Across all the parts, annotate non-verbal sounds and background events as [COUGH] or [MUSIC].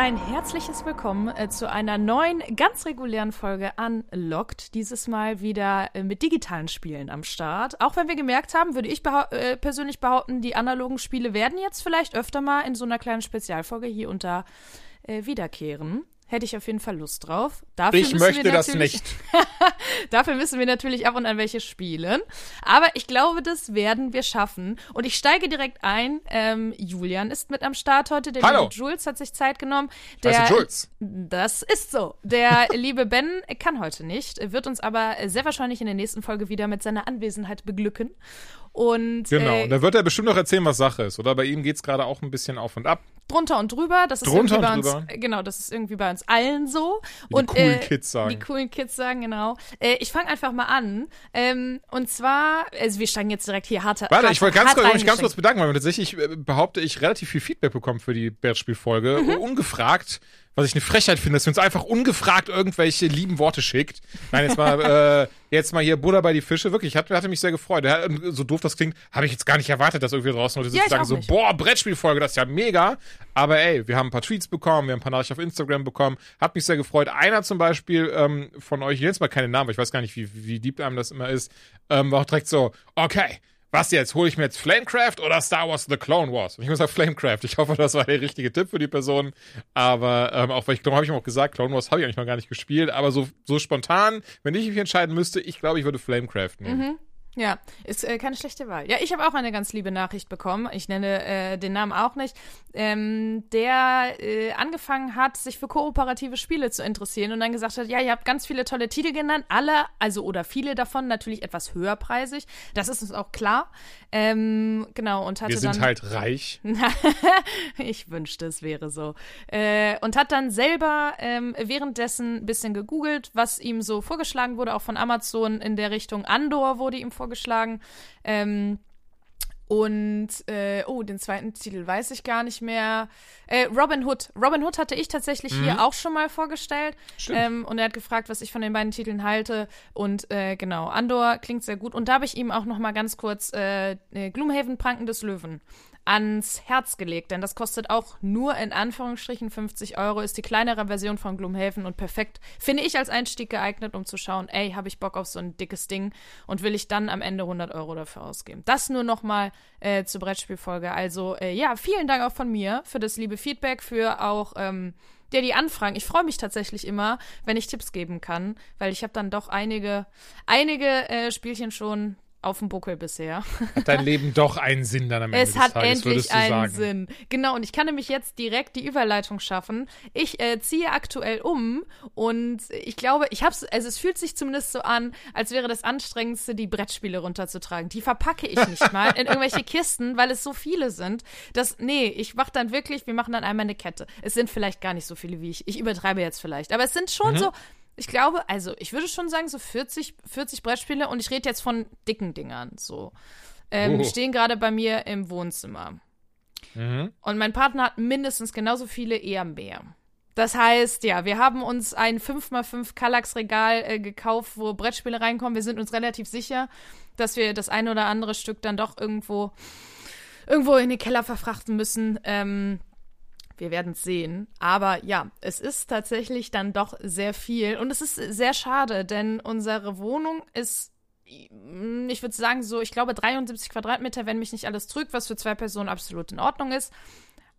Ein herzliches Willkommen äh, zu einer neuen, ganz regulären Folge Unlocked. Dieses Mal wieder äh, mit digitalen Spielen am Start. Auch wenn wir gemerkt haben, würde ich behau äh, persönlich behaupten, die analogen Spiele werden jetzt vielleicht öfter mal in so einer kleinen Spezialfolge hier unter äh, wiederkehren. Hätte ich auf jeden Fall Lust drauf. Dafür Ich müssen möchte wir das natürlich- nicht. [LAUGHS] Dafür müssen wir natürlich ab und an welche spielen. Aber ich glaube, das werden wir schaffen. Und ich steige direkt ein. Ähm, Julian ist mit am Start heute. Der Hallo. liebe Jules hat sich Zeit genommen. Der, Heiße Jules. Das ist so. Der [LAUGHS] liebe Ben kann heute nicht, wird uns aber sehr wahrscheinlich in der nächsten Folge wieder mit seiner Anwesenheit beglücken. Und Genau. äh, Und da wird er bestimmt noch erzählen, was Sache ist. Oder bei ihm geht's gerade auch ein bisschen auf und ab. drunter und drüber. Das ist Drunter irgendwie bei uns, drüber. genau, das ist irgendwie bei uns allen so. Wie und die coolen äh, Kids sagen. Die coolen Kids sagen, genau. Äh, ich fange einfach mal an. Ähm, und zwar, also wir steigen jetzt direkt hier hart Warte, hart, ich wollte ganz, kurz- mich ganz kurz bedanken, weil tatsächlich äh, behaupte ich relativ viel Feedback bekommen für die Brettspielfolge. Mhm. Ungefragt, was ich eine Frechheit finde, dass ihr uns einfach ungefragt irgendwelche lieben Worte schickt. Nein, jetzt mal, äh, jetzt mal hier Buddha bei die Fische. Wirklich, hat, hatte mich sehr gefreut. Ja, und so doof das klingt, habe ich jetzt gar nicht erwartet, dass irgendwie draußen Leute Ja, sagen so, nicht. boah, Brettspielfolge, das ist ja mega. Aber ey, wir haben ein paar Tweets bekommen, wir haben ein paar Nachrichten auf Instagram bekommen. Hat mich sehr gefreut. Einer zum Beispiel ähm, von euch, ich nenne jetzt mal keine Namen, weil ich weiß gar nicht, wie, wie deep einem das immer ist, ähm, war auch direkt so, okay, was jetzt? Hole ich mir jetzt Flamecraft oder Star Wars The Clone Wars? Und ich muss sagen, Flamecraft. Ich hoffe, das war der richtige Tipp für die Person. Aber ähm, auch weil ich glaube, habe ich auch gesagt, Clone Wars habe ich eigentlich noch gar nicht gespielt. Aber so, so spontan, wenn ich mich entscheiden müsste, ich glaube, ich würde Flamecraft nehmen. Ja, ist äh, keine schlechte Wahl. Ja, ich habe auch eine ganz liebe Nachricht bekommen. Ich nenne äh, den Namen auch nicht. Ähm, der äh, angefangen hat, sich für kooperative Spiele zu interessieren und dann gesagt hat, ja, ihr habt ganz viele tolle Titel genannt, alle, also oder viele davon natürlich etwas höherpreisig. Das ist uns auch klar. Ähm, genau, und hatte Wir sind dann halt reich. [LAUGHS] ich wünschte, es wäre so. Äh, und hat dann selber ähm, währenddessen ein bisschen gegoogelt, was ihm so vorgeschlagen wurde, auch von Amazon in der Richtung Andor wurde ihm vorgeschlagen. Ähm, und, äh, oh, den zweiten Titel weiß ich gar nicht mehr. Äh, Robin Hood. Robin Hood hatte ich tatsächlich hier auch schon mal vorgestellt. Ähm, und er hat gefragt, was ich von den beiden Titeln halte. Und äh, genau, Andor klingt sehr gut. Und da habe ich ihm auch noch mal ganz kurz äh, äh, Gloomhaven Pranken des Löwen ans Herz gelegt, denn das kostet auch nur in Anführungsstrichen 50 Euro, ist die kleinere Version von Gloomhaven und perfekt, finde ich als Einstieg geeignet, um zu schauen, ey, habe ich Bock auf so ein dickes Ding und will ich dann am Ende 100 Euro dafür ausgeben. Das nur noch mal äh, zur Brettspielfolge. Also äh, ja, vielen Dank auch von mir für das liebe Feedback, für auch ähm, der die Anfragen. Ich freue mich tatsächlich immer, wenn ich Tipps geben kann, weil ich habe dann doch einige, einige äh, Spielchen schon auf dem Buckel bisher. [LAUGHS] Hat dein Leben doch einen Sinn dann am Ende Es des hat Tages, endlich würdest du einen sagen. Sinn. Genau, und ich kann nämlich jetzt direkt die Überleitung schaffen. Ich äh, ziehe aktuell um und ich glaube, ich hab's, also es fühlt sich zumindest so an, als wäre das Anstrengendste, die Brettspiele runterzutragen. Die verpacke ich nicht [LAUGHS] mal in irgendwelche Kisten, weil es so viele sind. Das, nee, ich mach dann wirklich, wir machen dann einmal eine Kette. Es sind vielleicht gar nicht so viele wie ich. Ich übertreibe jetzt vielleicht. Aber es sind Mhm. schon so, ich glaube, also ich würde schon sagen, so 40, 40 Brettspiele und ich rede jetzt von dicken Dingern. So. Ähm, Oh. Die stehen gerade bei mir im Wohnzimmer. Mhm. Und mein Partner hat mindestens genauso viele, eher mehr. Das heißt, ja, wir haben uns ein 5x5 Kallax-Regal äh, gekauft, wo Brettspiele reinkommen. Wir sind uns relativ sicher, dass wir das eine oder andere Stück dann doch irgendwo, irgendwo in den Keller verfrachten müssen. Ähm, wir werden es sehen. Aber ja, es ist tatsächlich dann doch sehr viel. Und es ist sehr schade, denn unsere Wohnung ist, ich würde sagen, so, ich glaube, 73 Quadratmeter, wenn mich nicht alles trügt, was für zwei Personen absolut in Ordnung ist.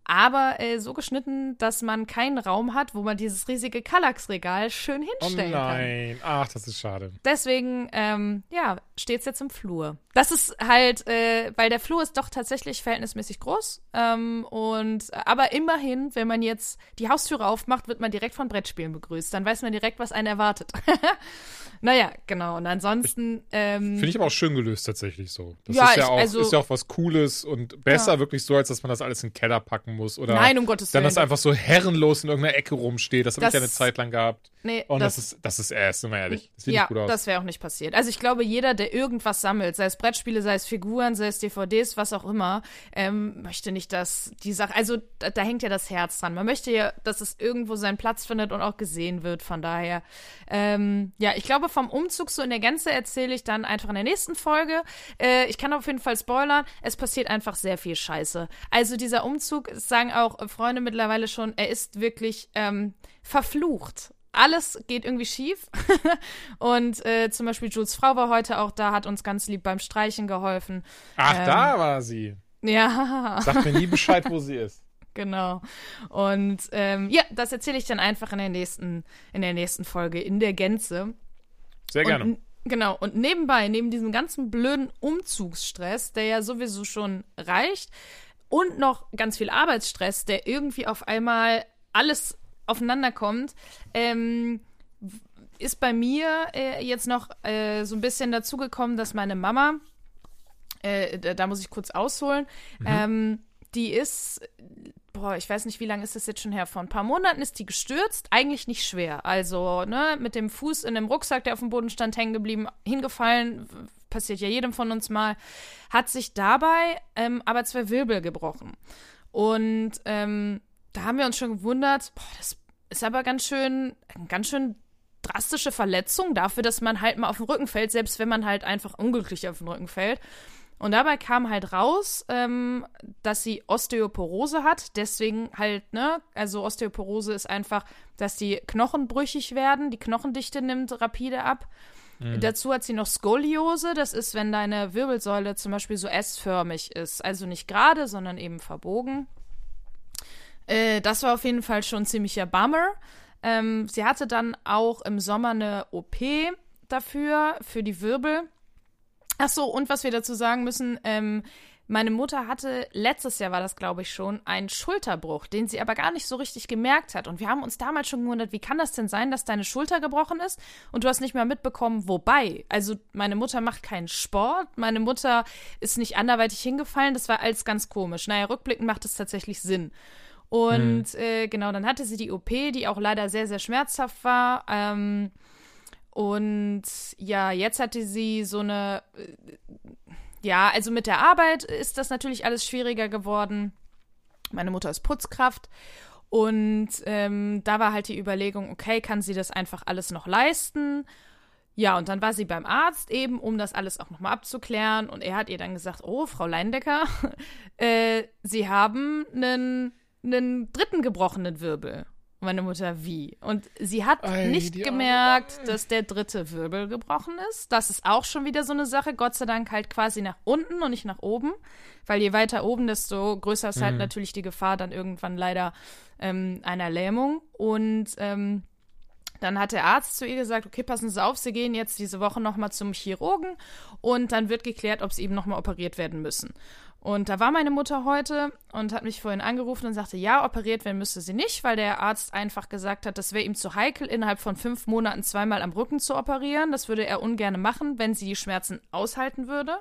Aber äh, so geschnitten, dass man keinen Raum hat, wo man dieses riesige Kallax-Regal schön Oh hinstellen kann. nein. Ach, das ist schade. Deswegen, ähm, ja, steht's jetzt im Flur. Das ist halt, äh, weil der Flur ist doch tatsächlich verhältnismäßig groß. Ähm, und aber immerhin, wenn man jetzt die Haustüre aufmacht, wird man direkt von Brettspielen begrüßt. Dann weiß man direkt, was einen erwartet. [LAUGHS] naja, genau. Und ansonsten, ähm, Finde ich aber auch schön gelöst tatsächlich so. Das Ja, ist ja ich- auch, also- ist ja auch was Cooles und besser Ja. wirklich so, als dass man das alles in den Keller packen muss. Oder Nein, um Gottes dann Willen. das einfach so herrenlos in irgendeiner Ecke rumsteht. Das habe ich ja eine Zeit lang gehabt. Nee, Und das, das- ist, das ist ass, sind wir ehrlich. Das sieht ja, nicht gut aus. das wäre auch nicht passiert. Also ich glaube, jeder, der irgendwas sammelt, sei es Brettspiele, sei es Figuren, sei es DVDs, was auch immer, ähm, möchte nicht, dass die Sache, also da, da hängt ja das Herz dran. Man möchte ja, dass es irgendwo seinen Platz findet und auch gesehen wird. Von daher, ähm, ja, ich glaube, vom Umzug so in der Gänze erzähle ich dann einfach in der nächsten Folge. Äh, ich kann auf jeden Fall spoilern, es passiert einfach sehr viel Scheiße. Also dieser Umzug, sagen auch Freunde mittlerweile schon, er ist wirklich ähm, verflucht alles geht irgendwie schief. [LAUGHS] und äh, zum Beispiel Jules Frau war heute auch da, hat uns ganz lieb beim Streichen geholfen. Ach, ähm, da war sie. Ja, Sagt mir nie Bescheid, wo sie ist. [LAUGHS] genau. Und ähm, ja, das erzähle ich dann einfach in der nächsten, in der nächsten Folge in der Gänze. Sehr gerne. Und, genau. Und nebenbei, neben diesem ganzen blöden Umzugsstress, der ja sowieso schon reicht, und noch ganz viel Arbeitsstress, der irgendwie auf einmal alles aufeinander kommt, ähm, ist bei mir äh, jetzt noch äh, so ein bisschen dazugekommen, dass meine Mama, äh, da, da muss ich kurz ausholen, ähm, die ist, boah, ich weiß nicht, wie lange ist das jetzt schon her? Vor ein paar Monaten ist die gestürzt, eigentlich nicht schwer. Also, ne, mit dem Fuß in dem Rucksack, der auf dem Boden stand, hängen geblieben, hingefallen, passiert ja jedem von uns mal, hat sich dabei ähm, aber zwei Wirbel gebrochen. Und ähm, da haben wir uns schon gewundert, boah, das ist aber ganz schön, ganz schön drastische Verletzung dafür, dass man halt mal auf den Rücken fällt, selbst wenn man halt einfach unglücklich auf den Rücken fällt. Und dabei kam halt raus, ähm, dass sie Osteoporose hat. Deswegen halt, ne, also Osteoporose ist einfach, dass die Knochen brüchig werden, die Knochendichte nimmt rapide ab. Dazu hat sie noch Skoliose. Das ist, wenn deine Wirbelsäule zum Beispiel so S-förmig ist. Also nicht gerade, sondern eben verbogen. Äh, das war auf jeden Fall schon ein ziemlicher Bummer. Ähm, sie hatte dann auch im Sommer eine OP dafür, für die Wirbel. Ach so, und was wir dazu sagen müssen, ähm, meine Mutter hatte, letztes Jahr war das, glaube ich, schon, einen Schulterbruch, den sie aber gar nicht so richtig gemerkt hat. Und wir haben uns damals schon gewundert, wie kann das denn sein, dass deine Schulter gebrochen ist und du hast nicht mehr mitbekommen, wobei. Also meine Mutter macht keinen Sport, meine Mutter ist nicht anderweitig hingefallen, das war alles ganz komisch. Naja, rückblickend macht es tatsächlich Sinn. Und äh, genau, dann hatte sie die OP, die auch leider sehr, sehr schmerzhaft war. Ähm, und ja, jetzt hatte sie so eine, äh, ja, also mit der Arbeit ist das natürlich alles schwieriger geworden. Meine Mutter ist Putzkraft. Und ähm, da war halt die Überlegung, okay, kann sie das einfach alles noch leisten? Ja, und dann war sie beim Arzt eben, um das alles auch nochmal abzuklären. Und er hat ihr dann gesagt, oh, Frau Leindecker, [LAUGHS] äh, Sie haben einen, einen dritten gebrochenen Wirbel. Und meine Mutter, wie? Und sie hat Ei, nicht arme gemerkt, Mama. dass der dritte Wirbel gebrochen ist. Das ist auch schon wieder so eine Sache. Gott sei Dank halt quasi nach unten und nicht nach oben. Weil je weiter oben, desto größer ist halt natürlich die Gefahr dann irgendwann leider ähm, einer Lähmung. Und ähm, dann hat der Arzt zu ihr gesagt, okay, passen Sie auf, Sie gehen jetzt diese Woche nochmal zum Chirurgen und dann wird geklärt, ob Sie eben nochmal operiert werden müssen. Und da war meine Mutter heute und hat mich vorhin angerufen und sagte, ja, operiert werden müsste sie nicht, weil der Arzt einfach gesagt hat, das wäre ihm zu heikel, innerhalb von fünf Monaten zweimal am Rücken zu operieren. Das würde er ungern machen, wenn sie die Schmerzen aushalten würde.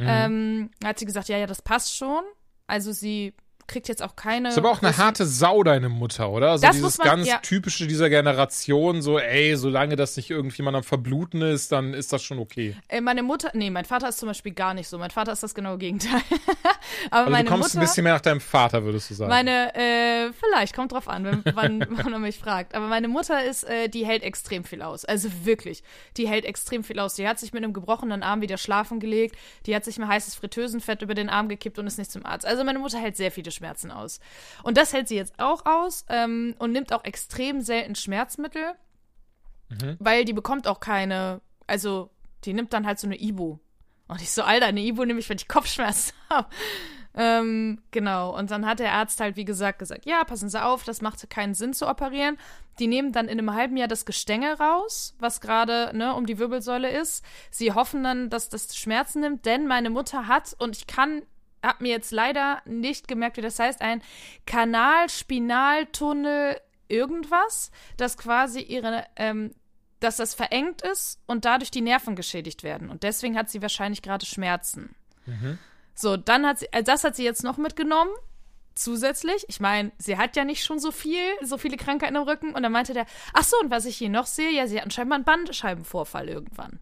Ähm, hat sie gesagt, ja, ja, das passt schon. Also sie kriegt jetzt auch keine. Ist aber auch eine harte Sau, deine Mutter, oder? Also Das dieses man- ganz ja. typische dieser Generation, so, ey, solange das nicht irgendjemand am Verbluten ist, dann ist das schon okay. Äh, meine Mutter, nee, mein Vater ist zum Beispiel gar nicht so. Mein Vater ist das genaue Gegenteil. [LAUGHS] Aber Also meine du kommst Mutter, ein bisschen mehr nach deinem Vater, würdest du sagen. meine, äh, vielleicht, kommt drauf an, wenn, wann, wann [LAUGHS] man mich fragt. Aber meine Mutter ist, äh, die hält extrem viel aus. Also wirklich, die hält extrem viel aus. Die hat sich mit einem gebrochenen Arm wieder schlafen gelegt. Die hat sich mal heißes Fritteusenfett über den Arm gekippt und ist nicht zum Arzt. Also meine Mutter hält sehr viele Schmerzen aus. Und das hält sie jetzt auch aus ähm, und nimmt auch extrem selten Schmerzmittel, weil die bekommt auch keine, also die nimmt dann halt so eine Ibu. Und ich so, Alter, eine Ibu nehme ich, wenn ich Kopfschmerzen [LAUGHS] habe. Ähm, genau. Und dann hat der Arzt halt, wie gesagt, gesagt, ja, passen Sie auf, das macht keinen Sinn zu operieren. Die nehmen dann in einem halben Jahr das Gestänge raus, was gerade, ne, um die Wirbelsäule ist. Sie hoffen dann, dass das Schmerzen nimmt, denn meine Mutter hat, und ich kann, hab mir jetzt leider nicht gemerkt, wie das heißt, ein Kanal-Spinaltunnel irgendwas, das quasi ihre, ähm, dass das verengt ist und dadurch die Nerven geschädigt werden. Und deswegen hat sie wahrscheinlich gerade Schmerzen. So, dann hat sie, also das hat sie jetzt noch mitgenommen. zusätzlich, ich meine, sie hat ja nicht schon so viel, so viele Krankheiten im Rücken. Und dann meinte der, ach so, und was ich hier noch sehe, ja, sie hatten scheinbar einen Bandscheibenvorfall irgendwann.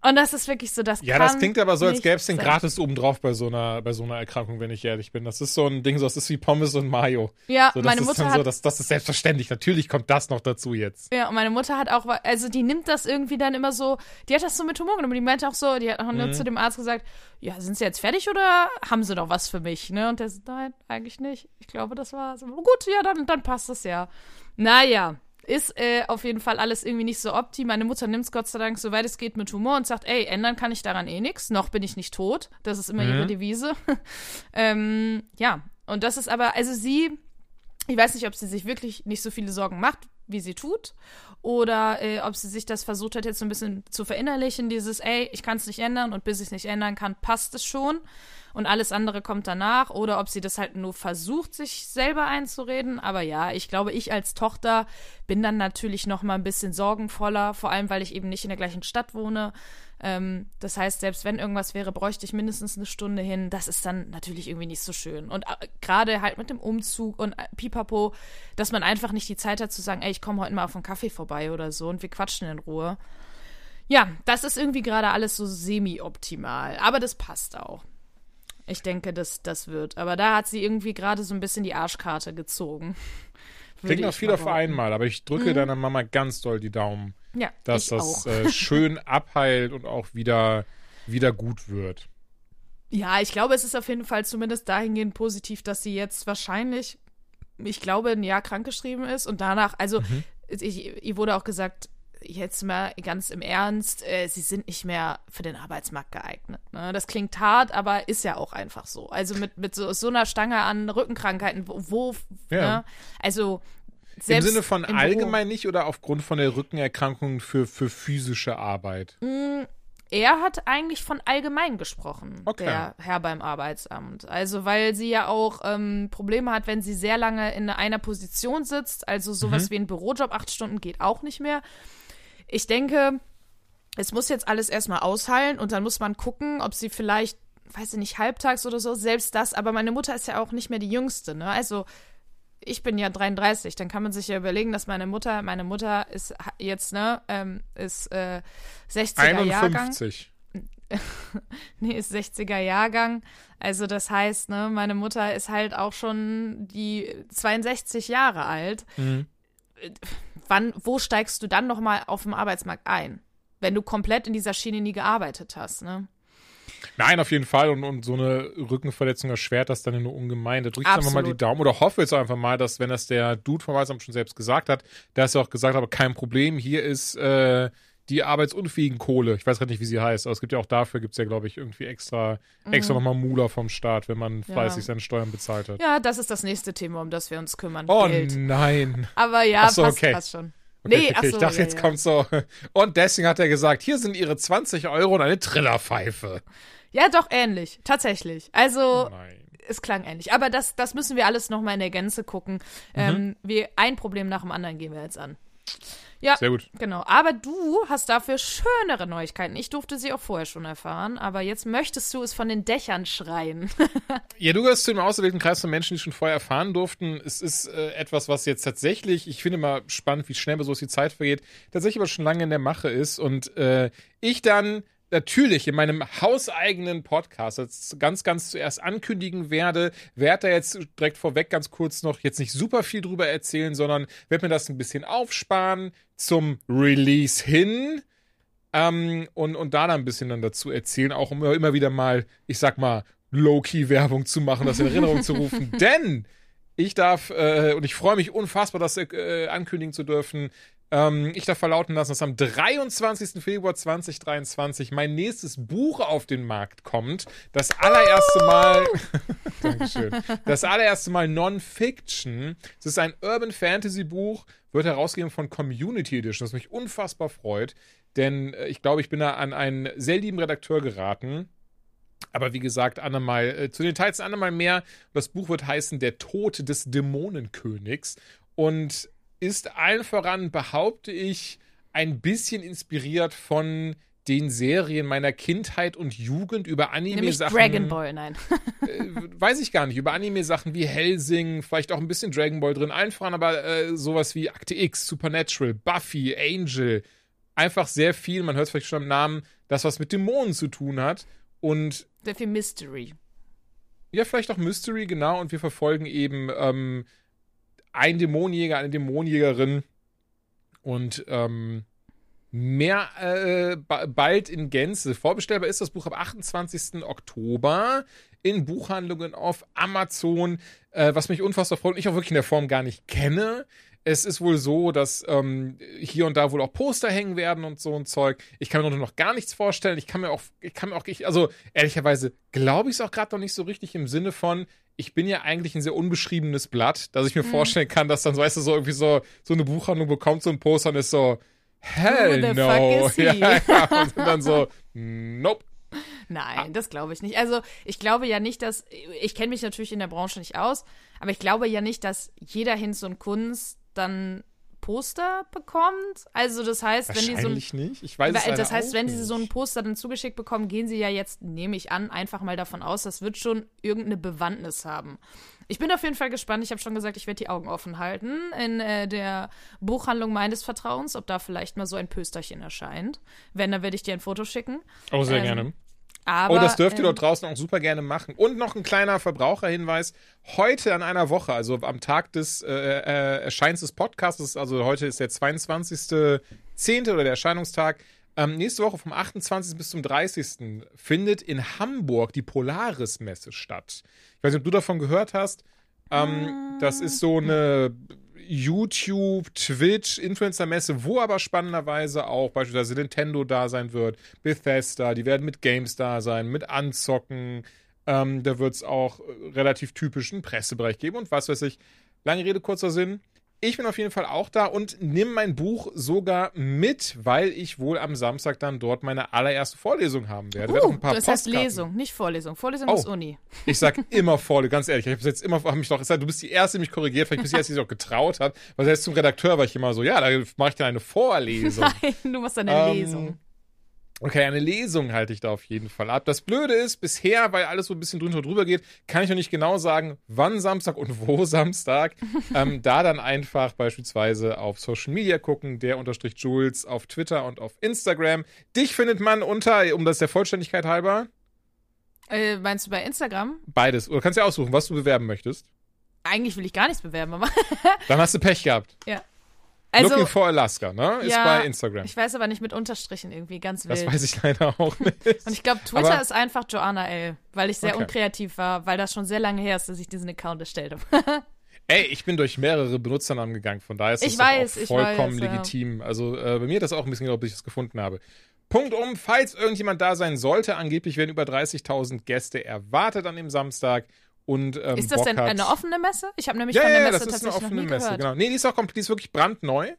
Und das ist wirklich so, das Ja, das klingt aber so, als gäbe es den sein. gratis obendrauf bei so einer, bei so einer Erkrankung, wenn ich ehrlich bin. Das ist so ein Ding, so, das ist wie Pommes und Mayo. Ja, So, das meine ist Mutter dann hat so, das, das ist selbstverständlich. Natürlich kommt das noch dazu jetzt. Ja, und meine Mutter hat auch, also die nimmt das irgendwie dann immer so, die hat das so mit Humor genommen. Die meinte auch so, die hat auch nur zu dem Arzt gesagt, ja, sind Sie jetzt fertig oder haben Sie noch was für mich? Ne? Und der so, nein, eigentlich nicht. Ich glaube, das war's. Aber Gut, ja, dann, dann passt das ja. Naja, ist äh, auf jeden Fall alles irgendwie nicht so opti. Meine Mutter nimmt es Gott sei Dank, soweit es geht, mit Humor und sagt, ey, ändern kann ich daran eh nichts. Noch bin ich nicht tot. Das ist immer ihre Devise. [LAUGHS] ähm, ja, und das ist aber, also sie ich weiß nicht, ob sie sich wirklich nicht so viele Sorgen macht, wie sie tut, oder äh, ob sie sich das versucht hat, jetzt so ein bisschen zu verinnerlichen, dieses, ey, ich kann es nicht ändern und bis ich es nicht ändern kann, passt es schon und alles andere kommt danach, oder ob sie das halt nur versucht, sich selber einzureden. Aber ja, ich glaube, ich als Tochter bin dann natürlich noch mal ein bisschen sorgenvoller, vor allem, weil ich eben nicht in der gleichen Stadt wohne. Ähm, das heißt, selbst wenn irgendwas wäre, bräuchte ich mindestens eine Stunde hin. Das ist dann natürlich irgendwie nicht so schön. Und äh, gerade halt mit dem Umzug und äh, Pipapo, dass man einfach nicht die Zeit hat zu sagen, ey, ich komme heute mal auf einen Kaffee vorbei oder so und wir quatschen in Ruhe. Ja, das ist irgendwie gerade alles so semi-optimal. Aber das passt auch. Ich denke, das, das wird. Aber da hat sie irgendwie gerade so ein bisschen die Arschkarte gezogen. [LAUGHS] Klingt noch viel auf einmal, aber ich drücke deiner Mama ganz doll die Daumen, Ja, dass das äh, [LAUGHS] schön abheilt und auch wieder, wieder gut wird. Ja, ich glaube, es ist auf jeden Fall zumindest dahingehend positiv, dass sie jetzt wahrscheinlich, ich glaube, ein Jahr krankgeschrieben ist und danach, also Mhm. ich, ihr wurde auch gesagt, jetzt mal ganz im Ernst, äh, sie sind nicht mehr für den Arbeitsmarkt geeignet. Ne? Das klingt hart, aber ist ja auch einfach so. Also mit, mit so, so einer Stange an Rückenkrankheiten, wo, wo Ja. ne? also Im selbst Sinne von im Büro- allgemein nicht oder aufgrund von der Rückenerkrankung für, für physische Arbeit? Er hat eigentlich von allgemein gesprochen, Okay. der Herr beim Arbeitsamt. Also, weil sie ja auch ähm, Probleme hat, wenn sie sehr lange in einer Position sitzt. Also, sowas Mhm. wie ein Bürojob, acht Stunden geht auch nicht mehr. Ich denke, es muss jetzt alles erstmal ausheilen und dann muss man gucken, ob sie vielleicht, weiß ich nicht, halbtags oder so, selbst das. Aber meine Mutter ist ja auch nicht mehr die Jüngste, ne? Also, ich bin ja 33, dann kann man sich ja überlegen, dass meine Mutter, meine Mutter ist jetzt, ne, ähm, ist äh, 60er Jahrgang. 51. [LAUGHS] Nee, ist 60er Jahrgang. Also das heißt, ne, meine Mutter ist halt auch schon die 62 Jahre alt. Mhm. Wann, wo steigst du dann noch mal auf dem Arbeitsmarkt ein? Wenn du komplett in dieser Schiene nie gearbeitet hast, ne? Nein, auf jeden Fall. Und, und so eine Rückenverletzung erschwert das dann nur ungemein. Da drückst du einfach mal die. Daumen oder hoffe jetzt einfach mal, dass, wenn das der Dude vom Weißamt schon selbst gesagt hat, dass er auch gesagt hat, aber kein Problem, hier ist äh, die arbeitsunfähigen Kohle. Ich weiß gerade nicht, wie sie heißt, aber es gibt ja auch dafür, gibt es ja, glaube ich, irgendwie extra, extra nochmal Mula vom Staat, wenn man Ja. fleißig seine Steuern bezahlt hat. Ja, das ist das nächste Thema, um das wir uns kümmern. Oh Geld. nein. Aber ja, so, passt, okay. passt schon. Okay, nee, okay, ach so, ich dachte, ja, jetzt ja. kommt so. Und deswegen hat er gesagt, hier sind ihre 20 Euro und eine Trillerpfeife. Ja, doch, ähnlich. Tatsächlich. Also, Nein. es klang ähnlich. Aber das, das müssen wir alles noch mal in der Gänze gucken. Mhm. Ähm, wir, ein Problem nach dem anderen gehen wir jetzt an. Ja, Sehr gut. genau. Aber du hast dafür schönere Neuigkeiten. Ich durfte sie auch vorher schon erfahren, aber jetzt möchtest du es von den Dächern schreien. [LAUGHS] Ja, du gehörst zu dem auserwählten Kreis von Menschen, die schon vorher erfahren durften. Es ist äh, etwas, was jetzt tatsächlich, ich finde mal spannend, wie schnell so die Zeit vergeht, tatsächlich aber schon lange in der Mache ist. Und äh, ich dann natürlich in meinem hauseigenen Podcast als ganz, ganz zuerst ankündigen werde, werde da jetzt direkt vorweg ganz kurz noch jetzt nicht super viel drüber erzählen, sondern werde mir das ein bisschen aufsparen zum Release hin. Ähm, und, und da dann ein bisschen dann dazu erzählen, auch um immer wieder mal, ich sag mal, Low-Key-Werbung zu machen, das in Erinnerung zu rufen. [LAUGHS] Denn ich darf, äh, und ich freue mich unfassbar, das äh, ankündigen zu dürfen, ähm, ich darf verlauten lassen, dass am 23. Februar 2023 mein nächstes Buch auf den Markt kommt. Das allererste Mal, [LAUGHS] Dankeschön, das allererste Mal Non-Fiction. Es ist ein Urban Fantasy Buch, wird herausgegeben von Community Edition, das mich unfassbar freut. Denn äh, ich glaube, ich bin da an einen sehr lieben Redakteur geraten. Aber wie gesagt, andermal, äh, zu den Details andermal mehr. Das Buch wird heißen Der Tod des Dämonenkönigs und ist allen voran, behaupte ich, ein bisschen inspiriert von den Serien meiner Kindheit und Jugend über Anime-Sachen. Dragon Ball, nein. [LAUGHS] Äh, weiß ich gar nicht. Über Anime-Sachen wie Helsing, vielleicht auch ein bisschen Dragon Ball drin, allen voran, aber äh, sowas wie Akte X, Supernatural, Buffy, Angel. Einfach sehr viel, man hört es vielleicht schon am Namen, das was mit Dämonen zu tun hat. Und Sehr viel Mystery. ja, vielleicht auch Mystery, genau. Und wir verfolgen eben ähm, einen Dämonenjäger, eine Dämonenjägerin und ähm, mehr äh, ba bald in Gänze. Vorbestellbar ist das Buch am 28. Oktober in Buchhandlungen auf Amazon, äh, was mich unfassbar freut und ich auch wirklich in der Form gar nicht kenne. Es ist wohl so, dass ähm, hier und da wohl auch Poster hängen werden und so ein Zeug. Ich kann mir noch gar nichts vorstellen. Ich kann mir auch, ich kann mir auch, ich, also ehrlicherweise glaube ich es auch gerade noch nicht so richtig im Sinne von, ich bin ja eigentlich ein sehr unbeschriebenes Blatt, dass ich mir vorstellen kann, dass dann, weißt du, so irgendwie so, so eine Buchhandlung bekommt so ein Poster und ist so, hell Who the no. fuck is [LAUGHS] he? Ja, ja, und dann so, nope. Nein, das glaube ich nicht. Also ich glaube ja nicht, dass ich kenne mich natürlich in der Branche nicht aus, aber ich glaube ja nicht, dass jeder Hinz und Kunst dann Poster bekommt. Also das heißt, wenn die so ein, nicht. Ich weiß Weil, das heißt, wenn sie so ein Poster dann zugeschickt bekommen, gehen sie ja jetzt, nehme ich an, einfach mal davon aus, das wird schon irgendeine Bewandtnis haben. Ich bin auf jeden Fall gespannt. Ich habe schon gesagt, ich werde die Augen offen halten in äh, der Buchhandlung meines Vertrauens, ob da vielleicht mal so ein Pösterchen erscheint. Wenn, dann werde ich dir ein Foto schicken. Oh, sehr ähm, gerne. Aber, Oh, das dürft ihr ähm, dort draußen auch super gerne machen. Und noch ein kleiner Verbraucherhinweis. Heute an einer Woche, also am Tag des äh, äh, Erscheins des Podcasts, also heute ist der 22.10. oder der Erscheinungstag. Ähm, nächste Woche vom 28. bis zum 30. findet in Hamburg die Polaris-Messe statt. Ich weiß nicht, ob du davon gehört hast. Ähm, das ist so eine YouTube, Twitch, Influencer-Messe, wo aber spannenderweise auch beispielsweise Nintendo da sein wird, Bethesda, die werden mit Games da sein, mit Anzocken. Ähm, da wird es auch relativ typischen Pressebereich geben und was weiß ich. Lange Rede, kurzer Sinn. Ich bin auf jeden Fall auch da und nimm mein Buch sogar mit, weil ich wohl am Samstag dann dort meine allererste Vorlesung haben werde. Uh, ein paar das heißt Lesung, nicht Vorlesung. Vorlesung Oh. ist Uni. ich sag [LAUGHS] immer Vorlesung, ganz ehrlich. Ich habe jetzt immer, hab mich doch gesagt, du bist die Erste, die mich korrigiert, vielleicht bist du die Erste, die sich auch getraut hat. Weil selbst zum Redakteur war ich immer so, ja, da mache ich dann eine Vorlesung. [LAUGHS] Nein, du machst eine Ähm, Lesung. Okay, eine Lesung halte ich da auf jeden Fall ab. Das Blöde ist, bisher, weil alles so ein bisschen drunter und drüber geht, kann ich noch nicht genau sagen, wann Samstag und wo [LAUGHS] Samstag. ähm, da dann einfach beispielsweise auf Social Media gucken, der unterstrich Jules auf Twitter und auf Instagram. Dich findet man unter, um das der Vollständigkeit halber, Äh, meinst du bei Instagram? beides. Oder kannst ja aussuchen, was du bewerben möchtest. Eigentlich will ich gar nichts bewerben, aber. Dann hast du Pech gehabt. [LAUGHS] ja. Also, Looking for Alaska, ne? Ist ja, bei Instagram. ich weiß aber nicht mit Unterstrichen irgendwie, ganz Das wild. weiß ich leider auch [LAUGHS] nicht. Und ich glaube, Twitter Aber- ist einfach Joanna L., weil ich sehr Okay. unkreativ war, weil das schon sehr lange her ist, dass ich diesen Account erstellt habe. [LAUGHS] Ey, ich bin durch mehrere Benutzernamen gegangen, von daher ist das Ich doch weiß, auch vollkommen weiß, ja. legitim. Also äh, bei mir hat das auch ein bisschen gedauert, bis ich es gefunden habe. Punkt um, falls irgendjemand da sein sollte, angeblich werden über 30.000 Gäste erwartet an dem Samstag. Und, ähm, ist das Bock denn eine offene Messe? Ich habe nämlich Ja, von der ja, Messe das ist eine offene Messe, gehört. Mhm. genau. Nee, die ist auch komplett, die ist wirklich brandneu.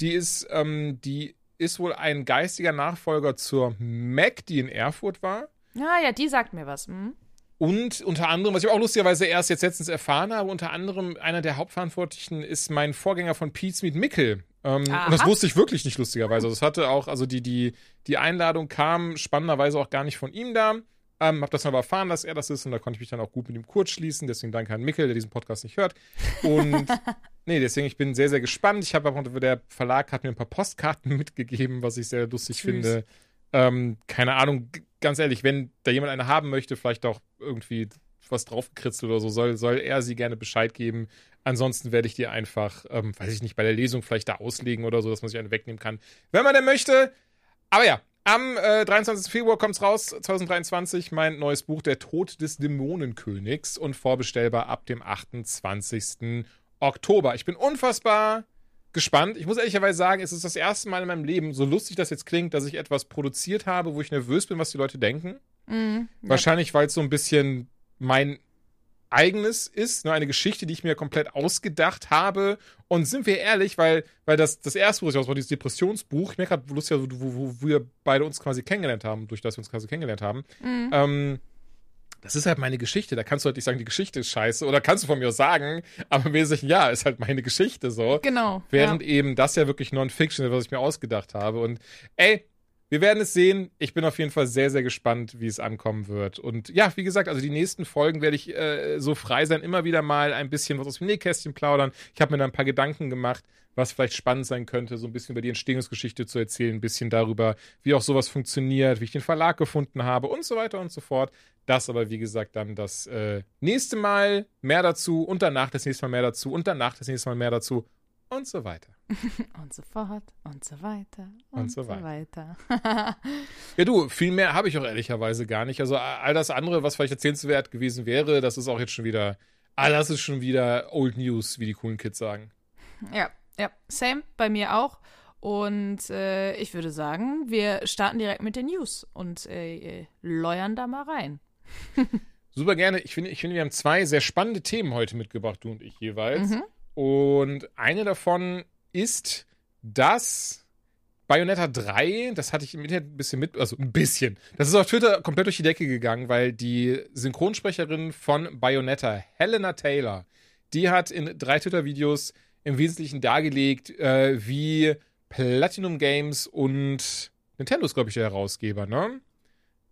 Die ist, ähm, die ist wohl ein geistiger Nachfolger zur Mac, die in Erfurt war. Ja, ja, die sagt mir was. Hm? Und unter anderem, was ich auch lustigerweise erst jetzt letztens erfahren habe, unter anderem einer der Hauptverantwortlichen ist mein Vorgänger von Pete's Meet Mickel. Ähm, und das wusste ich wirklich nicht lustigerweise. Also das hatte auch, also die, die, die Einladung kam spannenderweise auch gar nicht von ihm da. Ähm, hab das dann aber erfahren, dass er das ist und da konnte ich mich dann auch gut mit ihm kurz schließen. Deswegen danke an Mickel, der diesen Podcast nicht hört. Und [LAUGHS] nee, deswegen, ich bin sehr, sehr gespannt. Ich habe auch, der Verlag hat mir ein paar Postkarten [LAUGHS] mitgegeben, was ich sehr lustig Süß. finde. Ähm, keine Ahnung, ganz ehrlich, wenn da jemand eine haben möchte, vielleicht auch irgendwie was draufgekritzelt oder so, soll, soll er sie gerne Bescheid geben. Ansonsten werde ich die einfach, ähm, weiß ich nicht, bei der Lesung vielleicht da auslegen oder so, dass man sich eine wegnehmen kann, wenn man denn möchte. Aber ja, am äh, 23. Februar kommt's raus, 2023, mein neues Buch Der Tod des Dämonenkönigs und vorbestellbar ab dem 28. Oktober. Ich bin unfassbar gespannt. Ich muss ehrlicherweise sagen, es ist das erste Mal in meinem Leben, so lustig das jetzt klingt, dass ich etwas produziert habe, wo ich nervös bin, was die Leute denken. Mhm. Ja. Wahrscheinlich, weil es so ein bisschen mein eigenes ist, nur eine Geschichte, die ich mir komplett ausgedacht habe. Und sind wir ehrlich, weil, weil das, das erste Buch, das war dieses Depressionsbuch, ich merke gerade lustig, wo, wo, wo wir beide uns quasi kennengelernt haben, durch das wir uns quasi kennengelernt haben. Mhm. Ähm, das ist halt meine Geschichte. Da kannst du halt nicht sagen, die Geschichte ist scheiße. Oder kannst du von mir aus sagen, aber im Wesentlichen, ja, ist halt meine Geschichte so. Genau. Während ja. eben das ja wirklich Non-Fiction ist, was ich mir ausgedacht habe. Und ey, wir werden es sehen. Ich bin auf jeden Fall sehr, sehr gespannt, wie es ankommen wird. Und ja, wie gesagt, also die nächsten Folgen werde ich äh, so frei sein, immer wieder mal ein bisschen was aus dem Nähkästchen plaudern. Ich habe mir da ein paar Gedanken gemacht, was vielleicht spannend sein könnte, so ein bisschen über die Entstehungsgeschichte zu erzählen, ein bisschen darüber, wie auch sowas funktioniert, wie ich den Verlag gefunden habe und so weiter und so fort. Das aber, wie gesagt, dann das äh, nächste Mal mehr dazu und danach das nächste Mal mehr dazu und danach das nächste Mal mehr dazu und so weiter. [LAUGHS] und so fort und so weiter und, und so, so, weiter. ja, du, viel mehr habe ich auch ehrlicherweise gar nicht. Also all das andere, was vielleicht erzählenswert gewesen wäre, das ist auch jetzt schon wieder, all das ist schon wieder Old News, wie die coolen Kids sagen. Ja, ja, same, bei mir auch. Und äh, ich würde sagen, wir starten direkt mit den News und äh, leuern da mal rein. [LAUGHS] Super gerne. Ich finde, ich finde, wir haben zwei sehr spannende Themen heute mitgebracht, du und ich jeweils. Mhm. Und eine davon ist, dass Bayonetta 3, das hatte ich im Internet ein bisschen mit, also ein bisschen. Das ist auf Twitter komplett durch die Decke gegangen, weil die Synchronsprecherin von Bayonetta, Helena Taylor, die hat in drei Twitter-Videos im Wesentlichen dargelegt, äh, wie Platinum Games und Nintendo ist, glaube ich, der Herausgeber, ne?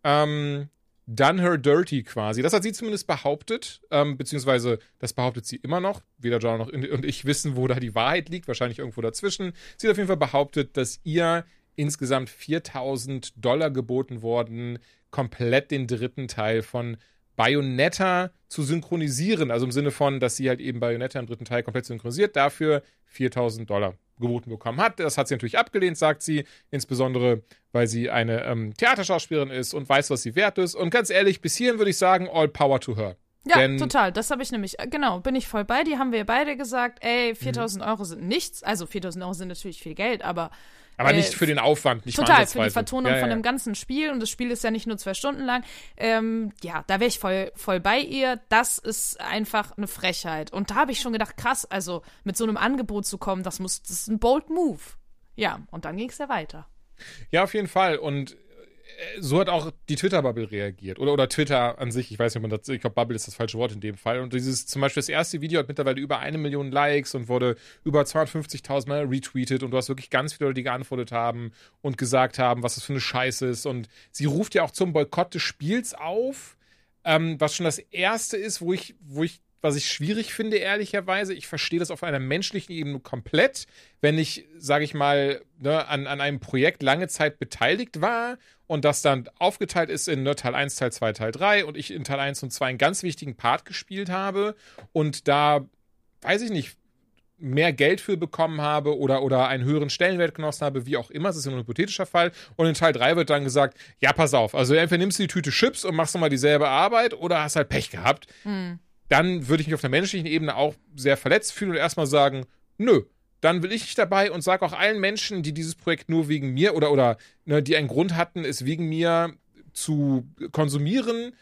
Ähm, Done Her Dirty quasi. Das hat sie zumindest behauptet, ähm, beziehungsweise das behauptet sie immer noch. Weder John noch und ich [LAUGHS] wissen, wo da die Wahrheit liegt, wahrscheinlich irgendwo dazwischen. Sie hat auf jeden Fall behauptet, dass ihr insgesamt 4000 Dollar geboten worden, komplett den dritten Teil von Bayonetta zu synchronisieren. Also im Sinne von, dass sie halt eben Bayonetta im dritten Teil komplett synchronisiert, dafür 4000 Dollar geboten bekommen hat. Das hat sie natürlich abgelehnt, sagt sie, insbesondere weil sie eine ähm, Theaterschauspielerin ist und weiß, was sie wert ist. Und ganz ehrlich, bis hierhin würde ich sagen, all power to her. Ja, Denn, total. Das habe ich nämlich, äh, genau, bin ich voll bei dir. Haben wir beide gesagt, ey, 4000 mhm. Euro sind nichts. Also 4000 Euro sind natürlich viel Geld, aber aber äh, nicht für den Aufwand, nicht Total, für die Vertonung ja, ja. von dem ganzen Spiel. Und das Spiel ist ja nicht nur zwei Stunden lang. Ähm, ja, da wäre ich voll, voll bei ihr. Das ist einfach eine Frechheit. Und da habe ich schon gedacht, krass, also mit so einem Angebot zu kommen, das muss, das ist ein bold Move. Ja, und dann ging es ja weiter. Ja, auf jeden Fall. Und so hat auch die Twitter-Bubble reagiert. Oder, oder Twitter an sich. Ich weiß nicht, ob man das, ich glaube, Bubble ist das falsche Wort in dem Fall. Und dieses, zum Beispiel das erste Video hat mittlerweile über eine Million Likes und wurde über 250.000 Mal retweetet. Und du hast wirklich ganz viele Leute, die geantwortet haben und gesagt haben, was das für eine Scheiße ist. Und sie ruft ja auch zum Boykott des Spiels auf. Ähm, was schon das erste ist, wo ich, wo ich was ich schwierig finde, ehrlicherweise. Ich verstehe das auf einer menschlichen Ebene komplett. Wenn ich, sage ich mal, ne, an, an einem Projekt lange Zeit beteiligt war und das dann aufgeteilt ist in ne, Teil 1, Teil 2, Teil 3 und ich in Teil 1 und 2 einen ganz wichtigen Part gespielt habe und da, weiß ich nicht, mehr Geld für bekommen habe oder, oder einen höheren Stellenwert genossen habe, wie auch immer, das ist ein hypothetischer Fall. Und in Teil 3 wird dann gesagt, ja, pass auf, also entweder nimmst du die Tüte Chips und machst nochmal dieselbe Arbeit oder hast halt Pech gehabt. Mhm dann würde ich mich auf der menschlichen Ebene auch sehr verletzt fühlen und erstmal sagen, nö, dann will ich nicht dabei und sage auch allen Menschen, die dieses Projekt nur wegen mir oder, oder ne, die einen Grund hatten, es wegen mir zu konsumieren,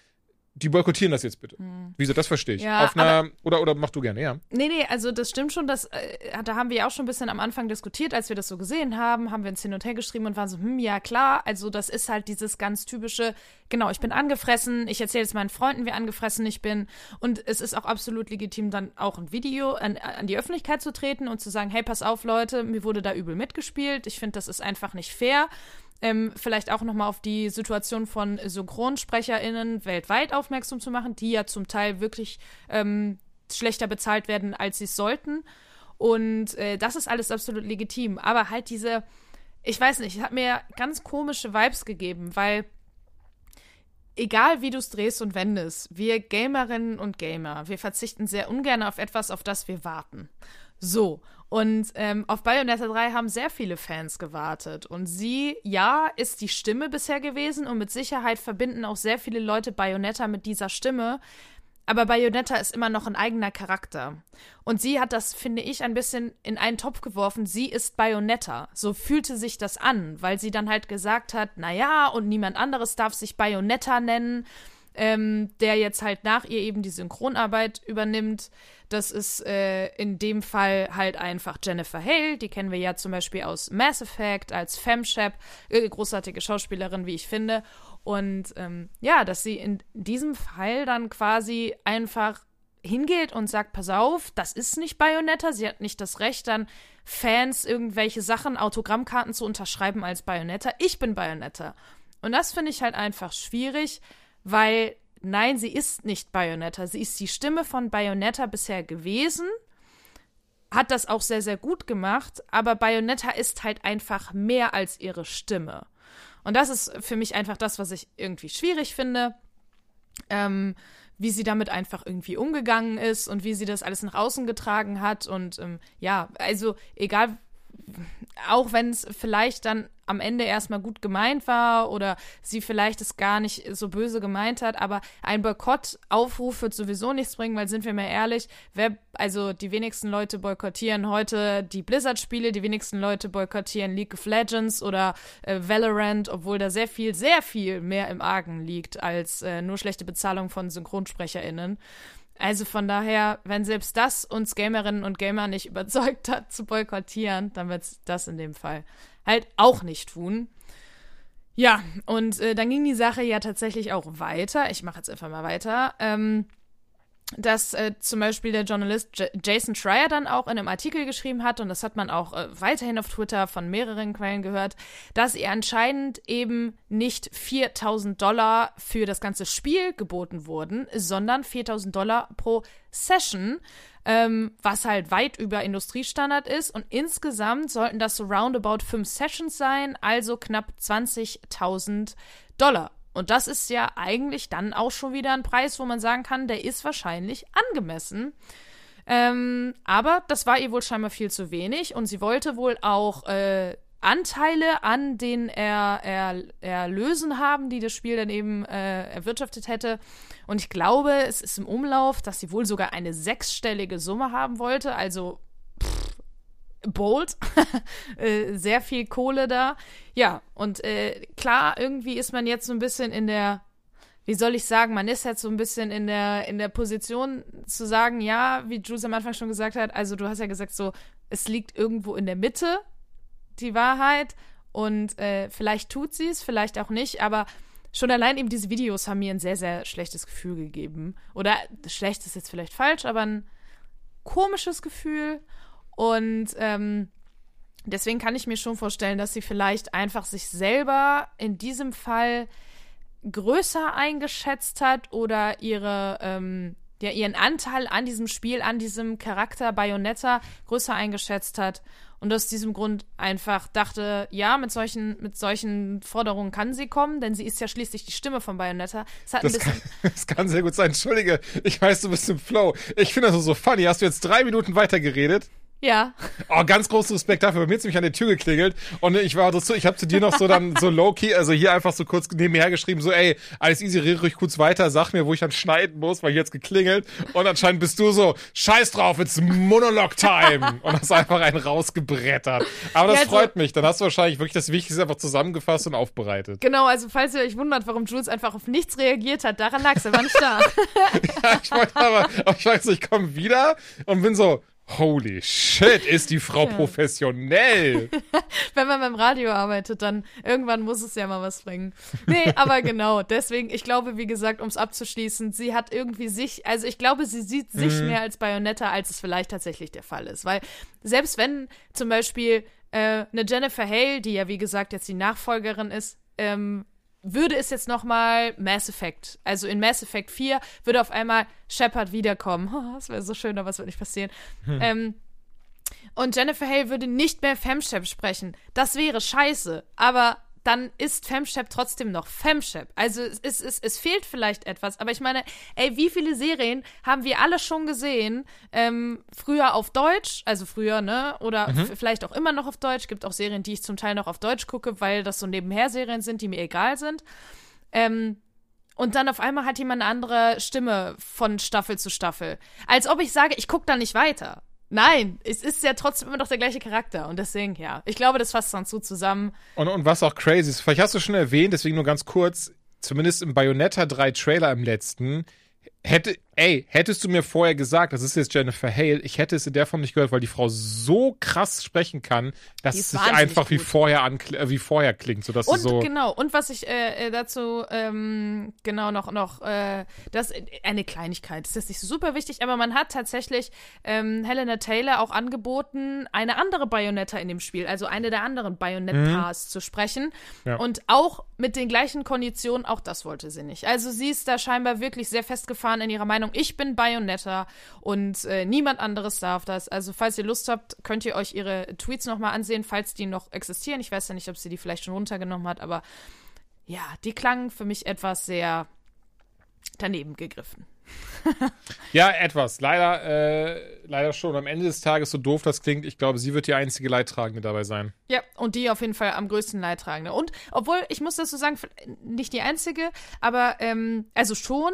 die boykottieren das jetzt bitte. Hm. Wieso, das verstehe ich. Ja, Auf einer, oder, oder mach du gerne, ja. Nee, nee, also das stimmt schon, das, äh, da haben wir ja auch schon ein bisschen am Anfang diskutiert, als wir das so gesehen haben, haben wir uns hin und her geschrieben und waren so, hm, ja klar, also das ist halt dieses ganz typische, genau, ich bin angefressen, ich erzähle jetzt meinen Freunden, wie angefressen ich bin und es ist auch absolut legitim, dann auch ein Video an, an die Öffentlichkeit zu treten und zu sagen, hey, pass auf, Leute, mir wurde da übel mitgespielt, ich finde, das ist einfach nicht fair ähm, vielleicht auch nochmal auf die Situation von SynchronsprecherInnen weltweit aufmerksam zu machen, die ja zum Teil wirklich ähm, schlechter bezahlt werden, als sie es sollten. Und äh, das ist alles absolut legitim. Aber halt diese, ich weiß nicht, hat mir ganz komische Vibes gegeben, weil egal wie du es drehst und wendest, wir Gamerinnen und Gamer, wir verzichten sehr ungern auf etwas, auf das wir warten. So, und ähm, auf Bayonetta 3 haben sehr viele Fans gewartet. Und sie, ja, ist die Stimme bisher gewesen und mit Sicherheit verbinden auch sehr viele Leute Bayonetta mit dieser Stimme. Aber Bayonetta ist immer noch ein eigener Charakter. Und sie hat das, finde ich, ein bisschen in einen Topf geworfen. Sie ist Bayonetta. So fühlte sich das an, weil sie dann halt gesagt hat, na ja, und niemand anderes darf sich Bayonetta nennen ähm, der jetzt halt nach ihr eben die Synchronarbeit übernimmt. Das ist äh, in dem Fall halt einfach Jennifer Hale, die kennen wir ja zum Beispiel aus Mass Effect als Femshap, äh, großartige Schauspielerin, wie ich finde. Und ähm, ja, dass sie in diesem Fall dann quasi einfach hingeht und sagt, pass auf, das ist nicht Bayonetta, sie hat nicht das Recht, dann Fans irgendwelche Sachen, Autogrammkarten zu unterschreiben als Bayonetta. Ich bin Bayonetta. Und das finde ich halt einfach schwierig, weil nein, sie ist nicht Bayonetta. Sie ist die Stimme von Bayonetta bisher gewesen, hat das auch sehr, sehr gut gemacht, aber Bayonetta ist halt einfach mehr als ihre Stimme. Und das ist für mich einfach das, was ich irgendwie schwierig finde. Ähm, wie sie damit einfach irgendwie umgegangen ist und wie sie das alles nach außen getragen hat. Und ähm, ja, also egal, auch wenn es vielleicht dann am Ende erstmal gut gemeint war oder sie vielleicht es gar nicht so böse gemeint hat, aber ein Boykottaufruf wird sowieso nichts bringen, weil sind wir mal ehrlich, wer, also die wenigsten Leute boykottieren heute die Blizzard-Spiele, die wenigsten Leute boykottieren League of Legends oder äh, Valorant, obwohl da sehr viel, sehr viel mehr im Argen liegt als äh, nur schlechte Bezahlung von SynchronsprecherInnen. Also von daher, wenn selbst das uns Gamerinnen und Gamer nicht [LAUGHS] überzeugt hat, zu boykottieren, dann wird das in dem Fall halt auch nicht tun. Ja, und äh, dann ging die Sache ja tatsächlich auch weiter. Ich mache jetzt einfach mal weiter. Ähm, dass äh, zum Beispiel der Journalist J Jason Schreier dann auch in einem Artikel geschrieben hat, und das hat man auch äh, weiterhin auf Twitter von mehreren Quellen gehört, dass ihr anscheinend eben nicht 4000 Dollar für das ganze Spiel geboten wurden, sondern 4000 Dollar pro Session, ähm, was halt weit über Industriestandard ist. Und insgesamt sollten das so roundabout fünf Sessions sein, also knapp 20.000 Dollar. Und das ist ja eigentlich dann auch schon wieder ein Preis, wo man sagen kann, der ist wahrscheinlich angemessen. Ähm, aber das war ihr wohl scheinbar viel zu wenig und sie wollte wohl auch äh, Anteile an den er, er, Erlösen haben, die das Spiel dann eben äh, erwirtschaftet hätte. Und ich glaube, es ist im Umlauf, dass sie wohl sogar eine sechsstellige Summe haben wollte. Also bold, [LAUGHS] äh, sehr viel Kohle da. Ja, und äh, klar, irgendwie ist man jetzt so ein bisschen in der, wie soll ich sagen, man ist jetzt so ein bisschen in der, in der Position zu sagen, ja, wie Jules am Anfang schon gesagt hat, also du hast ja gesagt, so, es liegt irgendwo in der Mitte, die Wahrheit. Und äh, vielleicht tut sie es, vielleicht auch nicht, aber schon allein eben diese Videos haben mir ein sehr, sehr schlechtes Gefühl gegeben. Oder schlecht ist jetzt vielleicht falsch, aber ein komisches Gefühl. Und ähm, deswegen kann ich mir schon vorstellen, dass sie vielleicht einfach sich selber in diesem Fall größer eingeschätzt hat oder ihre ähm, ja, ihren Anteil an diesem Spiel, an diesem Charakter Bayonetta größer eingeschätzt hat und aus diesem Grund einfach dachte, ja, mit solchen, mit solchen Forderungen kann sie kommen, denn sie ist ja schließlich die Stimme von Bayonetta. Das, das, kann, das kann sehr gut sein. Entschuldige, ich weiß, du bist im Flow. Ich finde das so funny. Hast du jetzt drei Minuten weiter geredet? Ja. Oh, ganz großen Respekt dafür. Bei mir hat mich an der Tür geklingelt und ich war so, ich habe zu dir noch so dann so low-key, also hier einfach so kurz nebenher geschrieben, so ey, alles easy, rede ruhig kurz weiter, sag mir, wo ich dann schneiden muss, weil hier jetzt geklingelt und anscheinend bist du so, scheiß drauf, it's Monolog-Time und hast einfach einen rausgebrettert. Aber das ja, also, freut mich, dann hast du wahrscheinlich wirklich das Wichtigste einfach zusammengefasst und aufbereitet. Genau, also falls ihr euch wundert, warum Jules einfach auf nichts reagiert hat, daran lag's, er war nicht da. [LAUGHS] ja, ich wollte aber, aber ich weiß, ich komme wieder und bin so, Holy shit, ist die Frau ja. professionell. [LAUGHS] Wenn man beim Radio arbeitet, dann irgendwann muss es ja mal was bringen. Nee, aber [LAUGHS] genau, deswegen, ich glaube, wie gesagt, um es abzuschließen, sie hat irgendwie sich, also ich glaube, sie sieht sich mhm. mehr als Bayonetta, als es vielleicht tatsächlich der Fall ist. Weil selbst wenn zum Beispiel äh, eine Jennifer Hale, die ja wie gesagt jetzt die Nachfolgerin ist, ähm, würde es jetzt noch mal Mass Effect, also in Mass Effect 4 würde auf einmal Shepard wiederkommen. [LAUGHS] Oh, das wäre so schön, aber es wird nicht passieren. Hm. Ähm, und Jennifer Hale würde nicht mehr Femshep sprechen. Das wäre scheiße. Aber dann ist Femshep trotzdem noch Femshep. Also es, es, es, es fehlt vielleicht etwas, aber ich meine, ey, wie viele Serien haben wir alle schon gesehen? Ähm, früher auf Deutsch, also früher, ne? Oder mhm. vielleicht auch immer noch auf Deutsch. Gibt auch Serien, die ich zum Teil noch auf Deutsch gucke, weil das so nebenher Serien sind, die mir egal sind. Ähm, und dann auf einmal hat jemand eine andere Stimme von Staffel zu Staffel. Als ob ich sage, ich gucke da nicht weiter. Nein, es ist ja trotzdem immer noch der gleiche Charakter. Und deswegen, ja, ich glaube, das fasst dann so zusammen. Und, und was auch crazy ist, vielleicht hast du schon erwähnt, deswegen nur ganz kurz, zumindest im Bayonetta 3 Trailer im letzten, Hätte, ey, hättest du mir vorher gesagt, das ist jetzt Jennifer Hale, ich hätte es in der Form nicht gehört, weil die Frau so krass sprechen kann, dass es sich einfach wie vorher ankl äh, wie vorher klingt, sodass Und so. genau, und was ich äh, äh, dazu ähm, genau noch, noch äh, das äh, eine Kleinigkeit, das ist nicht so super wichtig, aber man hat tatsächlich ähm, Helena Taylor auch angeboten, eine andere Bayonetta in dem Spiel, also eine der anderen Bayonet-Pars zu sprechen. Mhm. Ja. Und auch mit den gleichen Konditionen, auch das wollte sie nicht. Also sie ist da scheinbar wirklich sehr festgefahren in ihrer Meinung, ich bin Bayonetta und äh, niemand anderes darf das. Also falls ihr Lust habt, könnt ihr euch ihre Tweets nochmal ansehen, falls die noch existieren. Ich weiß ja nicht, ob sie die vielleicht schon runtergenommen hat, aber ja, die klangen für mich etwas sehr daneben gegriffen. [LAUGHS] Ja, etwas. Leider, äh, leider schon. Am Ende des Tages, so doof das klingt, ich glaube, sie wird die einzige Leidtragende dabei sein. Ja, und die auf jeden Fall am größten Leidtragende. Und obwohl, ich muss dazu sagen, nicht die einzige, aber ähm, also schon.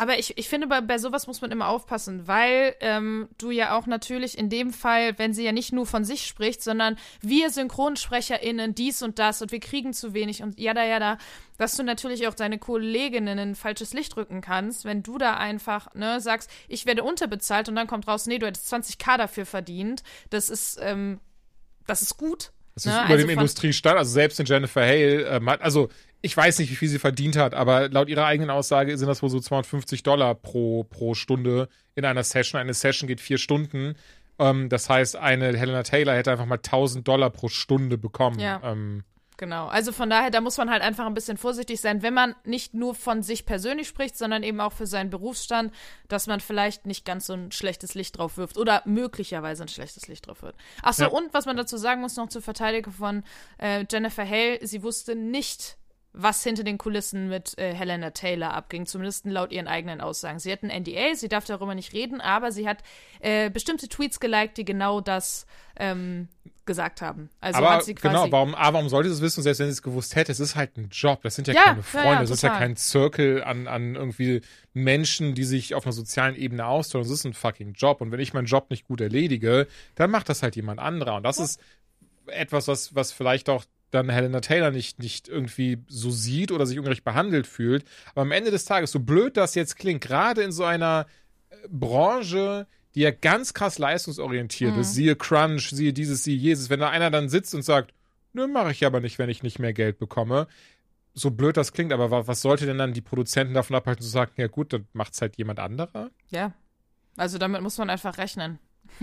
Aber ich, ich finde, bei, bei sowas muss man immer aufpassen, weil ähm, du ja auch natürlich in dem Fall, wenn sie ja nicht nur von sich spricht, sondern wir SynchronsprecherInnen dies und das und wir kriegen zu wenig und jada jada, dass du natürlich auch deine Kolleginnen in ein falsches Licht rücken kannst, wenn du da einfach ne, sagst, ich werde unterbezahlt und dann kommt raus, nee, du hättest 20k dafür verdient. Das ist, ähm, das ist gut. Das ist ne? über Also dem Industriestand, also selbst in Jennifer Hale, ähm, hat, also ich weiß nicht, wie viel sie verdient hat, aber laut ihrer eigenen Aussage sind das wohl so 250 Dollar pro, pro Stunde in einer Session. Eine Session geht vier Stunden. Ähm, das heißt, eine Helena Taylor hätte einfach mal 1000 Dollar pro Stunde bekommen. Ja. Ähm, Genau. Also von daher, da muss man halt einfach ein bisschen vorsichtig sein, wenn man nicht nur von sich persönlich spricht, sondern eben auch für seinen Berufsstand, dass man vielleicht nicht ganz so ein schlechtes Licht drauf wirft oder möglicherweise ein schlechtes Licht drauf wirft. Ach so, Ja. und was man dazu sagen muss noch zur Verteidigung von äh, Jennifer Hale, sie wusste nicht, was hinter den Kulissen mit äh, Helena Taylor abging, zumindest laut ihren eigenen Aussagen. Sie hat ein NDA, sie darf darüber nicht reden, aber sie hat äh, bestimmte Tweets geliked, die genau das ähm, gesagt haben. Also aber hat sie quasi genau, warum, aber warum sollte sie es wissen, selbst wenn sie es gewusst hätte? Es ist halt ein Job. Das sind ja, Ja, keine ja, Freunde, ja, das ist ja kein Circle an, an irgendwie Menschen, die sich auf einer sozialen Ebene austauschen. Das ist ein fucking Job. Und wenn ich meinen Job nicht gut erledige, dann macht das halt jemand anderer. Und das ist etwas, was, was vielleicht auch dann Helena Taylor nicht, nicht irgendwie so sieht oder sich ungerecht behandelt fühlt. Aber am Ende des Tages, so blöd das jetzt klingt, gerade in so einer äh, Branche, die ja ganz krass leistungsorientiert ist, siehe Crunch, siehe dieses, siehe Jesus, wenn da einer dann sitzt und sagt, nö, mache ich aber nicht, wenn ich nicht mehr Geld bekomme. So blöd das klingt, aber wa- was sollte denn dann die Produzenten davon abhalten zu sagen, ja gut, dann macht's halt jemand anderer? Ja. Also damit muss man einfach rechnen.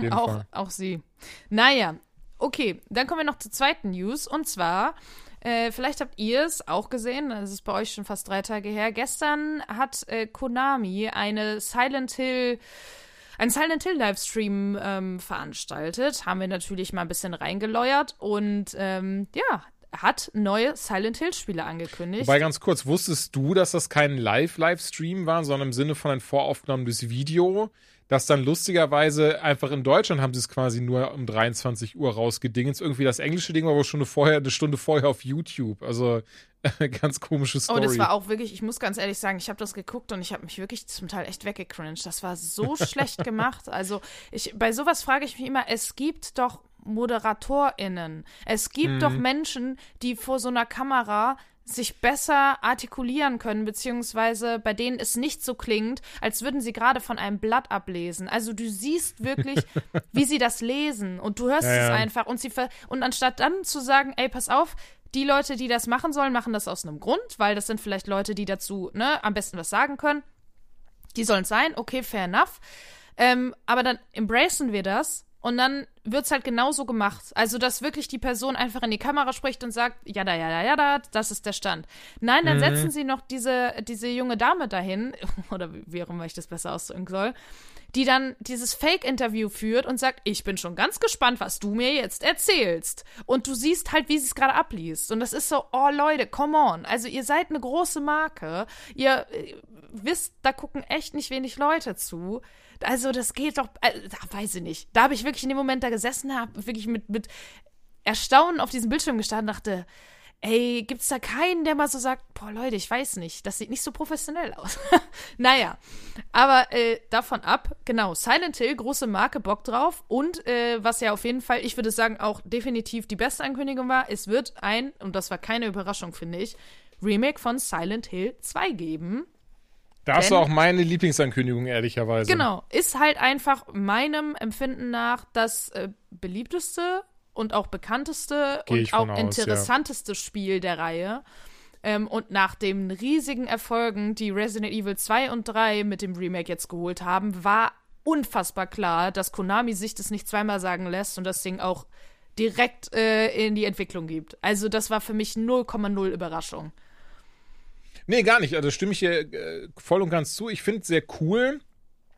Auch, Fall. auch sie. Naja, okay. Dann kommen wir noch zur zweiten News. Und zwar, äh, vielleicht habt ihr es auch gesehen, das ist bei euch schon fast drei Tage her. Gestern hat äh, Konami eine Silent Hill einen Silent Hill Livestream ähm, veranstaltet. Haben wir natürlich mal ein bisschen reingeläuert und ähm, ja, hat neue Silent Hill Spiele angekündigt. Wobei ganz kurz, wusstest du, dass das kein Live-Livestream war, sondern im Sinne von ein voraufgenommenes Video, das dann lustigerweise einfach in Deutschland haben sie es quasi nur um 23 Uhr rausgedingens. Irgendwie das englische Ding war wohl schon eine, vorher, eine Stunde vorher auf YouTube. Also [LAUGHS] ganz komische Story. Oh, das war auch wirklich, ich muss ganz ehrlich sagen, ich habe das geguckt und ich habe mich wirklich zum Teil echt weggecringed. Das war so [LAUGHS] schlecht gemacht. Also, ich, bei sowas frage ich mich immer, es gibt doch ModeratorInnen. Es gibt doch Menschen, die vor so einer Kamera sich besser artikulieren können, beziehungsweise bei denen es nicht so klingt, als würden sie gerade von einem Blatt ablesen. Also du siehst wirklich, [LAUGHS] wie sie das lesen und du hörst Ja, es ja. einfach und sie ver und anstatt dann zu sagen, ey, pass auf, die Leute, die das machen sollen, machen das aus einem Grund, weil das sind vielleicht Leute, die dazu ne, am besten was sagen können. Die sollen es sein, okay, fair enough. Ähm, aber dann embracen wir das und dann wird's halt genauso gemacht. Also, dass wirklich die Person einfach in die Kamera spricht und sagt, ja da, ja da, ja da, das ist der Stand. Nein, dann setzen sie noch diese, diese junge Dame dahin, [LAUGHS] oder wie auch immer ich das besser ausdrücken soll, die dann dieses Fake-Interview führt und sagt, ich bin schon ganz gespannt, was du mir jetzt erzählst. Und du siehst halt, wie sie es gerade abliest. Und das ist so, oh Leute, come on. Also ihr seid eine große Marke. Ihr äh, wisst, da gucken echt nicht wenig Leute zu. Also das geht doch, äh, da weiß ich nicht. Da habe ich wirklich in dem Moment da gesessen, habe wirklich mit, mit Erstaunen auf diesen Bildschirm gestanden und dachte, ey, gibt's da keinen, der mal so sagt, boah, Leute, ich weiß nicht, das sieht nicht so professionell aus. [LAUGHS] naja, aber äh, davon ab, genau, Silent Hill, große Marke, Bock drauf und äh, was ja auf jeden Fall, ich würde sagen, auch definitiv die beste Ankündigung war, es wird ein, und das war keine Überraschung, finde ich, Remake von Silent Hill 2 geben. Das ist auch meine Lieblingsankündigung, ehrlicherweise. Genau, ist halt einfach meinem Empfinden nach das äh, beliebteste und auch bekannteste Geh und auch aus, ja. interessanteste Spiel der Reihe. Ähm, und nach den riesigen Erfolgen, die Resident Evil 2 und 3 mit dem Remake jetzt geholt haben, war unfassbar klar, dass Konami sich das nicht zweimal sagen lässt und das Ding auch direkt äh, in die Entwicklung gibt. Also das war für mich 0,0 Überraschung. Nee, gar nicht. Also stimme ich hier äh, voll und ganz zu. Ich finde es sehr cool.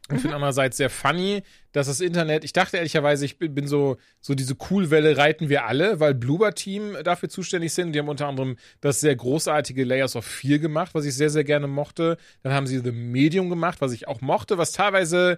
Mhm. finde andererseits sehr funny, dass das Internet, ich dachte ehrlicherweise, ich bin, bin so, so diese Cool-Welle reiten wir alle, weil Bloober Team dafür zuständig sind. Die haben unter anderem das sehr großartige Layers of 4 gemacht, was ich sehr, sehr gerne mochte. Dann haben sie The Medium gemacht, was ich auch mochte, was teilweise,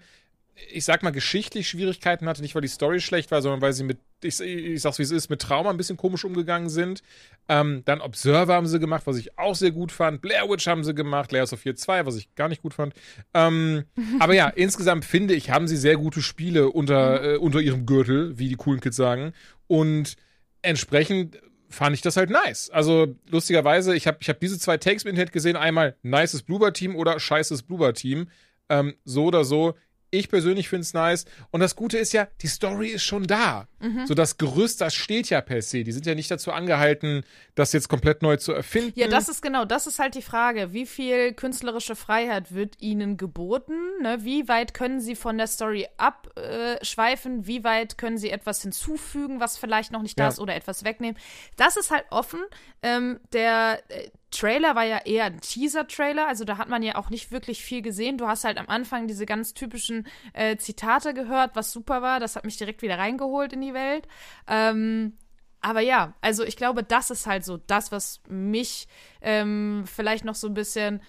ich sag mal, geschichtlich Schwierigkeiten hatte. Nicht, weil die Story schlecht war, sondern weil sie mit, ich, ich sag's wie es ist, mit Trauma ein bisschen komisch umgegangen sind. Ähm, dann Observer haben sie gemacht, was ich auch sehr gut fand. Blair Witch haben sie gemacht, Layers of 4 2, was ich gar nicht gut fand. Ähm, [LAUGHS] aber ja, insgesamt finde ich, haben sie sehr gute Spiele unter, äh, unter ihrem Gürtel, wie die coolen Kids sagen. Und entsprechend fand ich das halt nice. Also lustigerweise, ich habe ich hab diese zwei Takes im Internet gesehen. Einmal nices Bloober-Team oder scheißes Bloober-Team. Ähm, so oder so. Ich persönlich finde es nice. Und das Gute ist ja, die Story ist schon da. Mhm. So das Gerüst, das steht ja per se. Die sind ja nicht dazu angehalten, das jetzt komplett neu zu erfinden. Ja, das ist genau, das ist halt die Frage. Wie viel künstlerische Freiheit wird ihnen geboten? Ne? Wie weit können sie von der Story abschweifen? Wie weit können sie etwas hinzufügen, was vielleicht noch nicht da Ja. ist oder etwas wegnehmen? Das ist halt offen. Ähm, der äh, Trailer war ja eher ein Teaser-Trailer, also da hat man ja auch nicht wirklich viel gesehen. Du hast halt am Anfang diese ganz typischen äh, Zitate gehört, was super war. Das hat mich direkt wieder reingeholt in die Welt. Ähm, aber ja, also ich glaube, das ist halt so das, was mich ähm, vielleicht noch so ein bisschen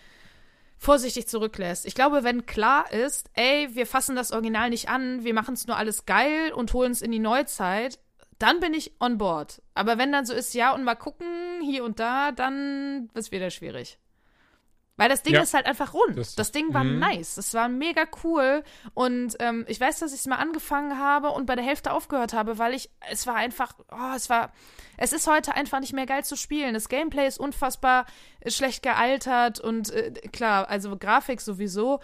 vorsichtig zurücklässt. Ich glaube, wenn klar ist, ey, wir fassen das Original nicht an, wir machen es nur alles geil und holen es in die Neuzeit, dann bin ich on board. Aber wenn dann so ist, ja, und mal gucken, hier und da, dann wird es wieder schwierig. Weil das Ding Ja. ist halt einfach rund. Das- Das, Ding war mhm. nice. Es war mega cool. Und ähm, ich weiß, dass ich es mal angefangen habe und bei der Hälfte aufgehört habe, weil ich, es war einfach, oh, es war, es ist heute einfach nicht mehr geil zu spielen. Das Gameplay ist unfassbar schlecht gealtert und äh, klar, also Grafik sowieso.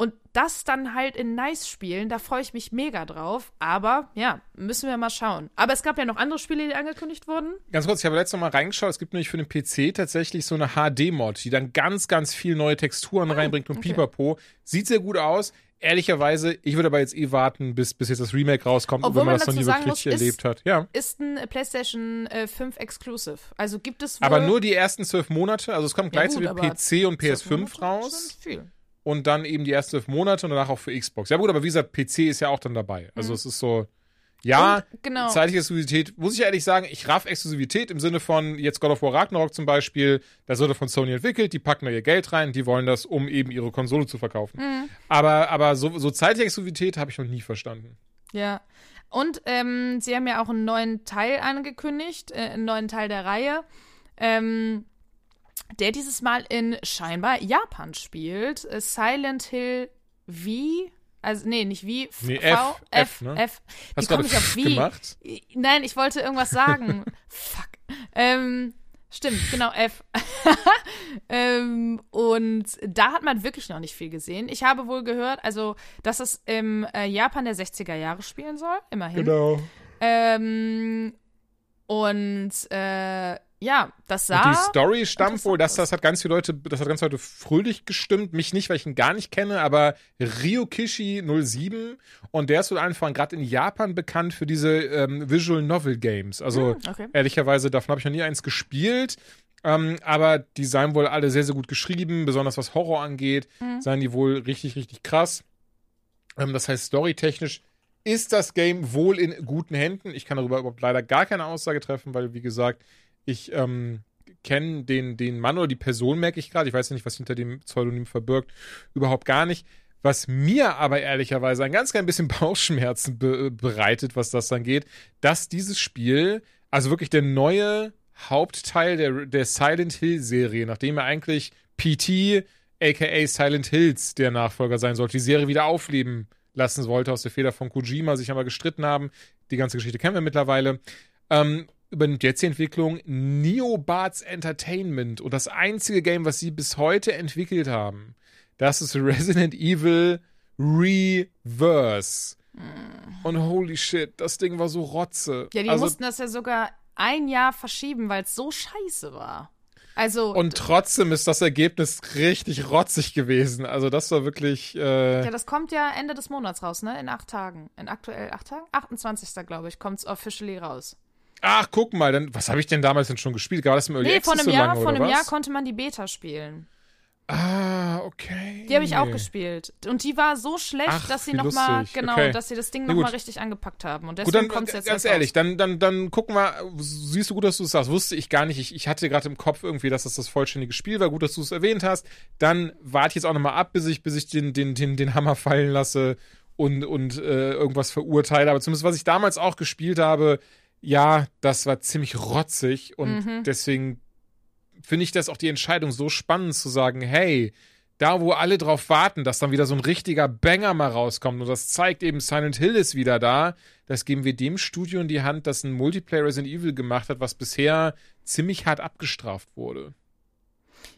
Und das dann halt in Nice spielen, da freue ich mich mega drauf. Aber ja, müssen wir mal schauen. Aber es gab ja noch andere Spiele, die angekündigt wurden. Ganz kurz, ich habe letztes Mal reingeschaut, es gibt nämlich für den PC tatsächlich so eine HD-Mod, die dann ganz, ganz viel neue Texturen reinbringt und okay. pipapo. Sieht sehr gut aus. Ehrlicherweise, ich würde aber jetzt eh warten, bis, bis jetzt das Remake rauskommt, Obwohl wenn man man das noch nie wirklich muss, ist- erlebt hat. Ja. Ist ein PlayStation äh, 5 Exclusive. Also gibt es wohl Aber nur die ersten zwölf Monate, also es kommt Ja, mit aber PC und zwölf PS5 Monate raus sind Viel. Und dann eben die ersten zwölf Monate und danach auch für Xbox. Ja gut, aber wie gesagt, PC ist ja auch dann dabei. Also es ist so, ja, Mhm. Und, genau. zeitliche Exklusivität, muss ich ehrlich sagen, ich raff Exklusivität im Sinne von jetzt God of War Ragnarok zum Beispiel, das wurde von Sony entwickelt, die packen da ihr Geld rein, die wollen das, um eben ihre Konsole zu verkaufen. Mhm. Aber, aber so, so zeitliche Exklusivität habe ich noch nie verstanden. Ja. Und ähm, sie haben ja auch einen neuen Teil angekündigt, äh, einen neuen Teil der Reihe, ähm, der dieses Mal in scheinbar Japan spielt. Äh, Silent Hill V. Also, nee, nicht wie. V, Nee, F, V, F, F, ne? F. Hast du ich auf wie? [LAUGHS] gemacht? Nein, ich wollte irgendwas sagen. [LAUGHS] Fuck. Ähm, stimmt, genau, F. [LAUGHS] ähm, und da hat man wirklich noch nicht viel gesehen. Ich habe wohl gehört, also, dass es im äh, Japan der 60er Jahre spielen soll, immerhin. Genau. Ähm, und äh, ja, das sah. Und die Story stammt wohl, das, interessant das hat ganz viele Leute, das hat ganz viele Leute fröhlich gestimmt. Mich nicht, weil ich ihn gar nicht kenne, aber Ryokishi 07 und der ist wohl einfach gerade in Japan bekannt für diese ähm, Visual Novel Games. Also Hm, okay. ehrlicherweise, davon habe ich noch nie eins gespielt. Ähm, aber die seien wohl alle sehr, sehr gut geschrieben, besonders was Horror angeht, Mhm. seien die wohl richtig, richtig krass. Ähm, das heißt, storytechnisch ist das Game wohl in guten Händen. Ich kann darüber überhaupt leider gar keine Aussage treffen, weil, wie gesagt, ich ähm, kenne den, den Mann oder die Person, merke ich gerade. Ich weiß ja nicht, was hinter dem Pseudonym verbirgt. Überhaupt gar nicht. Was mir aber ehrlicherweise ein ganz klein bisschen [LAUGHS] Bauchschmerzen be bereitet, was das angeht, dass dieses Spiel, also wirklich der neue Hauptteil der, der Silent Hill-Serie, nachdem er eigentlich PT, aka Silent Hills, der Nachfolger sein sollte, die Serie wieder aufleben lassen wollte, aus der Feder von Kojima, sich einmal gestritten haben. Die ganze Geschichte kennen wir mittlerweile. Ähm, übernimmt jetzt die Entwicklung Neobards Entertainment und das einzige Game, was sie bis heute entwickelt haben, Das ist Resident Evil Reverse. Und holy shit, das Ding war so rotze. Ja, die also, mussten das ja sogar ein Jahr verschieben, weil es so scheiße war. Also. und trotzdem ist das Ergebnis richtig rotzig gewesen. Also das war wirklich. Äh, ja, das kommt ja Ende des Monats raus, ne? In acht Tagen. In aktuell acht Tagen? 28. glaube ich, kommt's officially raus. Ach, guck mal, dann, was habe ich denn damals denn schon gespielt? War das im Early Nee, Access vor einem so Jahr, lange, vor einem was? Jahr konnte man die Beta spielen. Ah, okay. Die habe ich auch gespielt. Und die war so schlecht, Ach, dass sie nochmal, genau, Okay. dass sie das Ding nochmal richtig angepackt haben. Und deswegen dann kommt es jetzt ganz ehrlich, raus. dann, dann, dann gucken wir, siehst du gut, dass du es sagst. Wusste ich gar nicht. Ich, ich hatte gerade im Kopf irgendwie, dass das das vollständige Spiel war. Gut, dass du es erwähnt hast. Dann warte ich jetzt auch nochmal ab, bis ich, bis ich den, den, den, den Hammer fallen lasse und, und äh, irgendwas verurteile. Aber zumindest, was ich damals auch gespielt habe, ja, das war ziemlich rotzig. Und Mhm. deswegen finde ich das auch die Entscheidung so spannend zu sagen, hey, da wo alle drauf warten, dass dann wieder so ein richtiger Banger mal rauskommt und das zeigt eben, Silent Hill ist wieder da, das geben wir dem Studio in die Hand, das ein Multiplayer Resident Evil gemacht hat, was bisher ziemlich hart abgestraft wurde.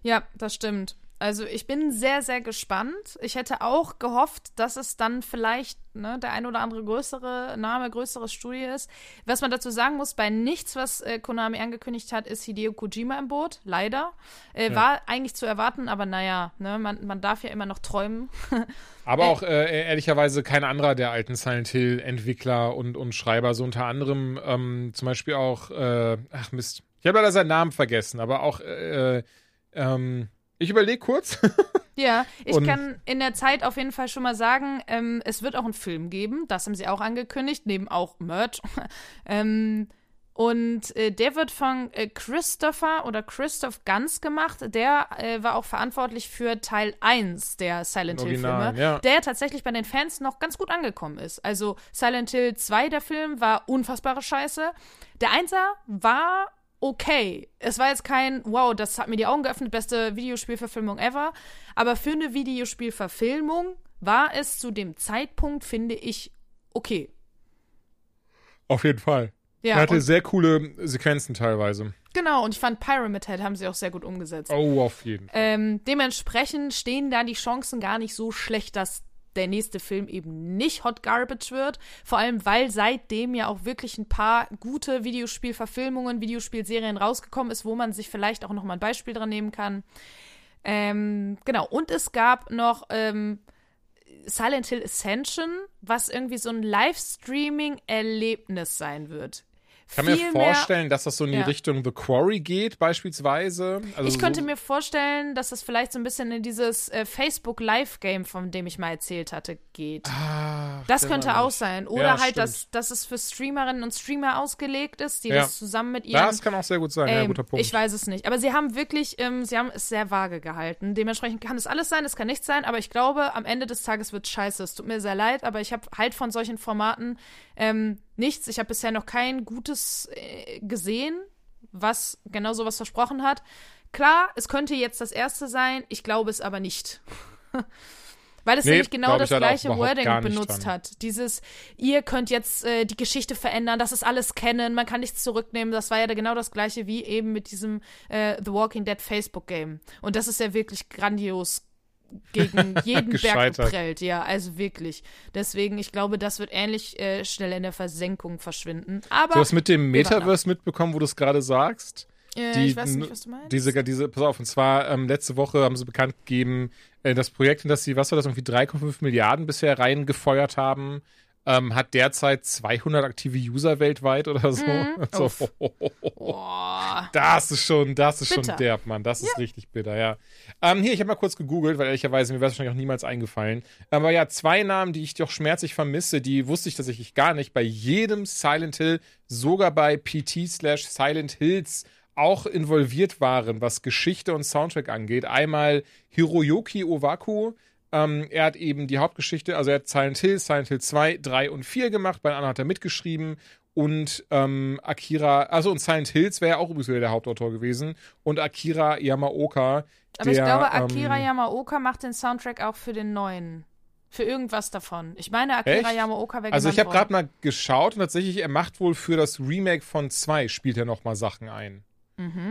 Ja, das stimmt. Also ich bin sehr, sehr gespannt. Ich hätte auch gehofft, dass es dann vielleicht ne, der ein oder andere größere Name, größeres Studio ist. Was man dazu sagen muss, bei nichts, was äh, Konami angekündigt hat, ist Hideo Kojima im Boot. Leider. Äh, Ja. War eigentlich zu erwarten, aber naja, ne, man, man darf ja immer noch träumen. [LAUGHS] Aber Äh. auch äh, ehrlicherweise kein anderer der alten Silent Hill Entwickler und, und Schreiber, so unter anderem ähm, zum Beispiel auch, äh, ach Mist, ich habe leider seinen Namen vergessen, aber auch, äh, ähm, ich überlege kurz. [LAUGHS] Ja, ich Und- kann in der Zeit auf jeden Fall schon mal sagen, ähm, es wird auch einen Film geben. Das haben sie auch angekündigt, neben auch Merch. [LAUGHS] ähm, und äh, der wird von äh, Christopher oder Christoph Ganz gemacht. Der äh, war auch verantwortlich für Teil 1 der Silent Hill-Filme, ja. der tatsächlich bei den Fans noch ganz gut angekommen ist. Also Silent Hill 2, der Film, war unfassbare Scheiße. Der 1er war okay. Es war jetzt kein, wow, das hat mir die Augen geöffnet, beste Videospielverfilmung ever. Aber für eine Videospielverfilmung war es zu dem Zeitpunkt, finde ich, okay. Auf jeden Fall. Ja, er hatte sehr coole Sequenzen teilweise. genau, und ich fand Pyramid Head haben sie auch sehr gut umgesetzt. Oh, auf jeden Fall. Ähm, dementsprechend stehen da die Chancen gar nicht so schlecht, dass der nächste Film eben nicht Hot Garbage wird. Vor allem, weil seitdem ja auch wirklich ein paar gute Videospielverfilmungen, Videospielserien rausgekommen ist, wo man sich vielleicht auch noch mal ein Beispiel dran nehmen kann. Ähm, genau. Und es gab noch ähm, Silent Hill Ascension, was irgendwie so ein Livestreaming-Erlebnis sein wird. Ich kann mir Viel mehr- vorstellen, dass das so in die Ja. Richtung The Quarry geht, beispielsweise. Also ich könnte so, mir vorstellen, dass es vielleicht so ein bisschen in dieses äh, Facebook Live-Game, von dem ich mal erzählt hatte, geht. Ah, das könnte auch sein. Oder Ja, halt, stimmt. dass, dass es für Streamerinnen und Streamer ausgelegt ist, die Ja. das zusammen mit ihren. Das kann auch sehr gut sein, ja, Ähm, guter Punkt. Ich weiß es nicht. Aber sie haben wirklich, ähm, sie haben es sehr vage gehalten. Dementsprechend kann es alles sein, es kann nichts sein, aber ich glaube, am Ende des Tages wird scheiße. Es tut mir sehr leid, aber ich habe halt von solchen Formaten ähm, nichts. Ich habe bisher noch kein gutes äh, gesehen, was genau sowas versprochen hat. Klar, es könnte jetzt das erste sein, ich glaube es aber nicht. [LAUGHS] Weil es Nee, nämlich genau das halt gleiche Wording benutzt dran. hat. Dieses, ihr könnt jetzt äh, die Geschichte verändern, das ist alles kennen, man kann nichts zurücknehmen. Das war ja genau das gleiche wie eben mit diesem äh, The Walking Dead Facebook-Game. Und das ist ja wirklich grandios gegen [LAUGHS] jeden Berg geprellt. Ja, also wirklich. Deswegen, ich glaube, das wird ähnlich äh, schnell in der Versenkung verschwinden. Aber du hast mit dem. Metaverse mitbekommen, wo du es gerade sagst? äh, die- ich weiß nicht, was du meinst. Diese, diese, pass auf, und zwar ähm, letzte Woche haben sie bekannt gegeben, äh, das Projekt, in das sie, was war das, irgendwie 3,5 Milliarden bisher reingefeuert haben, ähm, hat derzeit 200 aktive User weltweit oder so. [LAUGHS] so Uff. [LAUGHS] Boah. Das ist schon, das ist Bitter. schon derb, Mann. Das ist richtig bitter, ja. Ähm, hier, ich habe mal kurz gegoogelt, weil ehrlicherweise mir wäre es wahrscheinlich auch niemals eingefallen. Aber ja, zwei Namen, die ich doch schmerzlich vermisse, die wusste ich tatsächlich gar nicht. Bei jedem Silent Hill, sogar bei PT slash Silent Hills auch involviert waren, was Geschichte und Soundtrack angeht. Einmal Hiroyuki Owaku. Ähm, er hat eben die Hauptgeschichte, also er hat Silent Hill, Silent Hill 2, 3 und 4 gemacht. Bei den anderen hat er mitgeschrieben. Und ähm, Akira, also und Silent Hills wäre ja auch übrigens wieder der Hauptautor gewesen. Und Akira Yamaoka. Aber ich der, glaube, Akira ähm, Yamaoka macht den Soundtrack auch für den neuen. Für irgendwas davon. Ich meine, Akira Echt? Yamaoka wäre Also ich habe gerade mal geschaut und tatsächlich, er macht wohl für das Remake von 2 spielt er noch mal Sachen ein.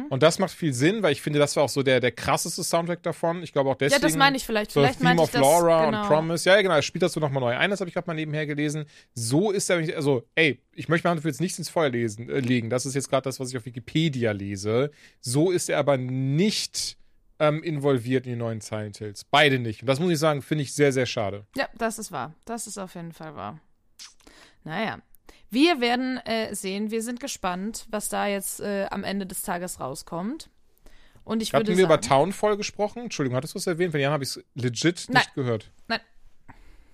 Und das macht viel Sinn, weil ich finde, das war auch so der, der krasseste Soundtrack davon. Ich glaube auch Ja, deswegen. das meine ich vielleicht. So Vielleicht Theme of das, Laura genau. und Promise. Ja, ja, genau. Er spielt das so nochmal neu ein. Das habe ich gerade mal nebenher gelesen. So ist er, also, ey, ich möchte mal dafür jetzt nichts ins Feuer lesen, äh, legen. Das ist jetzt gerade das, was ich auf Wikipedia lese. So ist er aber nicht ähm, involviert in die neuen Silent Hills. Beide nicht. Und das muss ich sagen, finde ich sehr, sehr schade. Ja, das ist wahr. Das ist auf jeden Fall wahr. Naja. Wir werden äh, sehen, wir sind gespannt, was da jetzt äh, am Ende des Tages rauskommt. Und ich Hatten würde wir über sagen, Townfall gesprochen? Entschuldigung, hattest du es erwähnt? Wenn ja, habe ich es legit Nein. nicht gehört. Nein.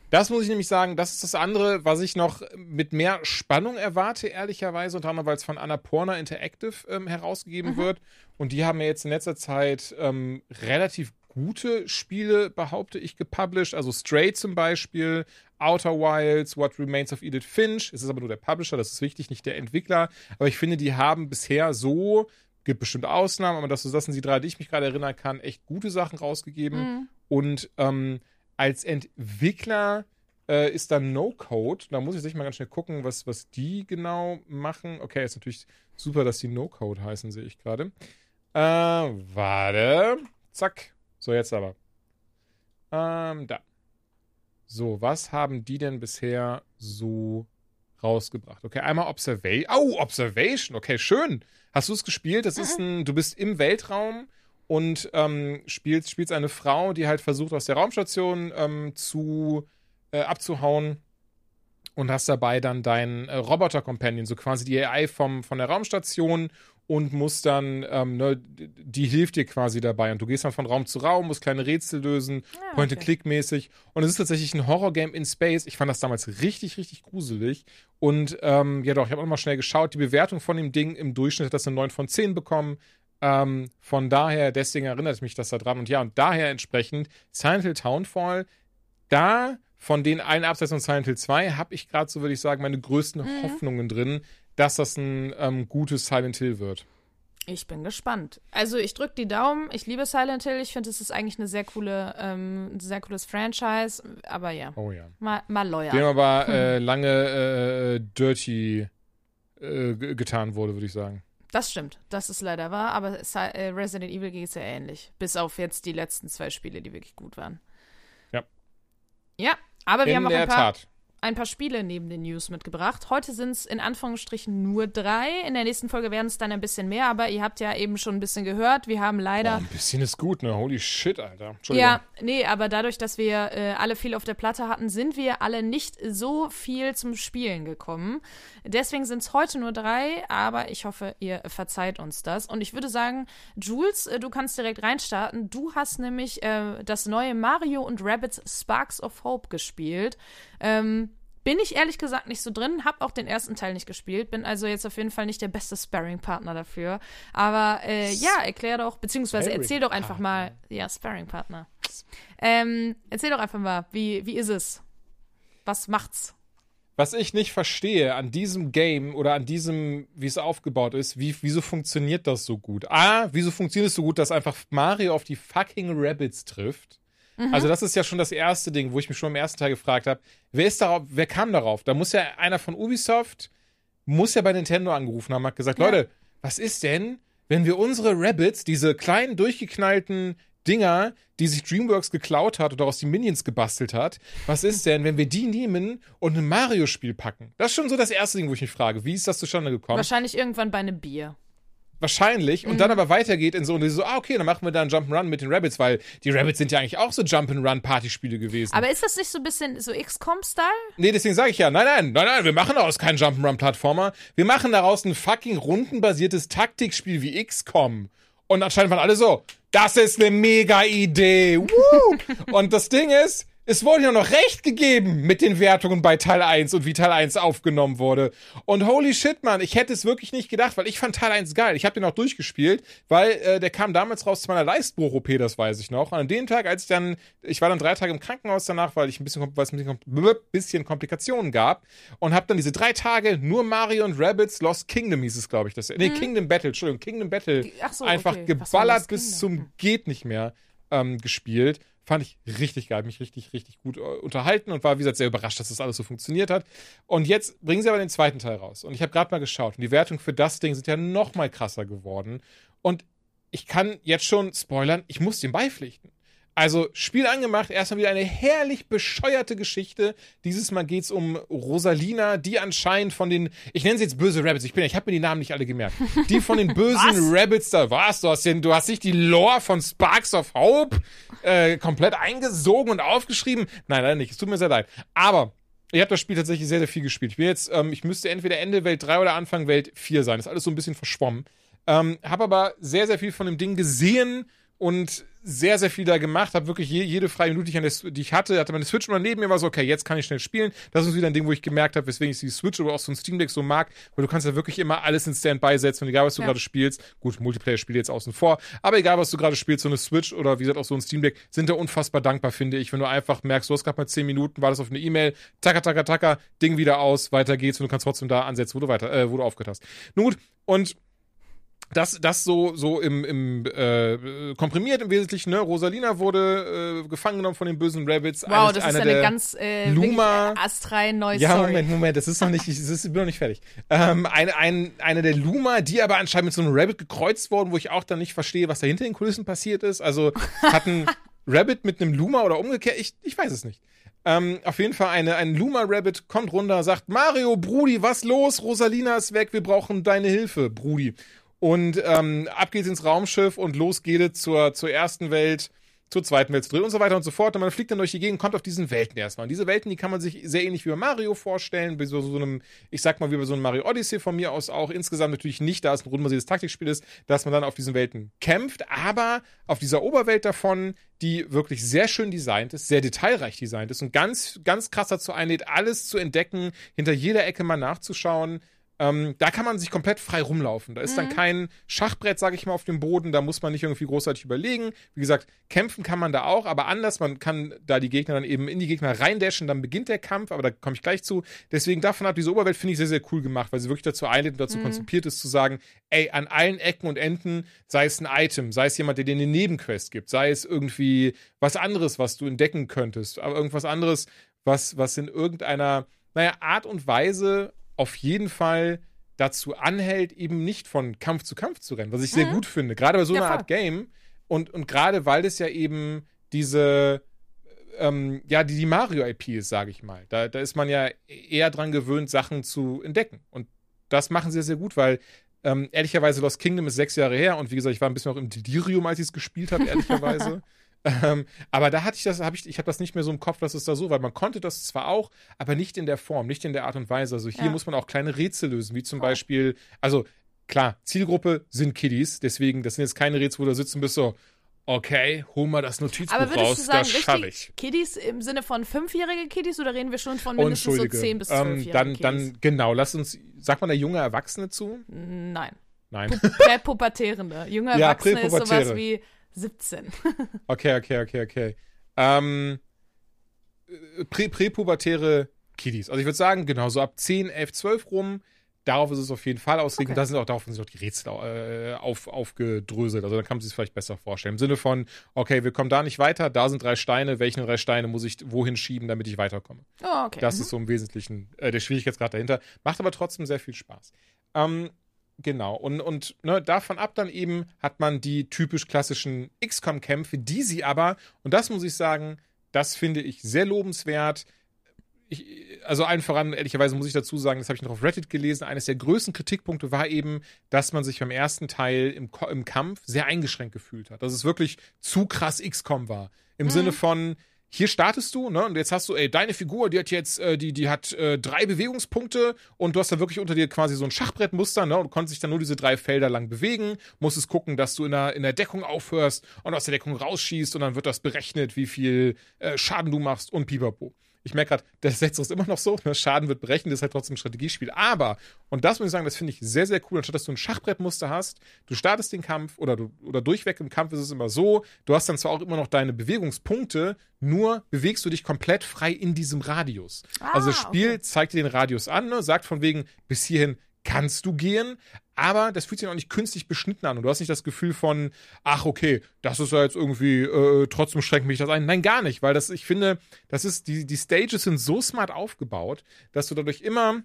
Das muss ich nämlich sagen, das ist das andere, was ich noch mit mehr Spannung erwarte, ehrlicherweise, unter anderem, weil es von Annapurna Interactive ähm, herausgegeben Mhm. wird. Und die haben ja jetzt in letzter Zeit ähm, relativ gute Spiele, behaupte ich, gepublished. Also Stray zum Beispiel, Outer Wilds, What Remains of Edith Finch. Es ist aber nur der Publisher, das ist wichtig, nicht der Entwickler. Aber ich finde, die haben bisher so, gibt bestimmt Ausnahmen, aber das, das sind die drei, die ich mich gerade erinnern kann, echt gute Sachen rausgegeben. Mhm. Und ähm, als Entwickler äh, ist dann No-Code. Da muss ich sich mal ganz schnell gucken, was, was die genau machen. Okay, ist natürlich super, dass die No-Code heißen, sehe ich gerade. Äh, warte. Zack. So, jetzt aber. Ähm, da. So, was haben die denn bisher so rausgebracht? Okay, einmal Observation. Oh, Observation. Okay, schön. Hast du es gespielt? Das ist ein, du bist im Weltraum und ähm, spielst, spielst eine Frau, die halt versucht, aus der Raumstation ähm, zu äh, abzuhauen und hast dabei dann deinen äh, Roboter-Companion, so quasi die AI vom, von der Raumstation und musst dann, ähm, ne, die hilft dir quasi dabei. Und du gehst dann von Raum zu Raum, musst kleine Rätsel lösen, Ah, Point-and-Click-mäßig. Und es ist tatsächlich ein Horror-Game in Space. Ich fand das damals richtig, richtig gruselig. Und ähm, ja doch, ich habe auch mal schnell geschaut. Die Bewertung von dem Ding im Durchschnitt hat das eine 9 von 10 bekommen. Ähm, von daher, deswegen erinnert mich das da dran. Und ja, und daher entsprechend Silent Hill Townfall, da von den allen Abseits von Silent Hill 2 habe ich gerade, so würde ich sagen, meine größten Mhm. Hoffnungen drin, dass das ein ähm, gutes Silent Hill wird. Ich bin gespannt. Also ich drücke die Daumen. Ich liebe Silent Hill. Ich finde, es ist eigentlich eine sehr coole, ähm, ein sehr cooles Franchise. Aber ja, Oh ja. mal, mal loyal. Dem aber äh, lange äh, dirty äh, ge- getan wurde, würde ich sagen. Das stimmt. Das ist leider wahr. Aber äh, Resident Evil geht es ja ähnlich. Bis auf jetzt die letzten zwei Spiele, die wirklich gut waren. Ja. Ja, aber wir In haben auch ein paar, Tat. Ein paar Spiele neben den News mitgebracht. Heute sind es in Anführungsstrichen nur drei. In der nächsten Folge werden es dann ein bisschen mehr, aber ihr habt ja eben schon ein bisschen gehört. Wir haben leider. ein bisschen ist gut, ne? Holy shit, Alter. Entschuldigung. Ja, nee, aber dadurch, dass wir äh, alle viel auf der Platte hatten, sind wir alle nicht so viel zum Spielen gekommen. Deswegen sind es heute nur drei, aber ich hoffe, ihr verzeiht uns das. Und ich würde sagen, Jules, äh, du kannst direkt reinstarten. Du hast nämlich äh, das neue Mario und Rabbits Sparks of Hope gespielt. Ähm, bin ich ehrlich gesagt nicht so drin, hab auch den ersten Teil nicht gespielt, bin also jetzt auf jeden Fall nicht der beste Sparring-Partner dafür. Aber äh, ja, erklär doch, beziehungsweise erzähl doch einfach mal, ja, Sparring-Partner. Ähm, erzähl doch einfach mal, wie, wie ist es? Was macht's? Was ich nicht verstehe an diesem Game oder an diesem, wie es aufgebaut ist, wie, wieso funktioniert das so gut? A, wieso funktioniert es so gut, dass einfach Mario auf die fucking Rabbits trifft? Also das ist ja schon das erste Ding, wo ich mich schon im ersten Teil gefragt habe, wer ist darauf, wer kam darauf? Da muss ja einer von Ubisoft, muss ja bei Nintendo angerufen haben, hat gesagt, Ja. Leute, was ist denn, wenn wir unsere Rabbits, diese kleinen durchgeknallten Dinger, die sich DreamWorks geklaut hat oder aus die Minions gebastelt hat, was ist denn, wenn wir die nehmen und ein Mario-Spiel packen? Das ist schon so das erste Ding, wo ich mich frage, wie ist das zustande gekommen? Wahrscheinlich irgendwann bei einem Bier. Wahrscheinlich. Und Mhm. dann aber weitergeht in so, und so, ah, okay, dann machen wir da einen Jump'n'Run mit den Rabbits, weil die Rabbits sind ja eigentlich auch so Jump'n'Run-Partyspiele gewesen. Aber ist das nicht so ein bisschen so XCOM-Style? Nee, deswegen sage ich ja, nein, nein, nein, nein, wir machen daraus keinen Jump'n'Run-Plattformer. Wir machen daraus ein fucking rundenbasiertes Taktikspiel wie XCOM. Und anscheinend waren alle so, das ist eine mega Idee. Woo! [LAUGHS] und das Ding ist, es wurde ja noch recht gegeben mit den Wertungen bei Teil 1 und wie Teil 1 aufgenommen wurde. Und holy shit, Mann, ich hätte es wirklich nicht gedacht, weil ich fand Teil 1 geil. Ich habe den auch durchgespielt, weil äh, der kam damals raus zu meiner Leistbruch-OP, das weiß ich noch. Und an dem Tag, als ich dann, ich war dann drei Tage im Krankenhaus danach, weil ich ein bisschen, weil es ein bisschen, Komplikationen gab und habe dann diese drei Tage nur Mario und Rabbits Lost Kingdom hieß es, glaube ich. Das, nee, Kingdom Battle, Entschuldigung, Kingdom Battle Ach so, einfach okay. Geballert bis zum geht nicht mehr ähm, gespielt. Fand ich richtig geil, mich richtig, richtig gut äh, unterhalten und war, wie gesagt, sehr überrascht, dass das alles so funktioniert hat. Und jetzt bringen sie aber den zweiten Teil raus. Und ich habe gerade mal geschaut und die Wertungen für das Ding sind ja noch mal krasser geworden. Und ich kann jetzt schon spoilern, ich muss dem beipflichten. Also, Spiel angemacht, erstmal wieder eine herrlich bescheuerte Geschichte. Dieses Mal geht's um Rosalina, die anscheinend von den, ich nenne sie jetzt böse Rabbits, ich bin, ich habe mir die Namen nicht alle gemerkt. Die von den bösen Rabbits da, was? Du hast, den, du hast nicht die Lore von Sparks of Hope äh, komplett eingesogen und aufgeschrieben. Nein, leider nicht. Es tut mir sehr leid. Aber ich habe das Spiel tatsächlich sehr, sehr viel gespielt. Ich bin jetzt, ähm, ich müsste entweder Ende Welt 3 oder Anfang Welt 4 sein. Das ist alles so ein bisschen verschwommen. Ähm, habe aber sehr, sehr viel von dem Ding gesehen und sehr, sehr viel da gemacht, habe wirklich je, jede freie Minute, die ich, der, die ich hatte, hatte meine Switch immer neben mir, war so, okay, jetzt kann ich schnell spielen. Das ist wieder ein Ding, wo ich gemerkt habe, weswegen ich die Switch oder auch so ein Steam Deck so mag, weil du kannst ja wirklich immer alles in Standby setzen und egal, was du ja. gerade spielst, gut, Multiplayer-Spiele jetzt außen vor, aber egal, was du gerade spielst, so eine Switch oder wie gesagt auch so ein Steam Deck, sind da unfassbar dankbar, finde ich, wenn du einfach merkst, du hast gerade mal 10 Minuten, war das auf eine E-Mail, taka, taka, taka, Ding wieder aus, weiter geht's und du kannst trotzdem da ansetzen, wo du weiter, äh, wo du aufgehört hast. Nun gut, und das, das so, so im, im äh, komprimiert im Wesentlichen, ne? Rosalina wurde äh, gefangen genommen von den bösen Rabbits. Wow, das ist eine ganz äh, Luma, astrein neue Ja, Story. Moment, Moment, das ist noch nicht, das ist, ich bin noch nicht fertig. Ähm, eine, ein, eine der Luma, die aber anscheinend mit so einem Rabbit gekreuzt worden, wo ich auch dann nicht verstehe, was da hinter den Kulissen passiert ist. Also hat ein [LAUGHS] Rabbit mit einem Luma oder umgekehrt, ich, ich weiß es nicht. Ähm, auf jeden Fall eine, ein Luma-Rabbit kommt runter, sagt, Mario, Brudi, was los? Rosalina ist weg, wir brauchen deine Hilfe, Brudi. Und ähm, ab geht's ins Raumschiff und los geht es zur, zur ersten Welt, zur zweiten Welt drin und so weiter und so fort. Und man fliegt dann durch die Gegend, kommt auf diesen Welten erstmal. Und diese Welten, die kann man sich sehr ähnlich wie bei Mario vorstellen, wie so, so einem, ich sag mal, wie bei so einem Mario Odyssey von mir aus auch. Insgesamt natürlich nicht, da es ein rundbasiertes Taktikspiel ist, dass man dann auf diesen Welten kämpft, aber auf dieser Oberwelt davon, die wirklich sehr schön designt ist, sehr detailreich designt ist und ganz, ganz krass dazu einlädt, alles zu entdecken, hinter jeder Ecke mal nachzuschauen ähm, da kann man sich komplett frei rumlaufen. Da ist mhm. dann kein Schachbrett, sage ich mal, auf dem Boden. Da muss man nicht irgendwie großartig überlegen. Wie gesagt, kämpfen kann man da auch, aber anders. Man kann da die Gegner dann eben in die Gegner reindashen. Dann beginnt der Kampf, aber da komme ich gleich zu. Deswegen davon ab, diese Oberwelt finde ich sehr, sehr cool gemacht, weil sie wirklich dazu einlädt und dazu mhm. konzipiert ist, zu sagen, ey, an allen Ecken und Enden, sei es ein Item, sei es jemand, der dir eine Nebenquest gibt, sei es irgendwie was anderes, was du entdecken könntest, aber irgendwas anderes, was, was in irgendeiner, naja, Art und Weise auf jeden Fall dazu anhält, eben nicht von Kampf zu Kampf zu rennen, was ich mhm. sehr gut finde. Gerade bei so ja, einer voll. Art Game. Und, und gerade weil das ja eben diese, ähm, ja, die, die Mario-IP ist, sage ich mal. Da, da ist man ja eher dran gewöhnt, Sachen zu entdecken. Und das machen sie sehr gut, weil ähm, ehrlicherweise Lost Kingdom ist sechs Jahre her und wie gesagt, ich war ein bisschen auch im Delirium, als ich es gespielt habe, [LAUGHS] ehrlicherweise. Ähm, aber da hatte ich das, habe ich, ich habe das nicht mehr so im Kopf, dass es da so war. Man konnte das zwar auch, aber nicht in der Form, nicht in der Art und Weise. Also hier ja. muss man auch kleine Rätsel lösen, wie zum oh. Beispiel, also klar, Zielgruppe sind Kiddies, deswegen, das sind jetzt keine Rätsel, wo du sitzen bist so, okay, hol mal das Notizbuch aber raus, sagen, das schaffe ich. Kiddies im Sinne von fünfjährige Kiddies oder reden wir schon von mindestens so 10 bis 12 ähm, dann, dann, genau, lass uns, sagt man da junge Erwachsene zu? Nein. Nein. Präpubertierende. Junge ja, Erwachsene ist sowas wie 17. [LAUGHS] okay, okay, okay, okay. Ähm, prä präpubertäre Kiddies. Also ich würde sagen, genau, so ab 10, 11, 12 rum, darauf ist es auf jeden Fall ausgelegt. Okay. Und da sind auch, darauf sind auch die Rätsel äh, auf, aufgedröselt. Also dann kann man sich vielleicht besser vorstellen. Im Sinne von, okay, wir kommen da nicht weiter, da sind drei Steine, welche drei Steine muss ich wohin schieben, damit ich weiterkomme? Oh, okay. Das mhm. ist so im Wesentlichen äh, der Schwierigkeitsgrad dahinter. Macht aber trotzdem sehr viel Spaß. Ähm, Genau, und, und ne, davon ab dann eben hat man die typisch klassischen XCOM-Kämpfe, die sie aber, und das muss ich sagen, das finde ich sehr lobenswert. Ich, also allen voran, ehrlicherweise muss ich dazu sagen, das habe ich noch auf Reddit gelesen, eines der größten Kritikpunkte war eben, dass man sich beim ersten Teil im, im Kampf sehr eingeschränkt gefühlt hat. Dass es wirklich zu krass XCOM war. Im mhm. Sinne von, hier startest du, ne? Und jetzt hast du, ey, deine Figur, die hat jetzt, äh, die, die hat äh, drei Bewegungspunkte und du hast da wirklich unter dir quasi so ein Schachbrettmuster, ne? Und konntest dich dann nur diese drei Felder lang bewegen, musstest gucken, dass du in der, in der Deckung aufhörst und aus der Deckung rausschießt und dann wird das berechnet, wie viel äh, Schaden du machst und pipapo. Ich merke gerade, der Setzer ist immer noch so, der Schaden wird berechnet, ist halt trotzdem ein Strategiespiel. Aber, und das muss ich sagen, das finde ich sehr, sehr cool, anstatt dass du ein Schachbrettmuster hast, du startest den Kampf oder, du, oder durchweg im Kampf ist es immer so, du hast dann zwar auch immer noch deine Bewegungspunkte, nur bewegst du dich komplett frei in diesem Radius. Ah, also das Spiel okay. zeigt dir den Radius an, ne, sagt von wegen, bis hierhin kannst du gehen, aber das fühlt sich auch nicht künstlich beschnitten an und du hast nicht das Gefühl von, ach okay, das ist ja jetzt irgendwie, äh, trotzdem schränkt mich das ein. Nein, gar nicht, weil das, ich finde, das ist, die, die Stages sind so smart aufgebaut, dass du dadurch immer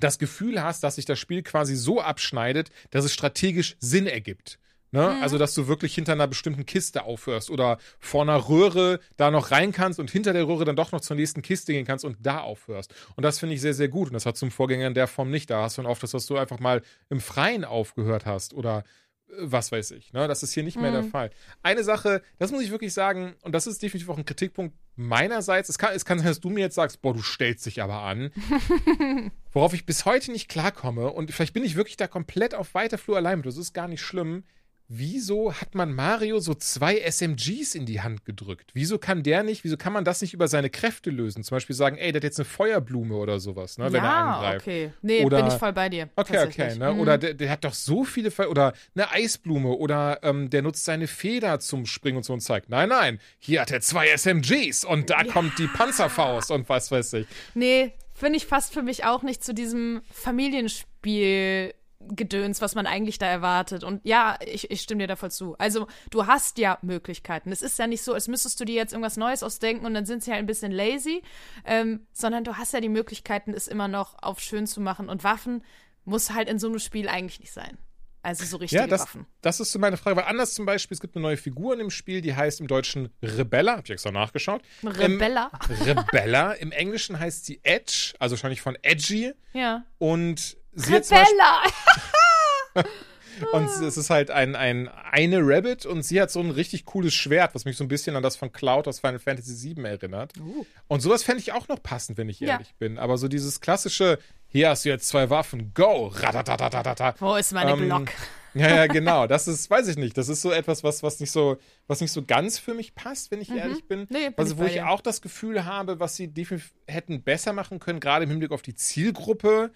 das Gefühl hast, dass sich das Spiel quasi so abschneidet, dass es strategisch Sinn ergibt. Ne? Mhm. Also, dass du wirklich hinter einer bestimmten Kiste aufhörst oder vor einer Röhre da noch rein kannst und hinter der Röhre dann doch noch zur nächsten Kiste gehen kannst und da aufhörst. Und das finde ich sehr, sehr gut. Und das hat zum Vorgänger in der Form nicht. Da hast du dann oft, dass du einfach mal im Freien aufgehört hast oder äh, was weiß ich. Ne? Das ist hier nicht mehr der mhm. Fall. Eine Sache, das muss ich wirklich sagen, und das ist definitiv auch ein Kritikpunkt meinerseits. Es kann, es kann sein, dass du mir jetzt sagst, boah, du stellst dich aber an. [LAUGHS] worauf ich bis heute nicht klarkomme. Und vielleicht bin ich wirklich da komplett auf weiter Flur allein mit. Das ist gar nicht schlimm wieso hat man Mario so zwei SMGs in die Hand gedrückt? Wieso kann der nicht, wieso kann man das nicht über seine Kräfte lösen? Zum Beispiel sagen, ey, der hat jetzt eine Feuerblume oder sowas, ne, wenn ja, er angreift. okay. Nee, oder, bin ich voll bei dir. Okay, okay, ne? Mhm. Oder der, der, hat doch so viele, Fe oder eine Eisblume oder ähm, der nutzt seine Feder zum Springen und so und zeigt, nein, nein, hier hat er zwei SMGs und da ja. kommt die Panzerfaust und was weiß ich. Nee, finde ich fast für mich auch nicht zu diesem Familienspiel Gedöns, was man eigentlich da erwartet. Und ja, ich, ich stimme dir da voll zu. Also, du hast ja Möglichkeiten. Es ist ja nicht so, als müsstest du dir jetzt irgendwas Neues ausdenken und dann sind sie halt ein bisschen lazy, ähm, sondern du hast ja die Möglichkeiten, es immer noch auf schön zu machen. Und Waffen muss halt in so einem Spiel eigentlich nicht sein. Also so richtige ja, das, Waffen. Das ist so meine Frage, weil anders zum Beispiel, es gibt eine neue Figur in dem Spiel, die heißt im Deutschen Rebella, hab ich extra nachgeschaut. Rebella? Im, Rebella. Im Englischen heißt sie Edge, also wahrscheinlich von Edgy. Ja. Und sie Rebella! [LAUGHS] und es ist halt ein, ein eine Rabbit und sie hat so ein richtig cooles Schwert, was mich so ein bisschen an das von Cloud aus Final Fantasy VII erinnert. Uh. Und sowas fände ich auch noch passend, wenn ich ja. ehrlich bin. Aber so dieses klassische, hier hast du jetzt zwei Waffen, go! Wo ist meine ähm, Glock? Ja, ja, [LAUGHS] genau. Das ist, weiß ich nicht. Das ist so etwas, was, was nicht so, was nicht so ganz für mich passt, wenn ich mhm. ehrlich bin. Nee, bin also, ich wo ich auch das Gefühl habe, was sie definitiv hätten besser machen können, gerade im Hinblick auf die Zielgruppe.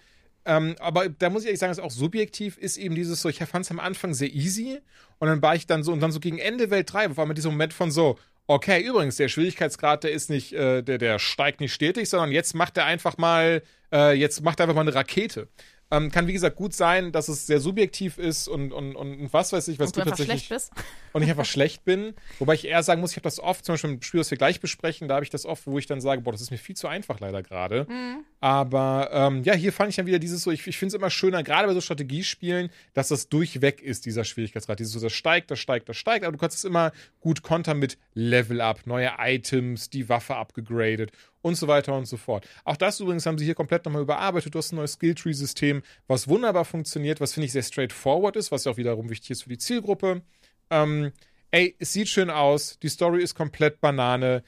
Ähm, aber da muss ich ehrlich sagen, ist auch subjektiv, ist eben dieses so, ich fand es am Anfang sehr easy und dann war ich dann so, und dann so gegen Ende Welt 3, war mit diesem Moment von so, okay, übrigens, der Schwierigkeitsgrad, der ist nicht, äh, der, der steigt nicht stetig, sondern jetzt macht er einfach mal, äh, jetzt macht er einfach mal eine Rakete. Ähm, kann, wie gesagt, gut sein, dass es sehr subjektiv ist und, und, und was weiß ich, was und du einfach schlecht bist. Und ich einfach schlecht bin. Wobei ich eher sagen muss, ich habe das oft, zum Beispiel im Spiel, das wir gleich besprechen, da habe ich das oft, wo ich dann sage, boah, das ist mir viel zu einfach leider gerade. Mhm. Aber ähm, ja, hier fand ich dann wieder dieses so, ich, ich finde es immer schöner, gerade bei so Strategiespielen, dass das durchweg ist, dieser Schwierigkeitsgrad. Dieses so, das steigt, das steigt, das steigt, aber du kannst es immer gut kontern mit Level-Up, neue Items, die Waffe abgegradet und so weiter und so fort. Auch das übrigens haben sie hier komplett nochmal überarbeitet. Du hast ein neues Skilltree-System, was wunderbar funktioniert, was finde ich sehr straightforward ist, was ja auch wiederum wichtig ist für die Zielgruppe. Ähm, ey, es sieht schön aus, die Story ist komplett Banane.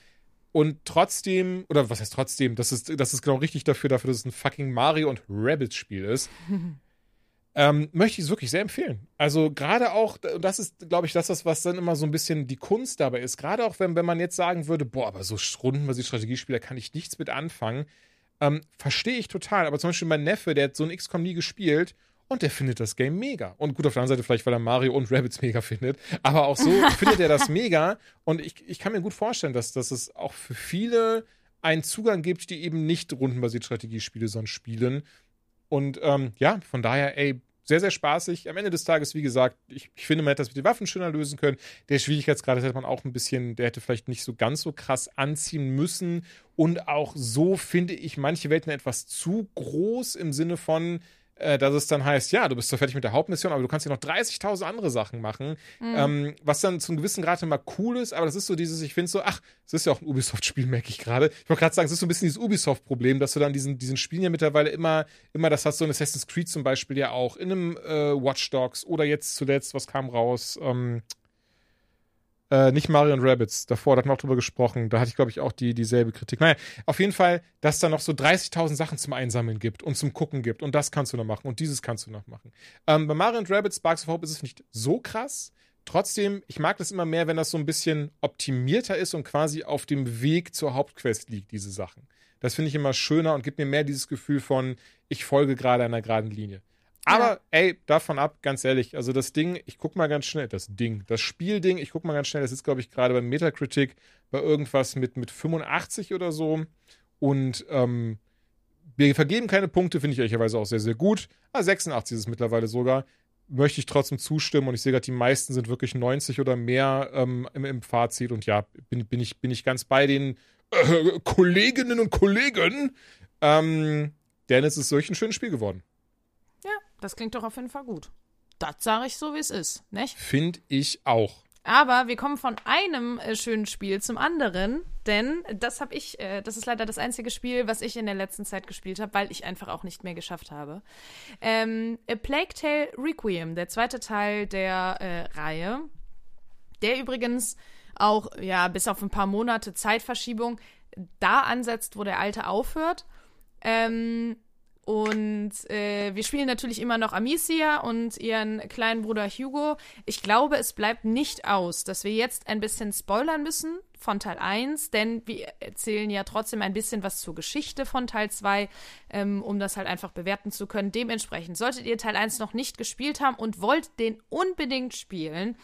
Und trotzdem, oder was heißt trotzdem, das ist, das ist genau richtig dafür, dafür, dass es ein fucking Mario und Rabbits Spiel ist. [LAUGHS] ähm, möchte ich es wirklich sehr empfehlen. Also gerade auch, das ist, glaube ich, das, was dann immer so ein bisschen die Kunst dabei ist. Gerade auch, wenn, wenn man jetzt sagen würde, boah, aber so rundenbasierte Strategiespieler kann ich nichts mit anfangen. Ähm, Verstehe ich total. Aber zum Beispiel mein Neffe, der hat so ein XCOM nie gespielt und der findet das Game mega. Und gut, auf der anderen Seite vielleicht, weil er Mario und Rabbits mega findet. Aber auch so [LAUGHS] findet er das mega. Und ich, ich kann mir gut vorstellen, dass, dass es auch für viele einen Zugang gibt, die eben nicht rundenbasierte Strategiespiele, sondern spielen. Und ähm, ja, von daher, ey, sehr, sehr spaßig. Am Ende des Tages, wie gesagt, ich, ich finde, man hätte das mit den Waffen schöner lösen können. Der Schwierigkeitsgrad hätte man auch ein bisschen, der hätte vielleicht nicht so ganz so krass anziehen müssen. Und auch so finde ich manche Welten etwas zu groß im Sinne von, äh, dass es dann heißt, ja, du bist zwar fertig mit der Hauptmission, aber du kannst ja noch 30.000 andere Sachen machen, mhm. ähm, was dann zu einem gewissen Grad immer cool ist, aber das ist so dieses, ich finde so, ach, es ist ja auch ein Ubisoft-Spiel, [LAUGHS] merke ich gerade. Ich wollte gerade sagen, es ist so ein bisschen dieses Ubisoft-Problem, dass du dann diesen, diesen Spielen ja mittlerweile immer, immer das hast, so ein Assassin's Creed zum Beispiel ja auch, in einem äh, Watch Dogs oder jetzt zuletzt, was kam raus, ähm, äh, nicht Mario und Rabbits. Davor, da hatten wir auch drüber gesprochen. Da hatte ich, glaube ich, auch die, dieselbe Kritik. Naja, auf jeden Fall, dass da noch so 30.000 Sachen zum Einsammeln gibt und zum Gucken gibt. Und das kannst du noch machen und dieses kannst du noch machen. Ähm, bei Mario und Rabbits, Sparks of Hope ist es nicht so krass. Trotzdem, ich mag das immer mehr, wenn das so ein bisschen optimierter ist und quasi auf dem Weg zur Hauptquest liegt, diese Sachen. Das finde ich immer schöner und gibt mir mehr dieses Gefühl von, ich folge gerade einer geraden Linie. Aber ja. ey, davon ab, ganz ehrlich, also das Ding, ich guck mal ganz schnell, das Ding, das Spielding, ich guck mal ganz schnell, das ist, glaube ich, gerade beim Metacritic bei irgendwas mit, mit 85 oder so. Und ähm, Wir vergeben keine Punkte, finde ich ehrlicherweise auch sehr, sehr gut. Ah, 86 ist es mittlerweile sogar. Möchte ich trotzdem zustimmen und ich sehe gerade, die meisten sind wirklich 90 oder mehr ähm, im, im, Fazit und ja, bin, bin, ich, bin ich ganz bei den äh, Kolleginnen und Kollegen. Ähm, denn es ist solch ein schönes Spiel geworden. Das klingt doch auf jeden Fall gut. Das sage ich so, wie es ist, nicht? Finde ich auch. Aber wir kommen von einem äh, schönen Spiel zum anderen, denn das habe ich, äh, das ist leider das einzige Spiel, was ich in der letzten Zeit gespielt habe, weil ich einfach auch nicht mehr geschafft habe. Ähm, A Plague Tale Requiem, der zweite Teil der äh, Reihe, der übrigens auch, ja, bis auf ein paar Monate Zeitverschiebung da ansetzt, wo der alte aufhört. Ähm, und äh, wir spielen natürlich immer noch Amicia und ihren kleinen Bruder Hugo. Ich glaube, es bleibt nicht aus, dass wir jetzt ein bisschen spoilern müssen von Teil 1, denn wir erzählen ja trotzdem ein bisschen was zur Geschichte von Teil 2, ähm, um das halt einfach bewerten zu können. Dementsprechend, solltet ihr Teil 1 noch nicht gespielt haben und wollt den unbedingt spielen,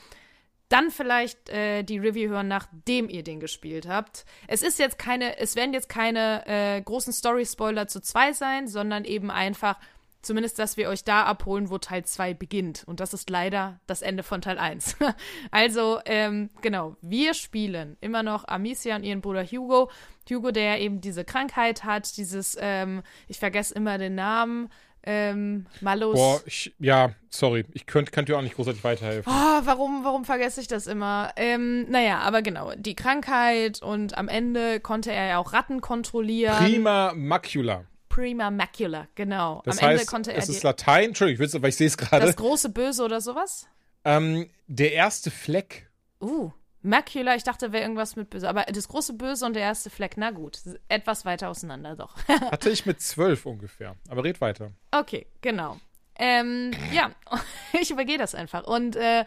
dann vielleicht äh, die Review hören, nachdem ihr den gespielt habt. Es ist jetzt keine, es werden jetzt keine äh, großen Story-Spoiler zu 2 sein, sondern eben einfach, zumindest, dass wir euch da abholen, wo Teil 2 beginnt. Und das ist leider das Ende von Teil 1. [LAUGHS] also, ähm, genau, wir spielen immer noch Amicia und ihren Bruder Hugo. Hugo, der eben diese Krankheit hat, dieses, ähm, ich vergesse immer den Namen, ähm, Malus. Boah, ich, ja, sorry, ich könnte könnt dir auch nicht großartig weiterhelfen. Oh, warum, warum vergesse ich das immer? Ähm, naja, aber genau, die Krankheit und am Ende konnte er ja auch Ratten kontrollieren. Prima Macula. Prima Macula, genau. Das am heißt, Ende konnte er es ist Latein, Entschuldigung, ich, weil ich sehe es gerade. Das große Böse oder sowas? Ähm, der erste Fleck. Uh, Macula, ich dachte, wäre irgendwas mit Böse. Aber das große Böse und der erste Fleck, na gut. Etwas weiter auseinander doch. [LAUGHS] Hatte ich mit zwölf ungefähr. Aber red weiter. Okay, genau. Ähm, ja, [LAUGHS] ich übergehe das einfach. Und äh,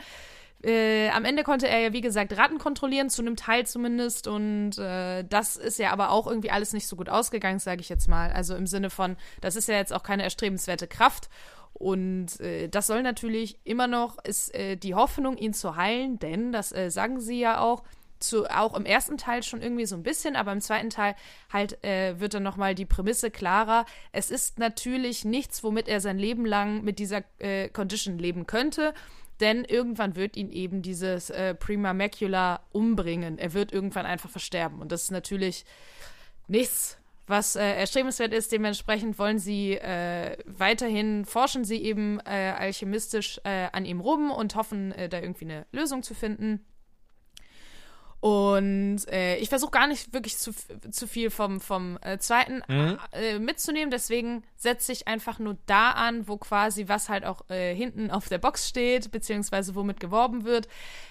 äh, am Ende konnte er ja, wie gesagt, Ratten kontrollieren, zu einem Teil zumindest. Und äh, das ist ja aber auch irgendwie alles nicht so gut ausgegangen, sage ich jetzt mal. Also im Sinne von, das ist ja jetzt auch keine erstrebenswerte Kraft. Und äh, das soll natürlich immer noch, ist äh, die Hoffnung, ihn zu heilen, denn, das äh, sagen sie ja auch, zu, auch im ersten Teil schon irgendwie so ein bisschen, aber im zweiten Teil halt äh, wird dann nochmal die Prämisse klarer. Es ist natürlich nichts, womit er sein Leben lang mit dieser äh, Condition leben könnte. Denn irgendwann wird ihn eben dieses äh, Prima Macula umbringen. Er wird irgendwann einfach versterben. Und das ist natürlich nichts, was äh, erstrebenswert ist. Dementsprechend wollen sie äh, weiterhin, forschen sie eben äh, alchemistisch äh, an ihm rum und hoffen, äh, da irgendwie eine Lösung zu finden. Und äh, ich versuche gar nicht wirklich zu, zu viel vom, vom äh, zweiten Mhm. äh, mitzunehmen. Deswegen setze ich einfach nur da an, wo quasi was halt auch äh, hinten auf der Box steht, beziehungsweise womit geworben wird.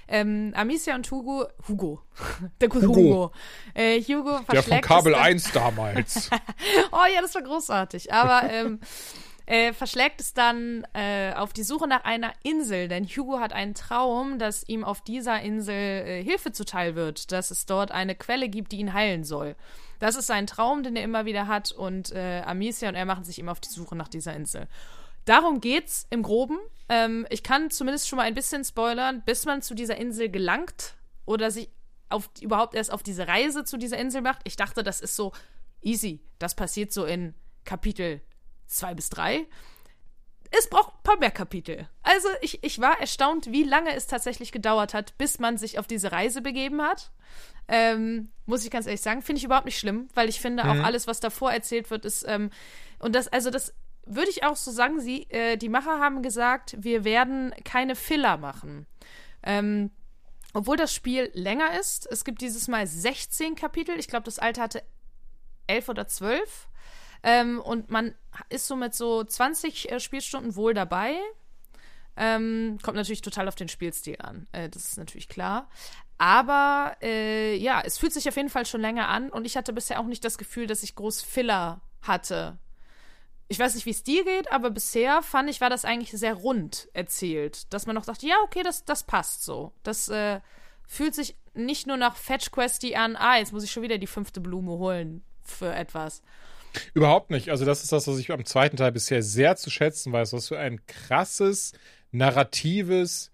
Ähm, Amicia und Hugo, Hugo, [LAUGHS] der gute Hugo. Hugo, äh, Hugo Der von Kabel es dann- 1 damals. [LAUGHS] Oh ja, das war großartig. Aber ähm, [LAUGHS] äh, verschlägt es dann äh, auf die Suche nach einer Insel, denn Hugo hat einen Traum, dass ihm auf dieser Insel äh, Hilfe zuteil wird, dass es dort eine Quelle gibt, die ihn heilen soll. Das ist sein Traum, den er immer wieder hat und äh, Amicia und er machen sich immer auf die Suche nach dieser Insel. Darum geht's im Groben. Ähm, ich kann zumindest schon mal ein bisschen spoilern, bis man zu dieser Insel gelangt oder sich auf, überhaupt erst auf diese Reise zu dieser Insel macht. Ich dachte, das ist so easy. Das passiert so in Kapitel zwei bis drei. Es braucht ein paar mehr Kapitel. Also ich, ich war erstaunt, wie lange es tatsächlich gedauert hat, bis man sich auf diese Reise begeben hat. Ähm, muss ich ganz ehrlich sagen, finde ich überhaupt nicht schlimm, weil ich finde auch alles, was davor erzählt wird, ist ähm, und das also das würde ich auch so sagen. Sie, äh, die Macher haben gesagt, wir werden keine Filler machen. Ähm, obwohl das Spiel länger ist, es gibt dieses Mal 16 Kapitel. Ich glaube, das alte hatte 11 oder 12. Ähm, und man ist so mit so 20 äh, Spielstunden wohl dabei. Ähm, kommt natürlich total auf den Spielstil an. Äh, das ist natürlich klar. Aber äh, ja, es fühlt sich auf jeden Fall schon länger an und ich hatte bisher auch nicht das Gefühl, dass ich groß Filler hatte. Ich weiß nicht, wie es dir geht, aber bisher fand ich, war das eigentlich sehr rund erzählt. Dass man noch dachte, ja, okay, das, das passt so. Das äh, fühlt sich nicht nur nach Fetch Questy an, ah, jetzt muss ich schon wieder die fünfte Blume holen für etwas. Überhaupt nicht. Also, das ist das, was ich am zweiten Teil bisher sehr zu schätzen weiß, was für ein krasses, narratives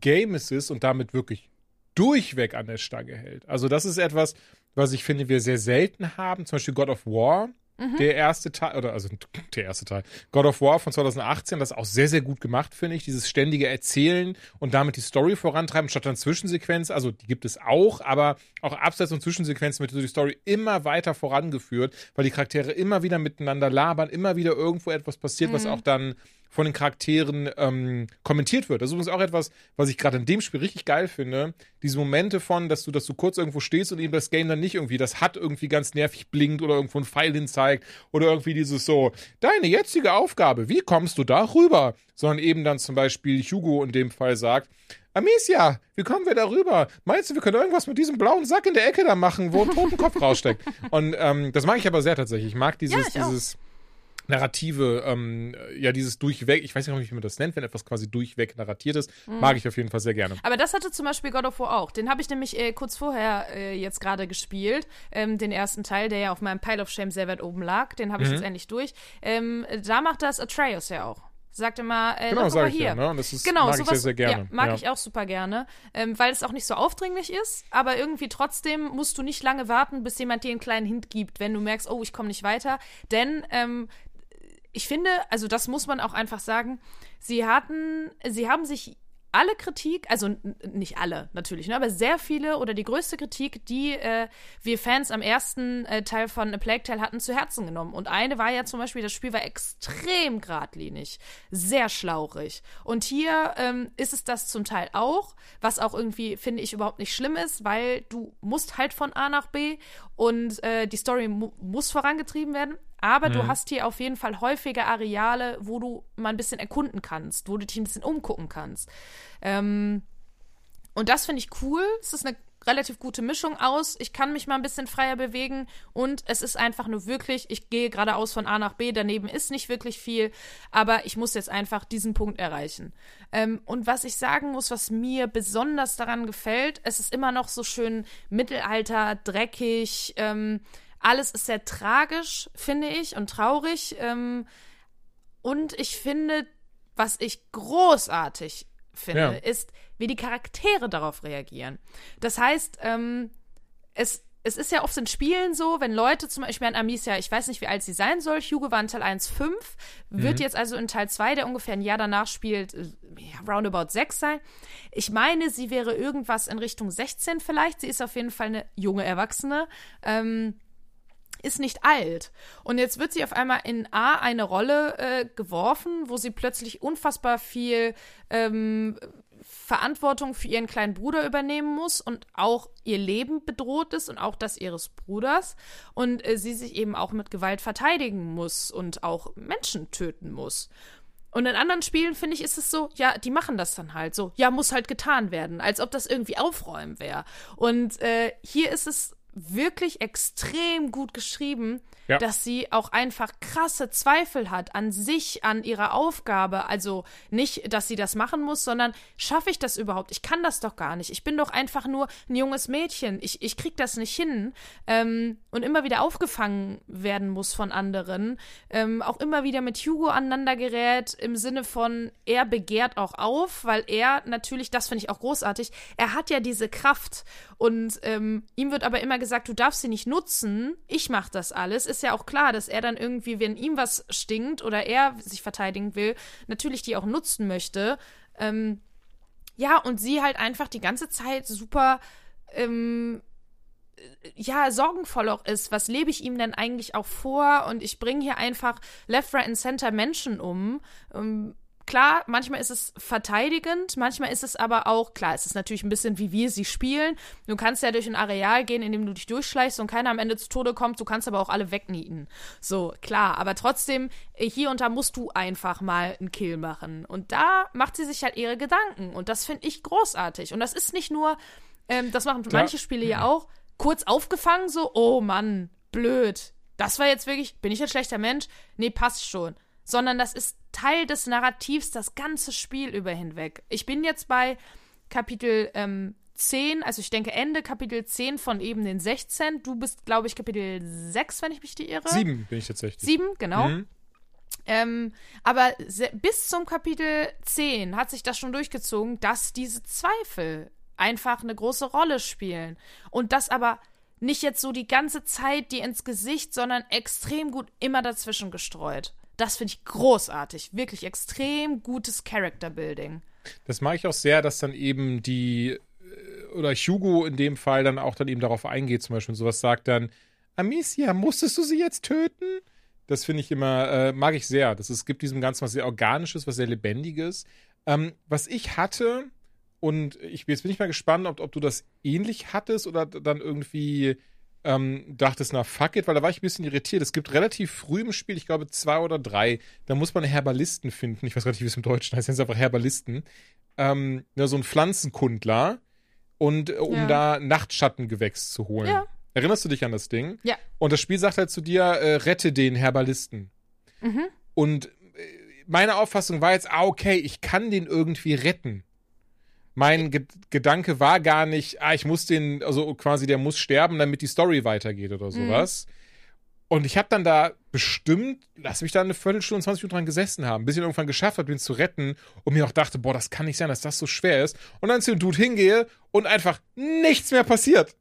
Game es ist und damit wirklich durchweg an der Stange hält. Also, das ist etwas, was ich finde, wir sehr selten haben. Zum Beispiel God of War der erste Teil, oder also der erste Teil, God of War von 2018, das auch sehr, sehr gut gemacht, finde ich. Dieses ständige Erzählen und damit die Story vorantreiben, statt dann Zwischensequenz, also die gibt es auch, aber auch Abseits- und Zwischensequenzen wird die Story immer weiter vorangeführt, weil die Charaktere immer wieder miteinander labern, immer wieder irgendwo etwas passiert, was auch dann von den Charakteren ähm, kommentiert wird. Das ist übrigens auch etwas, was ich gerade in dem Spiel richtig geil finde. Diese Momente von, dass du, dass du kurz irgendwo stehst und eben das Game dann nicht irgendwie, das hat irgendwie ganz nervig blinkt oder irgendwo ein Pfeil hin zeigt oder irgendwie dieses so, deine jetzige Aufgabe, wie kommst du da rüber? Sondern eben dann zum Beispiel Hugo in dem Fall sagt, Amicia, wie kommen wir da rüber? Meinst du, wir können irgendwas mit diesem blauen Sack in der Ecke da machen, wo ein Totenkopf raussteckt? [LAUGHS] Und ähm, das mag ich aber sehr tatsächlich. Ich mag dieses, Ja, ich auch. Narrative, ähm, ja, dieses durchweg, ich weiß nicht, wie man das nennt, wenn etwas quasi durchweg narratiert ist, Mhm. mag ich auf jeden Fall sehr gerne. Aber das hatte zum Beispiel God of War auch. Den habe ich nämlich äh, kurz vorher äh, jetzt gerade gespielt. Ähm, den ersten Teil, der ja auf meinem Pile of Shame sehr weit oben lag. Den habe ich Mhm. jetzt endlich durch. Ähm, da macht das Atreus ja auch. Sagt immer, äh, Genau, sag ich hier. ja, ne? Das ist, Genau, mag ich sowas, sehr, sehr gerne. Ja, mag ja. ich auch super gerne, ähm, weil es auch nicht so aufdringlich ist, aber irgendwie trotzdem musst du nicht lange warten, bis jemand dir einen kleinen Hint gibt, wenn du merkst, oh, ich komme nicht weiter. Denn ähm, ich finde, also das muss man auch einfach sagen, sie hatten, sie haben sich alle Kritik, also nicht alle natürlich, ne, aber sehr viele oder die größte Kritik, die äh, wir Fans am ersten äh, Teil von A Plague Tale hatten, zu Herzen genommen. Und eine war ja zum Beispiel, das Spiel war extrem geradlinig, sehr schlauchig. Und hier ähm, ist es das zum Teil auch, was auch irgendwie, finde ich, überhaupt nicht schlimm ist, weil du musst halt von A nach B und äh, die Story mu muss vorangetrieben werden. Aber du hast hier auf jeden Fall häufige Areale, wo du mal ein bisschen erkunden kannst, wo du dich ein bisschen umgucken kannst. Ähm, und das finde ich cool. Es ist eine relativ gute Mischung aus. Ich kann mich mal ein bisschen freier bewegen und es ist einfach nur wirklich, ich gehe geradeaus von A nach B, daneben ist nicht wirklich viel, aber ich muss jetzt einfach diesen Punkt erreichen. Ähm, und was ich sagen muss, was mir besonders daran gefällt, es ist immer noch so schön Mittelalter, dreckig, ähm, alles ist sehr tragisch, finde ich, und traurig. Ähm, und ich finde, was ich großartig finde, Ja. ist, wie die Charaktere darauf reagieren. Das heißt, ähm, es, es ist ja oft in Spielen so, wenn Leute zum Beispiel an Amicia, ich weiß nicht, wie alt sie sein soll, Hugo war in Teil 1 5, wird jetzt also in Teil 2, der ungefähr ein Jahr danach spielt, äh, ja, roundabout 6 sein. Ich meine, sie wäre irgendwas in Richtung 16 vielleicht. Sie ist auf jeden Fall eine junge Erwachsene. Ähm, ist nicht alt. Und jetzt wird sie auf einmal in A eine Rolle äh, geworfen, wo sie plötzlich unfassbar viel ähm, Verantwortung für ihren kleinen Bruder übernehmen muss und auch ihr Leben bedroht ist und auch das ihres Bruders und äh, sie sich eben auch mit Gewalt verteidigen muss und auch Menschen töten muss. Und in anderen Spielen, finde ich, ist es so, ja, die machen das dann halt so. Ja, muss halt getan werden, als ob das irgendwie aufräumen wäre. Und äh, hier ist es wirklich extrem gut geschrieben, Ja. dass sie auch einfach krasse Zweifel hat an sich, an ihrer Aufgabe. Also nicht, dass sie das machen muss, sondern schaffe ich das überhaupt? Ich kann das doch gar nicht. Ich bin doch einfach nur ein junges Mädchen. Ich, ich krieg das nicht hin. Ähm, und immer wieder aufgefangen werden muss von anderen. Ähm, auch immer wieder mit Hugo aneinander gerät, im Sinne von, er begehrt auch auf, weil er natürlich, das finde ich auch großartig, er hat ja diese Kraft. Und ähm, ihm wird aber immer gesagt, du darfst sie nicht nutzen, ich mache das alles. Ist ja auch klar, dass er dann irgendwie, wenn ihm was stinkt oder er sich verteidigen will, natürlich die auch nutzen möchte. Ähm, ja, und sie halt einfach die ganze Zeit super, ähm, ja, sorgenvoll auch ist. Was lebe ich ihm denn eigentlich auch vor? Und ich bringe hier einfach left, right and center Menschen um. Ähm, klar, manchmal ist es verteidigend, manchmal ist es aber auch, klar, es ist natürlich ein bisschen, wie wir sie spielen. Du kannst ja durch ein Areal gehen, in dem du dich durchschleichst und keiner am Ende zu Tode kommt. Du kannst aber auch alle wegnieten. So, klar, aber trotzdem, hier und da musst du einfach mal einen Kill machen. Und da macht sie sich halt ihre Gedanken. Und das finde ich großartig. Und das ist nicht nur, ähm, das machen Klar. manche Spiele ja auch, kurz aufgefangen, so, oh Mann, blöd. Das war jetzt wirklich, bin ich ein schlechter Mensch? Nee, passt schon. Sondern das ist Teil des Narrativs das ganze Spiel über hinweg. Ich bin jetzt bei Kapitel ähm, 10, also ich denke Ende Kapitel 10 von eben den 16. Du bist, glaube ich, Kapitel 6, wenn ich mich nicht irre. Sieben bin ich tatsächlich. Sieben, genau. Mhm. Ähm, aber bis zum Kapitel 10 hat sich das schon durchgezogen, dass diese Zweifel einfach eine große Rolle spielen. Und das aber nicht jetzt so die ganze Zeit dir ins Gesicht, sondern extrem gut immer dazwischen gestreut. Das finde ich großartig. Wirklich extrem gutes Character Building. Das mag ich auch sehr, dass dann eben die, äh, oder Hugo in dem Fall dann auch dann eben darauf eingeht, zum Beispiel und sowas sagt dann, Amicia, musstest du sie jetzt töten? Das finde ich immer, äh, mag ich sehr. Das ist, gibt diesem Ganzen was sehr Organisches, was sehr Lebendiges. Ähm, was ich hatte, und ich, jetzt bin ich mal gespannt, ob, ob du das ähnlich hattest oder dann irgendwie ähm, dachtest, na fuck it, weil da war ich ein bisschen irritiert. Es gibt relativ früh im Spiel, ich glaube zwei oder drei, da muss man Herbalisten finden. Ich weiß gar nicht, wie es im Deutschen heißt, sind einfach Herbalisten. Ähm, ja, so ein Pflanzenkundler und äh, um Ja. da Nachtschattengewächs zu holen. Ja. Erinnerst du dich an das Ding? Ja. Und das Spiel sagt halt zu dir, äh, rette den Herbalisten. Mhm. Und äh, meine Auffassung war jetzt, ah, okay, ich kann den irgendwie retten. Mein Ge Gedanke war gar nicht, ah, ich muss den, also quasi, der muss sterben, damit die Story weitergeht oder sowas. Und ich habe dann da bestimmt, lass mich da eine Viertelstunde, 20 Minuten dran gesessen haben, bis ich ihn irgendwann geschafft habe, den zu retten und mir auch dachte, boah, das kann nicht sein, dass das so schwer ist. Und dann zu dem Dude hingehe und einfach nichts mehr passiert.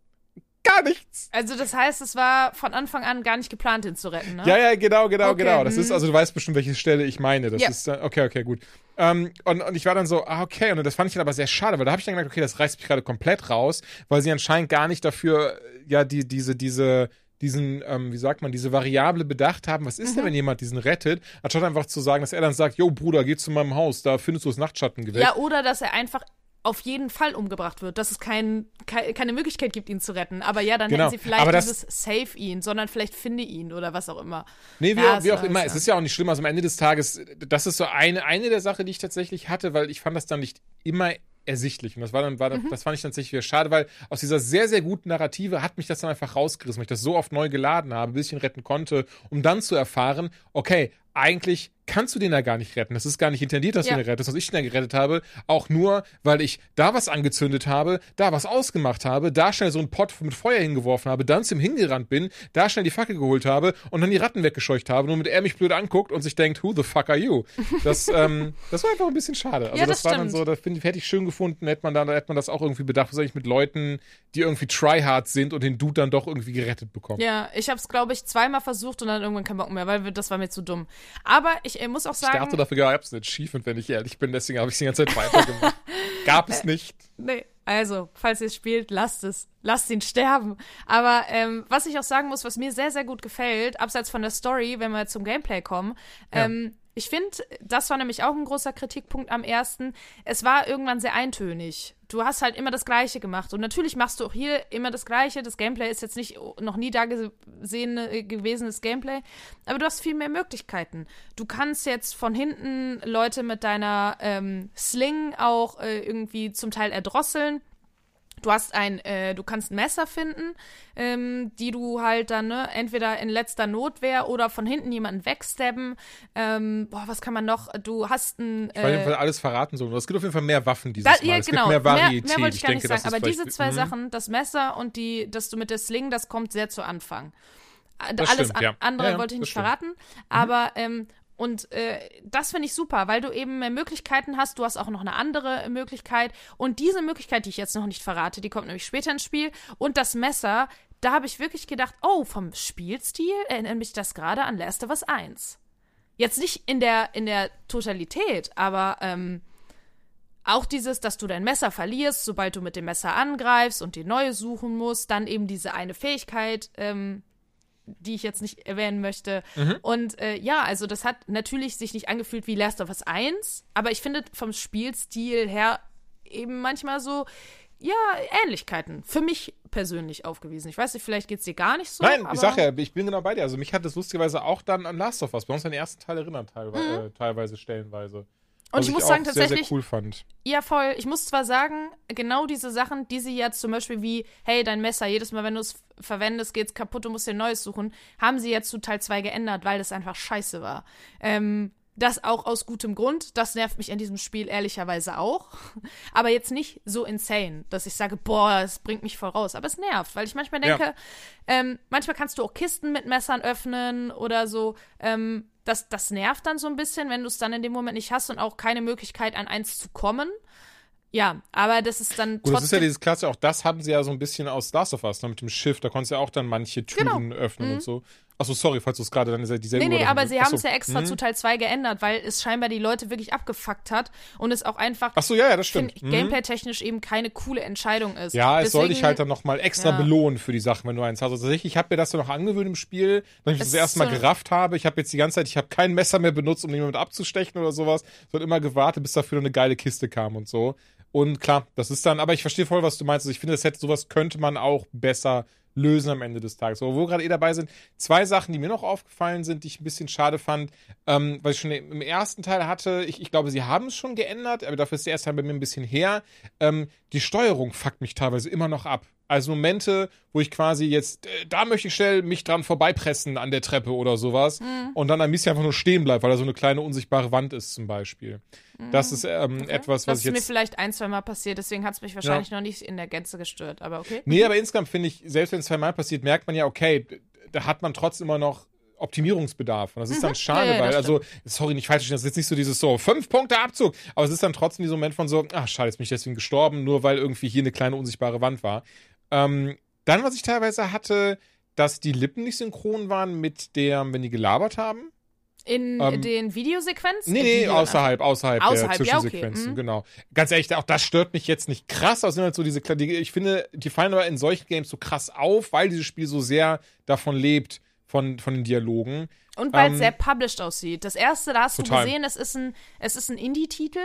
Gar nichts. Also das heißt, es war von Anfang an gar nicht geplant, ihn zu retten, ne? Ja, ja, genau, genau, Okay, genau. Das hm. ist, also du weißt bestimmt, welche Stelle ich meine. Das Ja. ist, äh, okay, okay, gut. Ähm, und, und ich war dann so, ah, okay, und das fand ich dann aber sehr schade, weil da habe ich dann gedacht, okay, das reißt mich gerade komplett raus, weil sie anscheinend gar nicht dafür, äh, ja, die, diese, diese, diesen, ähm, wie sagt man, diese Variable bedacht haben, was ist Mhm. denn, wenn jemand diesen rettet, anstatt einfach zu sagen, dass er dann sagt, yo, Bruder, geh zu meinem Haus, da findest du das Nachtschattengewächs. Ja, oder dass er einfach auf jeden Fall umgebracht wird, dass es kein, kei- keine Möglichkeit gibt, ihn zu retten. Aber ja, dann Genau. hätten sie vielleicht dieses Save ihn, sondern vielleicht finde ihn oder was auch immer. Nee, wie, Ja, auch, wie auch immer. Es ist ja auch nicht schlimm. Also am Ende des Tages, das ist so eine, eine der Sachen, die ich tatsächlich hatte, weil ich fand das dann nicht immer ersichtlich. Und das war dann, war dann, das fand ich dann tatsächlich wieder schade, weil aus dieser sehr, sehr guten Narrative hat mich das dann einfach rausgerissen, weil ich das so oft neu geladen habe, bis ich ihn retten konnte, um dann zu erfahren, okay, eigentlich kannst du den ja gar nicht retten. Das ist gar nicht intendiert, dass Ja. du den rettest, was ich den ja gerettet habe. Auch nur, weil ich da was angezündet habe, da was ausgemacht habe, da schnell so einen Pott mit Feuer hingeworfen habe, dann zu ihm hingerannt bin, da schnell die Fackel geholt habe und dann die Ratten weggescheucht habe, nur damit er mich blöd anguckt und sich denkt, who the fuck are you? Das, [LAUGHS] ähm, das war einfach ein bisschen schade. Also Ja, das, das war dann so, das find, hätte ich schön gefunden, hätte man, da, hätte man das auch irgendwie bedacht, was ich mit Leuten, die irgendwie tryhard sind und den Dude dann doch irgendwie gerettet bekommen. Ja, ich habe es, glaube ich, zweimal versucht und dann irgendwann keinen Bock mehr, weil das war mir zu dumm. Aber ich äh, muss auch Ich dachte, sagen, dafür gab es ein Achievement, wenn ich ehrlich bin, deswegen habe ich es die ganze Zeit weitergemacht. [LAUGHS] Gab es nicht. nee, also, falls ihr es spielt, lasst es. Lasst ihn sterben. Aber ähm, was ich auch sagen muss, was mir sehr, sehr gut gefällt, abseits von der Story, wenn wir zum Gameplay kommen, Ja. ähm, ich finde, das war nämlich auch ein großer Kritikpunkt am ersten. Es war irgendwann sehr eintönig. Du hast halt immer das Gleiche gemacht. Und natürlich machst du auch hier immer das Gleiche. Das Gameplay ist jetzt nicht noch nie da gesehen äh, gewesenes Gameplay. Aber du hast viel mehr Möglichkeiten. Du kannst jetzt von hinten Leute mit deiner ähm, Sling auch äh, irgendwie zum Teil erdrosseln. Du hast ein, äh, du kannst ein Messer finden, ähm, die du halt dann, ne, entweder in letzter Notwehr oder von hinten jemanden wegstabben. Ähm, boah, was kann man noch? Du hast ein. Ich weiß nicht, ob Äh, wir alles verraten sollen. Es gibt auf jeden Fall mehr Waffen dieses da, Mal. ja, es genau. gibt mehr Varietät. Mehr, mehr wollte ich gar nicht denke, das sagen. Aber diese zwei Mhm. Sachen, das Messer und die, dass du mit der Sling, das kommt sehr zu Anfang. Äh, Das Alles stimmt, an, ja. andere Ja, wollte ich nicht stimmt. verraten. Aber ähm, und äh, das finde ich super, weil du eben mehr Möglichkeiten hast. Du hast auch noch eine andere Möglichkeit. Und diese Möglichkeit, die ich jetzt noch nicht verrate, die kommt nämlich später ins Spiel. Und das Messer, da habe ich wirklich gedacht, oh, vom Spielstil erinnert mich das gerade an Last of Us 1. Jetzt nicht in der, in der Totalität, aber ähm, auch dieses, dass du dein Messer verlierst, sobald du mit dem Messer angreifst und die neue suchen musst, dann eben diese eine Fähigkeit, ähm, die ich jetzt nicht erwähnen möchte. Und äh, ja, also das hat natürlich sich nicht angefühlt wie Last of Us 1, aber ich finde vom Spielstil her eben manchmal so, ja, Ähnlichkeiten für mich persönlich aufgewiesen. Ich weiß nicht, vielleicht geht es dir gar nicht so. Nein, ich sag ja, ich bin genau bei dir. Also mich hat das lustigerweise auch dann an Last of Us, bei uns an den ersten Teil erinnert, teilweise, äh, teilweise stellenweise. Und ich muss sagen, sehr, tatsächlich, sehr cool fand. Ja, voll. Ich muss zwar sagen, genau diese Sachen, die sie jetzt zum Beispiel wie, hey, dein Messer, jedes Mal, wenn du es verwendest, geht's kaputt, du musst dir ein neues suchen, haben sie jetzt zu Teil 2 geändert, weil das einfach scheiße war. Ähm, das auch aus gutem Grund. Das nervt mich an diesem Spiel ehrlicherweise auch. Aber jetzt nicht so insane, dass ich sage, boah, es bringt mich voll raus. Aber es nervt, weil ich manchmal Ja. denke, ähm, manchmal kannst du auch Kisten mit Messern öffnen oder so. Ähm, das, das nervt dann so ein bisschen, wenn du es dann in dem Moment nicht hast und auch keine Möglichkeit, an eins zu kommen. Ja, aber das ist dann Gut, das ist ja dieses Klasse, auch das haben sie ja so ein bisschen aus Last of Us, ne, mit dem Schiff, da konntest du ja auch dann manche Türen öffnen und so. Achso, sorry, falls du es gerade dann dieselbe nee, nee, aber sie haben es ja extra Mhm. zu Teil 2 geändert, weil es scheinbar die Leute wirklich abgefuckt hat und es auch einfach Ach so, ja, ja, das stimmt. Mhm. Gameplay-technisch eben keine coole Entscheidung ist. Ja, es soll dich halt dann nochmal extra Ja. belohnen für die Sachen, wenn du eins hast. Also tatsächlich, ich habe mir das dann noch angewöhnt im Spiel, dass ich das Es das erste Mal so- gerafft habe. Ich habe jetzt die ganze Zeit, ich habe kein Messer mehr benutzt, um jemanden abzustechen oder sowas, sondern immer gewartet, bis dafür eine geile Kiste kam und so. Und klar, das ist dann, aber ich verstehe voll, was du meinst. Also ich finde, das hätte, sowas könnte man auch besser lösen am Ende des Tages. Aber wo wir gerade eh dabei sind, zwei Sachen, die mir noch aufgefallen sind, die ich ein bisschen schade fand, ähm, weil ich schon im ersten Teil hatte, ich, ich glaube, sie haben es schon geändert, aber dafür ist der erste Teil bei mir ein bisschen her. Ähm, die Steuerung fuckt mich teilweise immer noch ab. Also Momente, wo ich quasi jetzt, äh, da möchte ich schnell mich dran vorbeipressen an der Treppe oder sowas und dann ein bisschen einfach nur stehen bleibt, weil da so eine kleine unsichtbare Wand ist zum Beispiel. Das ist ähm, etwas, was Das ich ist mir jetzt vielleicht ein, zwei Mal passiert, deswegen hat es mich wahrscheinlich noch nicht in der Gänze gestört, aber okay. Nee, aber insgesamt finde ich, selbst wenn es zweimal passiert, merkt man ja, okay, da hat man trotzdem immer noch Optimierungsbedarf. Und das ist dann schade, Mhm. Ja, ja, weil, das also, sorry, nicht falsch das ist jetzt nicht so dieses so, fünf Punkte Abzug. Aber es ist dann trotzdem dieser Moment von so, ach, schade, jetzt bin ich deswegen gestorben, nur weil irgendwie hier eine kleine unsichtbare Wand war. Ähm, dann, was ich teilweise hatte, dass die Lippen nicht synchron waren mit der, wenn die gelabert haben. In Ähm, den Videosequenzen? Nee, nee, Video- außerhalb, außerhalb, Außerhalb, der ja, okay, Zwischensequenzen, mhm. genau. Ganz ehrlich, auch das stört mich jetzt nicht krass, aber sind halt so diese, die, ich finde, die fallen aber in solchen Games so krass auf, weil dieses Spiel so sehr davon lebt, von, von den Dialogen. Und weil es Ähm, sehr published aussieht. Das erste, da hast total. du gesehen, es ist ein, es ist ein Indie-Titel.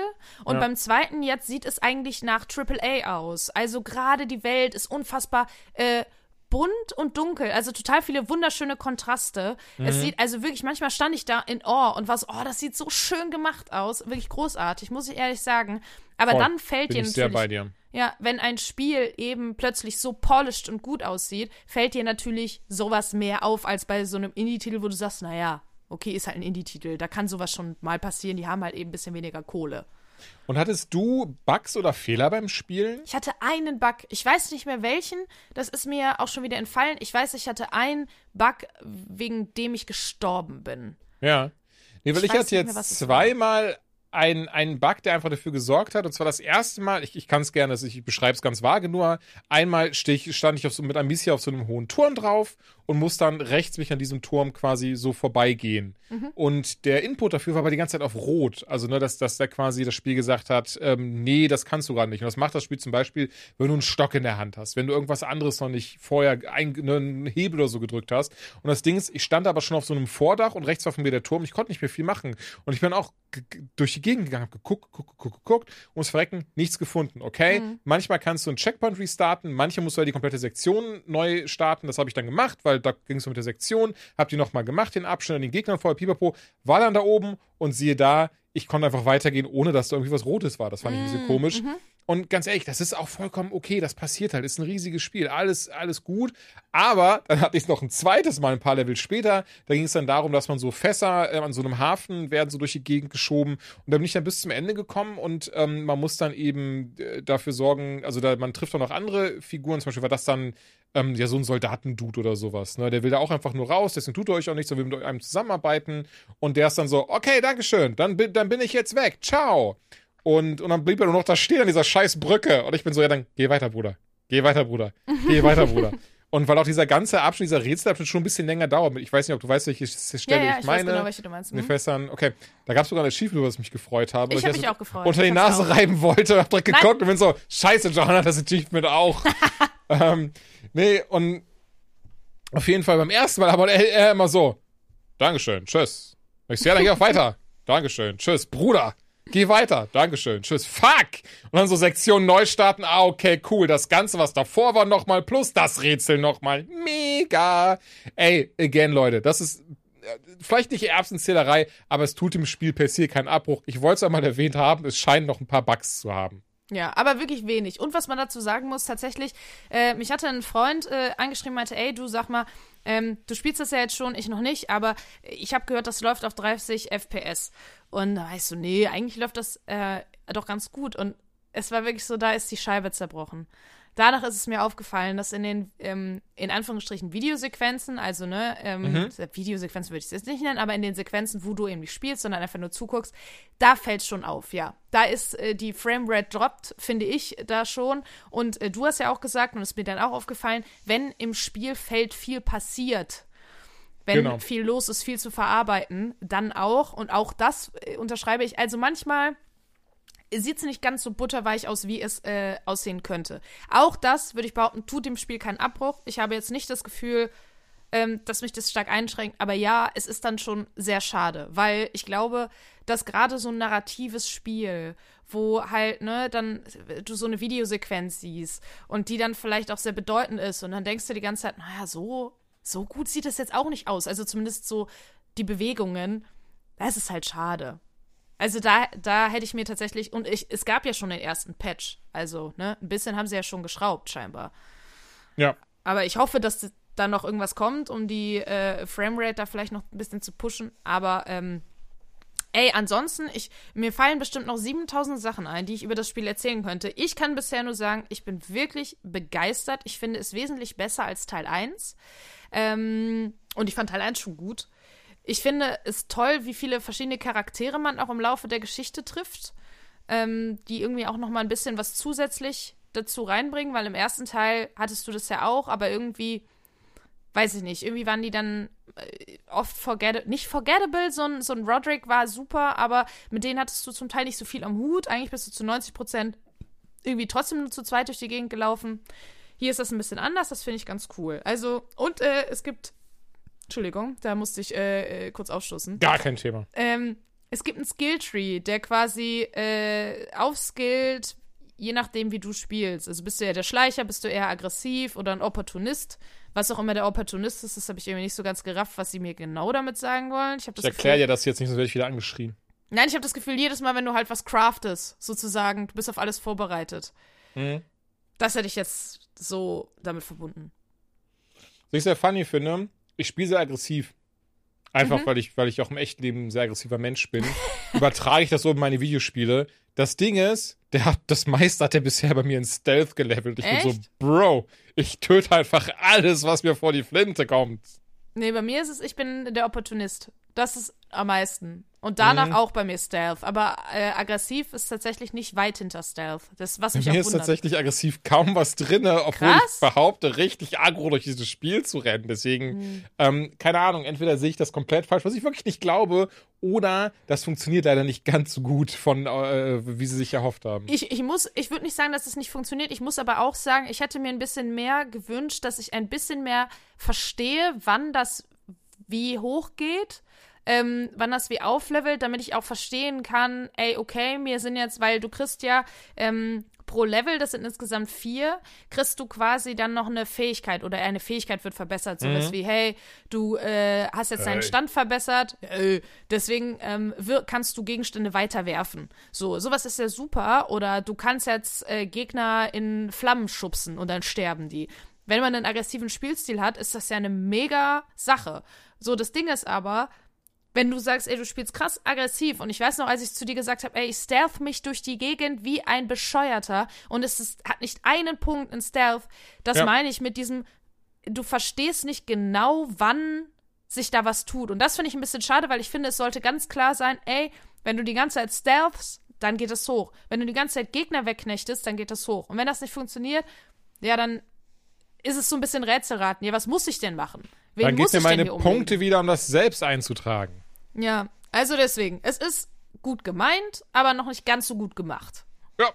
Und Ja. beim zweiten jetzt sieht es eigentlich nach AAA aus. Also gerade die Welt ist unfassbar äh, bunt und dunkel. Also total viele wunderschöne Kontraste. Mhm. Es sieht, also wirklich, manchmal stand ich da in Awe und war so, oh, das sieht so schön gemacht aus. Wirklich großartig, muss ich ehrlich sagen. Aber Voll. dann fällt Bin dir ich sehr natürlich bei dir. Ja, wenn ein Spiel eben plötzlich so polished und gut aussieht, fällt dir natürlich sowas mehr auf als bei so einem Indie-Titel, wo du sagst, naja, okay, ist halt ein Indie-Titel, da kann sowas schon mal passieren, die haben halt eben ein bisschen weniger Kohle. Und hattest du Bugs oder Fehler beim Spielen? Ich hatte einen Bug, ich weiß nicht mehr welchen, das ist mir auch schon wieder entfallen. Ich weiß, ich hatte einen Bug, wegen dem ich gestorben bin. Ja. Nee, weil Ich ich, hatte jetzt zweimal einen, einen Bug, der einfach dafür gesorgt hat. Und zwar das erste Mal, ich, ich kann es gerne, also ich beschreibe es ganz vage, nur einmal stich, stand ich so, mit Amicia auf so einem hohen Turm drauf und muss dann rechts mich an diesem Turm quasi so vorbeigehen. Mhm. Und der Input dafür war aber die ganze Zeit auf Rot. Also, ne, dass, dass da quasi das Spiel gesagt hat, ähm, nee, das kannst du gerade nicht. Und das macht das Spiel zum Beispiel, wenn du einen Stock in der Hand hast, wenn du irgendwas anderes noch nicht vorher ein, ne, einen Hebel oder so gedrückt hast. Und das Ding ist, ich stand aber schon auf so einem Vordach und rechts war von mir der Turm. Ich konnte nicht mehr viel machen. Und ich bin auch durch die Gegend gegangen, hab geguckt, geguckt, geguckt, geguckt, ums Verrecken, nichts gefunden. Okay, manchmal kannst du einen Checkpoint restarten, manche musst du halt die komplette Sektion neu starten. Das habe ich dann gemacht, weil da ging es so mit der Sektion. Hab die nochmal gemacht, den Abschnitt an den Gegnern vorher, pipapo, war dann da oben und siehe da, ich konnte einfach weitergehen, ohne dass da irgendwie was Rotes war. Das fand ich ein bisschen komisch. Und ganz ehrlich, das ist auch vollkommen okay, das passiert halt, ist ein riesiges Spiel, alles, alles gut. Aber dann hatte ich noch ein zweites Mal, ein paar Level später, da ging es dann darum, dass man so Fässer äh, an so einem Hafen werden so durch die Gegend geschoben. Und da bin ich dann bis zum Ende gekommen und ähm, man muss dann eben äh, dafür sorgen, also da, man trifft auch noch andere Figuren, zum Beispiel war das dann ähm, ja so ein Soldatendude oder sowas. Ne? Der will da auch einfach nur raus, deswegen tut er euch auch nichts, so will mit einem zusammenarbeiten. Und der ist dann so, okay, Dankeschön, dann dann bin ich jetzt weg, ciao. Und, und dann blieb er nur noch da stehen an dieser scheiß Brücke. Und ich bin so, ja, dann geh weiter, Bruder. Geh weiter, Bruder. Geh weiter, Bruder. [LAUGHS] Und weil auch dieser ganze Abschnitt, dieser Rätselabschnitt schon ein bisschen länger dauert. Ich weiß nicht, ob du weißt, welche Stelle ja, ja, ich ich meine. weiß genau, welche du meinst. Mit Mhm. Fässern, okay. Da gab es sogar ein Achievement, über das ich mich gefreut habe. Ich weil hab mich auch gefreut. Unter die Nase auch. reiben wollte, hab direkt Nein. geguckt und bin so, scheiße, Johanna, das Achievement auch. [LAUGHS] ähm, nee, und auf jeden Fall beim ersten Mal, aber er, er immer so, Dankeschön, tschüss. Ich so, ja, dann geh auch weiter. [LAUGHS] Dankeschön, tschüss. Bruder, geh weiter. Dankeschön, tschüss. Fuck! Und dann so Sektion neu starten. Ah, okay, cool. Das Ganze, was davor war, nochmal plus das Rätsel nochmal. Mega! Ey, again, Leute, das ist äh, vielleicht nicht Erbsenzählerei, aber es tut dem Spiel per se keinen Abbruch. Ich wollte es einmal erwähnt haben, es scheinen noch ein paar Bugs zu haben. Ja, aber wirklich wenig. Und was man dazu sagen muss, tatsächlich, äh, mich hatte ein Freund äh, angeschrieben, meinte, ey, du sag mal, ähm, du spielst das ja jetzt schon, ich noch nicht, aber ich habe gehört, das läuft auf 30 FPS. Und da weißt du, nee, eigentlich läuft das äh, doch ganz gut. Und es war wirklich so, da ist die Scheibe zerbrochen. Danach ist es mir aufgefallen, dass in den, ähm, in Anführungsstrichen, Videosequenzen, also, ne, ähm, Mhm. Videosequenzen würde ich es jetzt nicht nennen, aber in den Sequenzen, wo du eben nicht spielst, sondern einfach nur zuguckst, da fällt schon auf, ja. Da ist äh, die Framerate droppt, finde ich, da schon. Und äh, du hast ja auch gesagt, und es ist mir dann auch aufgefallen, wenn im Spielfeld viel passiert, wenn Genau. viel los ist, viel zu verarbeiten, dann auch. Und auch das äh, unterschreibe ich. Also manchmal sieht es nicht ganz so butterweich aus, wie es äh, aussehen könnte. Auch das, würde ich behaupten, tut dem Spiel keinen Abbruch. Ich habe jetzt nicht das Gefühl, ähm, dass mich das stark einschränkt. Aber ja, es ist dann schon sehr schade, weil ich glaube, dass gerade so ein narratives Spiel, wo halt, ne, dann du so eine Videosequenz siehst und die dann vielleicht auch sehr bedeutend ist und dann denkst du die ganze Zeit, naja, so, so gut sieht das jetzt auch nicht aus. Also zumindest so die Bewegungen, das ist halt schade. Also da, da hätte ich mir tatsächlich, und ich, es gab ja schon den ersten Patch, also, ne, ein bisschen haben sie ja schon geschraubt, scheinbar. Ja. Aber ich hoffe, dass da noch irgendwas kommt, um die äh, Framerate da vielleicht noch ein bisschen zu pushen. Aber, ähm, ey, ansonsten, ich, mir fallen bestimmt noch 7000 Sachen ein, die ich über das Spiel erzählen könnte. Ich kann bisher nur sagen, ich bin wirklich begeistert. Ich finde es wesentlich besser als Teil 1. Ähm, und ich fand Teil 1 schon gut. Ich finde es toll, wie viele verschiedene Charaktere man auch im Laufe der Geschichte trifft, ähm, die irgendwie auch noch mal ein bisschen was zusätzlich dazu reinbringen, weil im ersten Teil hattest du das ja auch, aber irgendwie, weiß ich nicht, irgendwie waren die dann äh, oft forget nicht forgettable, so ein, so ein Roderick war super, aber mit denen hattest du zum Teil nicht so viel am Hut. Eigentlich bist du zu 90 Prozent irgendwie trotzdem nur zu zweit durch die Gegend gelaufen. Hier ist das ein bisschen anders, das finde ich ganz cool. Also, und äh, es gibt Entschuldigung, da musste ich äh, äh, kurz aufstoßen. Gar kein Thema. Ähm, es gibt einen Skilltree, der quasi äh, aufskillt, je nachdem, wie du spielst. Also bist du eher der Schleicher, bist du eher aggressiv oder ein Opportunist. Was auch immer der Opportunist ist, das habe ich irgendwie nicht so ganz gerafft, was sie mir genau damit sagen wollen. Ich habe das Ich erkläre dir das jetzt nicht, sonst werde ich wieder angeschrien. Nein, ich habe das Gefühl, jedes Mal, wenn du halt was craftest, sozusagen, du bist auf alles vorbereitet. Mhm. Das hätte ich jetzt so damit verbunden. Was ich sehr funny finde, ich spiele sehr aggressiv. Einfach, Mhm. weil, ich, weil ich auch im echten Leben ein sehr aggressiver Mensch bin. [LAUGHS] Übertrage ich das so in meine Videospiele. Das Ding ist, der hat, das meiste hat er bisher bei mir in Stealth gelevelt. Ich bin so, Echt? Bro, ich töte einfach alles, was mir vor die Flinte kommt. Nee, bei mir ist es, ich bin der Opportunist. Das ist am meisten. Und danach Mhm. auch bei mir Stealth. Aber äh, aggressiv ist tatsächlich nicht weit hinter Stealth. Das, was Bei mich mir auch ist tatsächlich aggressiv kaum was drin, obwohl Krass. ich behaupte, richtig aggro durch dieses Spiel zu rennen. Deswegen, Hm. ähm, keine Ahnung, entweder sehe ich das komplett falsch, was ich wirklich nicht glaube, oder das funktioniert leider nicht ganz so gut, von äh, wie sie sich erhofft haben. Ich, ich muss, ich würde nicht sagen, dass es nicht funktioniert. Ich muss aber auch sagen, ich hätte mir ein bisschen mehr gewünscht, dass ich ein bisschen mehr verstehe, wann das wie hoch geht. Ähm, wann das wie auflevelt, damit ich auch verstehen kann, ey, okay, mir sind jetzt, weil du kriegst ja ähm, pro Level, das sind insgesamt vier, kriegst du quasi dann noch eine Fähigkeit oder eine Fähigkeit wird verbessert. Sowas wie, hey, du äh, hast jetzt deinen. Stand verbessert, äh, deswegen ähm, wir, kannst du Gegenstände weiterwerfen. So, sowas ist ja super. Oder du kannst jetzt äh, Gegner in Flammen schubsen und dann sterben die. Wenn man einen aggressiven Spielstil hat, ist das ja eine mega Sache. So, das Ding ist aber, wenn du sagst, ey, du spielst krass aggressiv und ich weiß noch, als ich zu dir gesagt habe, ey, ich stealth mich durch die Gegend wie ein Bescheuerter und es ist, hat nicht einen Punkt in Stealth, das Ja. meine ich mit diesem, du verstehst nicht genau, wann sich da was tut. Und das finde ich ein bisschen schade, weil ich finde, es sollte ganz klar sein, ey, wenn du die ganze Zeit stealthst, dann geht es hoch. Wenn du die ganze Zeit Gegner wegknechtest, dann geht es hoch. Und wenn das nicht funktioniert, ja, dann ist es so ein bisschen Rätselraten. Ja, was muss ich denn machen? Wen Dann geht mir meine? Punkte wieder, um das selbst einzutragen. Ja, also deswegen, es ist gut gemeint, aber noch nicht ganz so gut gemacht. Ja.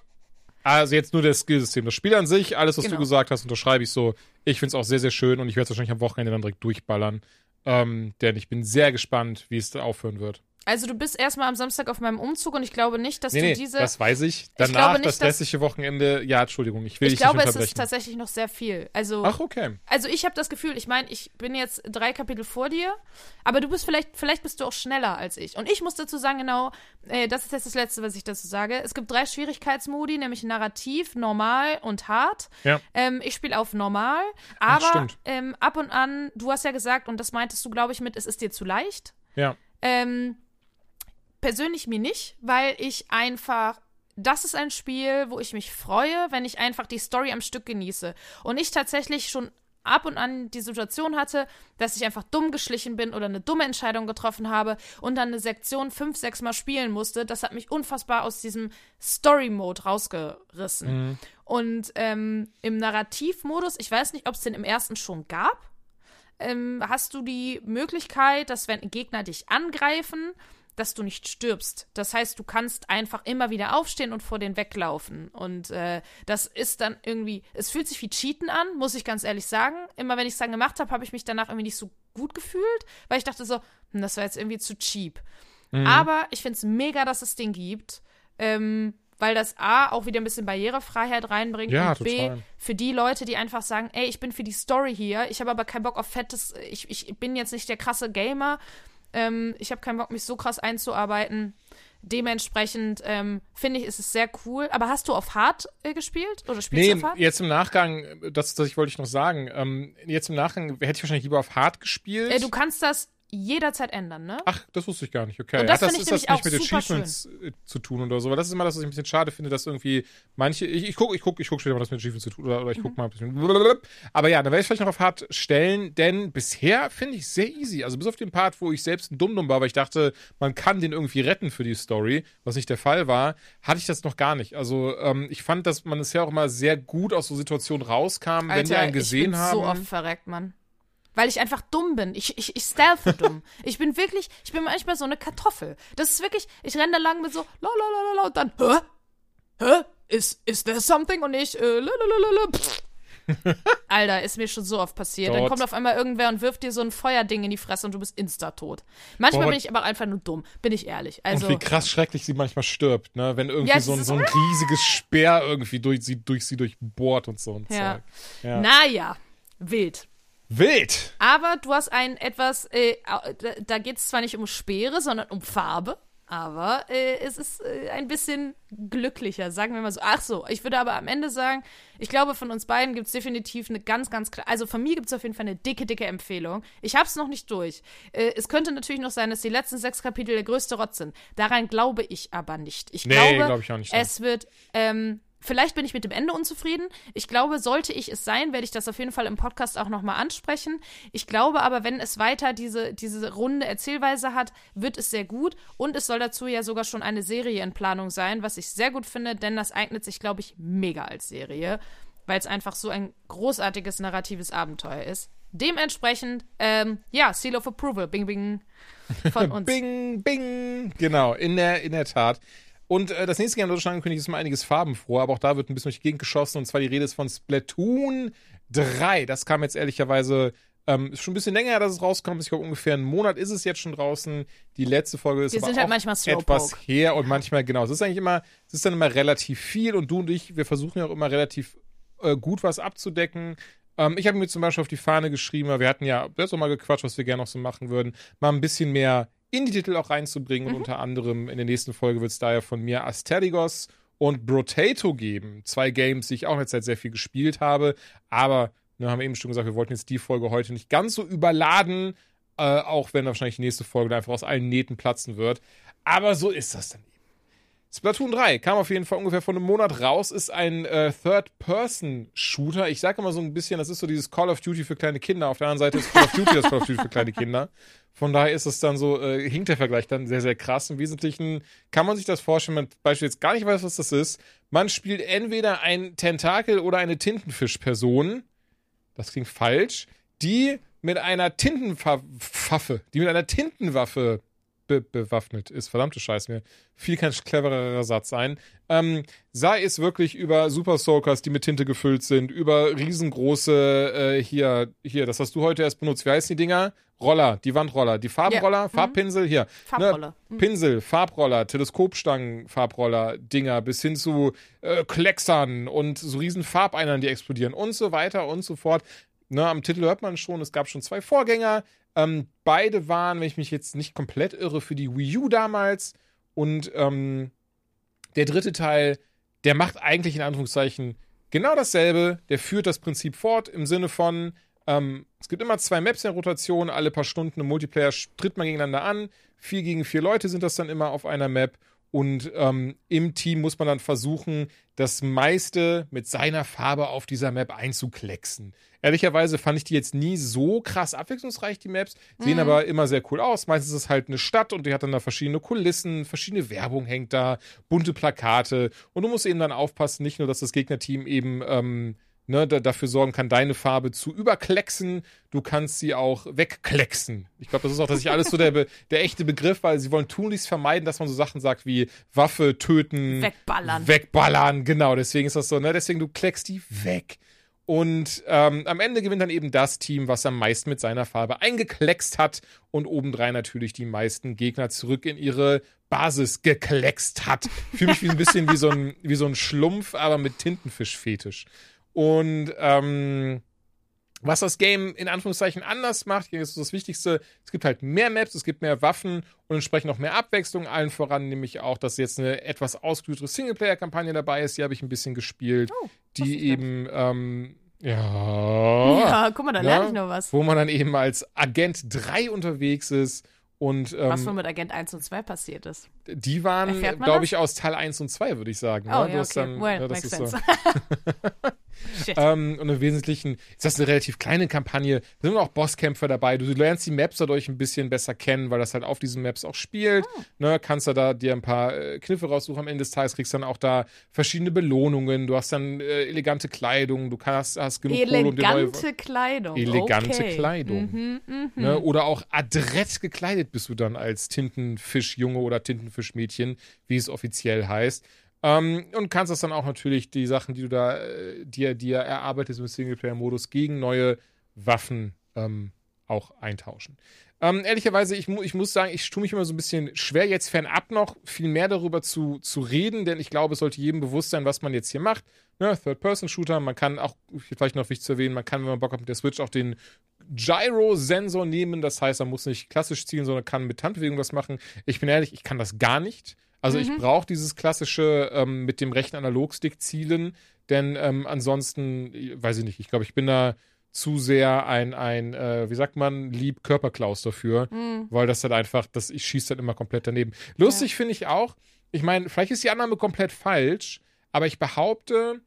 Also jetzt nur das Skillsystem. Das Spiel an sich, alles, was Genau. du gesagt hast, unterschreibe ich so. Ich finde es auch sehr, sehr schön und ich werde es wahrscheinlich am Wochenende dann direkt durchballern. Ähm, denn ich bin sehr gespannt, wie es da aufhören wird. Also du bist erstmal am Samstag auf meinem Umzug und ich glaube nicht, dass Nee, du nee, diese. das weiß ich. Danach glaube nicht, das restliche Wochenende. Ja, Entschuldigung, ich will ich dich glaube, nicht es ist unterbrechen. tatsächlich noch sehr viel. Also, Ach, okay. also ich habe das Gefühl, ich meine, ich bin jetzt drei Kapitel vor dir, aber du bist vielleicht, vielleicht bist du auch schneller als ich. Und ich muss dazu sagen, genau, äh, das ist jetzt das Letzte, was ich dazu sage. Es gibt drei Schwierigkeitsmodi, nämlich narrativ, normal und hart. Ja. Ähm, ich spiele auf normal, aber ähm, ab und an, du hast ja gesagt, und das meintest du, glaube ich, mit, es ist dir zu leicht. Ja. Ähm, persönlich mir nicht, weil ich einfach das ist ein Spiel, wo ich mich freue, wenn ich einfach die Story am Stück genieße. Und ich tatsächlich schon ab und an die Situation hatte, dass ich einfach dumm geschlichen bin oder eine dumme Entscheidung getroffen habe und dann eine Sektion fünf, sechs Mal spielen musste. Das hat mich unfassbar aus diesem Story-Mode rausgerissen. Mhm. Und ähm, im Narrativmodus, ich weiß nicht, ob es den im ersten schon gab, ähm, hast du die Möglichkeit, dass wenn Gegner dich angreifen, dass du nicht stirbst. Das heißt, du kannst einfach immer wieder aufstehen und vor den weglaufen. Und äh, das ist dann irgendwie, es fühlt sich wie Cheaten an, muss ich ganz ehrlich sagen. Immer wenn ich es dann gemacht habe, habe ich mich danach irgendwie nicht so gut gefühlt, weil ich dachte so, hm, das war jetzt irgendwie zu cheap. Mhm. Aber ich finde es mega, dass es den gibt. Ähm, weil das A auch wieder ein bisschen Barrierefreiheit reinbringt Ja, und B total. für die Leute, die einfach sagen, ey, ich bin für die Story hier, ich habe aber keinen Bock auf fettes, ich, ich bin jetzt nicht der krasse Gamer, ähm, ich habe keinen Bock, mich so krass einzuarbeiten. Dementsprechend ähm, finde ich, ist es sehr cool. Aber hast du auf Hard äh, gespielt? Oder spielst Nee, du auf Hard? jetzt im Nachgang, das, das wollte ich noch sagen, ähm, jetzt im Nachgang hätte ich wahrscheinlich lieber auf Hard gespielt. Äh, du kannst das jederzeit ändern, ne? Ach, das wusste ich gar nicht, okay. Und das Hat finde ich ist das nicht mit Achievements äh, zu tun oder so? Weil das ist immer das, was ich ein bisschen schade finde, dass irgendwie manche, ich, ich gucke, ich gucke, ich gucke später mal, was mit Achievements zu tun oder, oder ich Mhm. gucke mal ein bisschen. blablabla. Aber ja, dann werde ich vielleicht noch auf hart stellen, denn bisher finde ich sehr easy. Also bis auf den Part, wo ich selbst ein Dummdumm war, weil ich dachte, man kann den irgendwie retten für die Story, was nicht der Fall war, hatte ich das noch gar nicht. Also ähm, ich fand, dass man ja auch immer sehr gut aus so Situationen rauskam, wenn die einen gesehen ich bin haben. so oft verreckt, Mann. Weil ich einfach dumm bin. Ich, ich, ich stealthe dumm. [LAUGHS] Ich bin wirklich, ich bin manchmal so eine Kartoffel. Das ist wirklich, ich renne da lang mit so, la la la la la und dann, hä? Hä? Is, is there something? Und ich, äh, la la la la la. pff. [LAUGHS] Alter, ist mir schon so oft passiert. Dann Dort. kommt auf einmal irgendwer und wirft dir so ein Feuerding in die Fresse und du bist insta-tot. Manchmal Boah, bin ich aber einfach nur dumm, bin ich ehrlich. Also, und wie krass schrecklich sie manchmal stirbt, ne? Wenn irgendwie Ja, so, ein, so ein riesiges Speer irgendwie durch sie, durch sie durchbohrt und so ein ja. Zeug. Ja. Naja, wild. Wild! Aber du hast ein etwas, äh, da, geht es zwar nicht um Speere, sondern um Farbe. Aber äh, es ist äh, ein bisschen glücklicher, sagen wir mal so. Ach so, ich würde aber am Ende sagen, ich glaube, von uns beiden gibt es definitiv eine ganz, ganz klar. Also von mir gibt es auf jeden Fall eine dicke, dicke Empfehlung. Ich habe es noch nicht durch. Äh, es könnte natürlich noch sein, dass die letzten sechs Kapitel der größte Rotz sind. Daran glaube ich aber nicht. Ich Nee, glaube, glaub ich auch nicht es wird. Ähm, Vielleicht bin ich mit dem Ende unzufrieden. Ich glaube, sollte ich es sein, werde ich das auf jeden Fall im Podcast auch nochmal ansprechen. Ich glaube aber, wenn es weiter diese, diese runde Erzählweise hat, wird es sehr gut. Und es soll dazu ja sogar schon eine Serie in Planung sein, was ich sehr gut finde, denn das eignet sich, glaube ich, mega als Serie, weil es einfach so ein großartiges narratives Abenteuer ist. Dementsprechend, ähm, ja, Seal of Approval, bing, bing, von [LAUGHS] uns. Bing, bing! Genau, in der, in der Tat. Und äh, das nächste Game, das schon angekündigt, ist mal einiges farbenfroh, aber auch da wird ein bisschen durch die Gegend geschossen. Und zwar die Rede ist von Splatoon 3. Das kam jetzt ehrlicherweise, ähm, ist schon ein bisschen länger dass es rauskommt. Ich glaube, ungefähr einen Monat ist es jetzt schon draußen. Die letzte Folge ist Wir aber halt auch etwas her und manchmal, genau. Es ist eigentlich immer, es ist dann immer relativ viel und du und ich, wir versuchen ja auch immer relativ äh, gut was abzudecken. Ähm, ich habe mir zum Beispiel auf die Fahne geschrieben, weil wir hatten ja letztes Mal gequatscht, was wir gerne noch so machen würden, mal ein bisschen mehr in die Titel auch reinzubringen. Und unter anderem in der nächsten Folge wird es daher von mir Asterigos und Brotato geben. Zwei Games, die ich auch in der Zeit sehr viel gespielt habe. Aber, ne, haben wir eben schon gesagt, wir wollten jetzt die Folge heute nicht ganz so überladen, äh, auch wenn wahrscheinlich die nächste Folge da einfach aus allen Nähten platzen wird. Aber so ist das dann eben. Splatoon 3 kam auf jeden Fall ungefähr vor einem Monat raus, ist ein äh, Third-Person-Shooter. Ich sage immer so ein bisschen, das ist so dieses Call of Duty für kleine Kinder. Auf der anderen Seite ist Call of Duty das Call of Duty für kleine Kinder. Von daher ist es dann so, äh, hinkt der Vergleich dann sehr, sehr krass. Im Wesentlichen kann man sich das vorstellen, wenn man beispielsweise gar nicht weiß, was das ist. Man spielt entweder ein Tentakel oder eine Tintenfischperson. Das klingt falsch. Die mit einer Tintenwaffe, die mit einer Tintenwaffe be bewaffnet ist. Verdammte Scheiße, mir fiel kein clevererer Satz ein. Ähm, sei es wirklich über Super Soakers, die mit Tinte gefüllt sind, über riesengroße, äh, hier, hier, das hast du heute erst benutzt. Wie heißen die Dinger? Roller, die Wandroller, die Farbenroller, Ja. Mhm. Farbpinsel, hier. Farbroller. Ne, Pinsel, Farbroller, Teleskopstangen, Farbroller, Dinger, bis hin zu äh, Klecksern und so riesen Farbeinern, die explodieren und so weiter und so fort. Ne, am Titel hört man schon, es gab schon zwei Vorgänger. Ähm, beide waren, wenn ich mich jetzt nicht komplett irre, für die Wii U damals. Und ähm, der dritte Teil, der macht eigentlich in Anführungszeichen genau dasselbe. Der führt das Prinzip fort im Sinne von, ähm, es gibt immer zwei Maps in Rotation, alle paar Stunden im Multiplayer tritt man gegeneinander an. Vier gegen vier Leute sind das dann immer auf einer Map. Und ähm, im Team muss man dann versuchen, das meiste mit seiner Farbe auf dieser Map einzuklecksen. Ehrlicherweise fand ich die jetzt nie so krass abwechslungsreich, die Maps. Sehen Mhm. aber immer sehr cool aus. Meistens ist es halt eine Stadt und die hat dann da verschiedene Kulissen, verschiedene Werbung hängt da, bunte Plakate. Und du musst eben dann aufpassen, nicht nur, dass das Gegnerteam eben ähm, ne, da, dafür sorgen kann, deine Farbe zu überklecksen, du kannst sie auch wegklecksen. Ich glaube, das ist auch tatsächlich alles so der, der echte Begriff, weil sie wollen tunlichst vermeiden, dass man so Sachen sagt wie Waffe, töten, Wegballern. Wegballern, genau. Deswegen ist das so, ne? Deswegen, du kleckst die weg. Und ähm, am Ende gewinnt dann eben das Team, was am meisten mit seiner Farbe eingekleckst hat und obendrein natürlich die meisten Gegner zurück in ihre Basis gekleckst hat. Fühle mich wie ein bisschen wie so ein, wie so ein Schlumpf, aber mit Tintenfischfetisch. Und ähm, was das Game in Anführungszeichen anders macht, das ist das Wichtigste, es gibt halt mehr Maps, es gibt mehr Waffen und entsprechend auch mehr Abwechslung. Allen voran nämlich auch, dass jetzt eine etwas ausgeklügelte Singleplayer-Kampagne dabei ist. Die habe ich ein bisschen gespielt, Oh, die eben, ähm, ja, Ja, guck mal, da Ja. lerne ich noch was. wo man dann eben als Agent 3 unterwegs ist und Was ähm, wohl mit Agent 1 und 2 passiert ist. die waren, glaube ich, aus Teil 1 und 2, würde ich sagen. Oh, ne? Ja, okay. dann- well, ja, das makes ist so. [LAUGHS] [LAUGHS] [LAUGHS] Ähm, und im Wesentlichen ist das eine relativ kleine Kampagne. Da sind auch Bosskämpfer dabei. Du lernst die Maps dadurch ein bisschen besser kennen, weil das halt auf diesen Maps auch spielt. Ah. Ne, kannst du da dir ein paar äh, Kniffe raussuchen am Ende des Tages, kriegst dann auch da verschiedene Belohnungen. Du hast dann äh, elegante Kleidung, du kannst, hast genug Kohle, um neue Elegante Kleidung. Elegante okay. Kleidung. Mhm, mhm. Ne? Oder auch adrett gekleidet bist du dann als Tintenfischjunge oder Tintenfischmädchen, wie es offiziell heißt. Ähm, und kannst das dann auch natürlich, die Sachen, die du da äh, dir, dir erarbeitest im Singleplayer-Modus, gegen neue Waffen ähm, auch eintauschen. Ähm, ehrlicherweise, ich, mu ich muss sagen, ich tue mich immer so ein bisschen schwer, jetzt fernab noch viel mehr darüber zu, zu reden, denn ich glaube, es sollte jedem bewusst sein, was man jetzt hier macht. Ne, Third-Person-Shooter, man kann auch, vielleicht noch wichtig zu erwähnen, man kann, wenn man Bock hat, mit der Switch auch den Gyro-Sensor nehmen. Das heißt, man muss nicht klassisch zielen, sondern kann mit Handbewegung was machen. Ich bin ehrlich, ich kann das gar nicht. Also ich brauche dieses klassische ähm, mit dem rechten Analogstick zielen, denn ähm, ansonsten, weiß ich nicht, ich glaube, ich bin da zu sehr ein, ein äh, wie sagt man, lieb Körperklaus dafür, weil das halt einfach, das, ich schieße dann immer komplett daneben. Lustig finde ich auch, ich meine, vielleicht ist die Annahme komplett falsch, aber ich behaupte,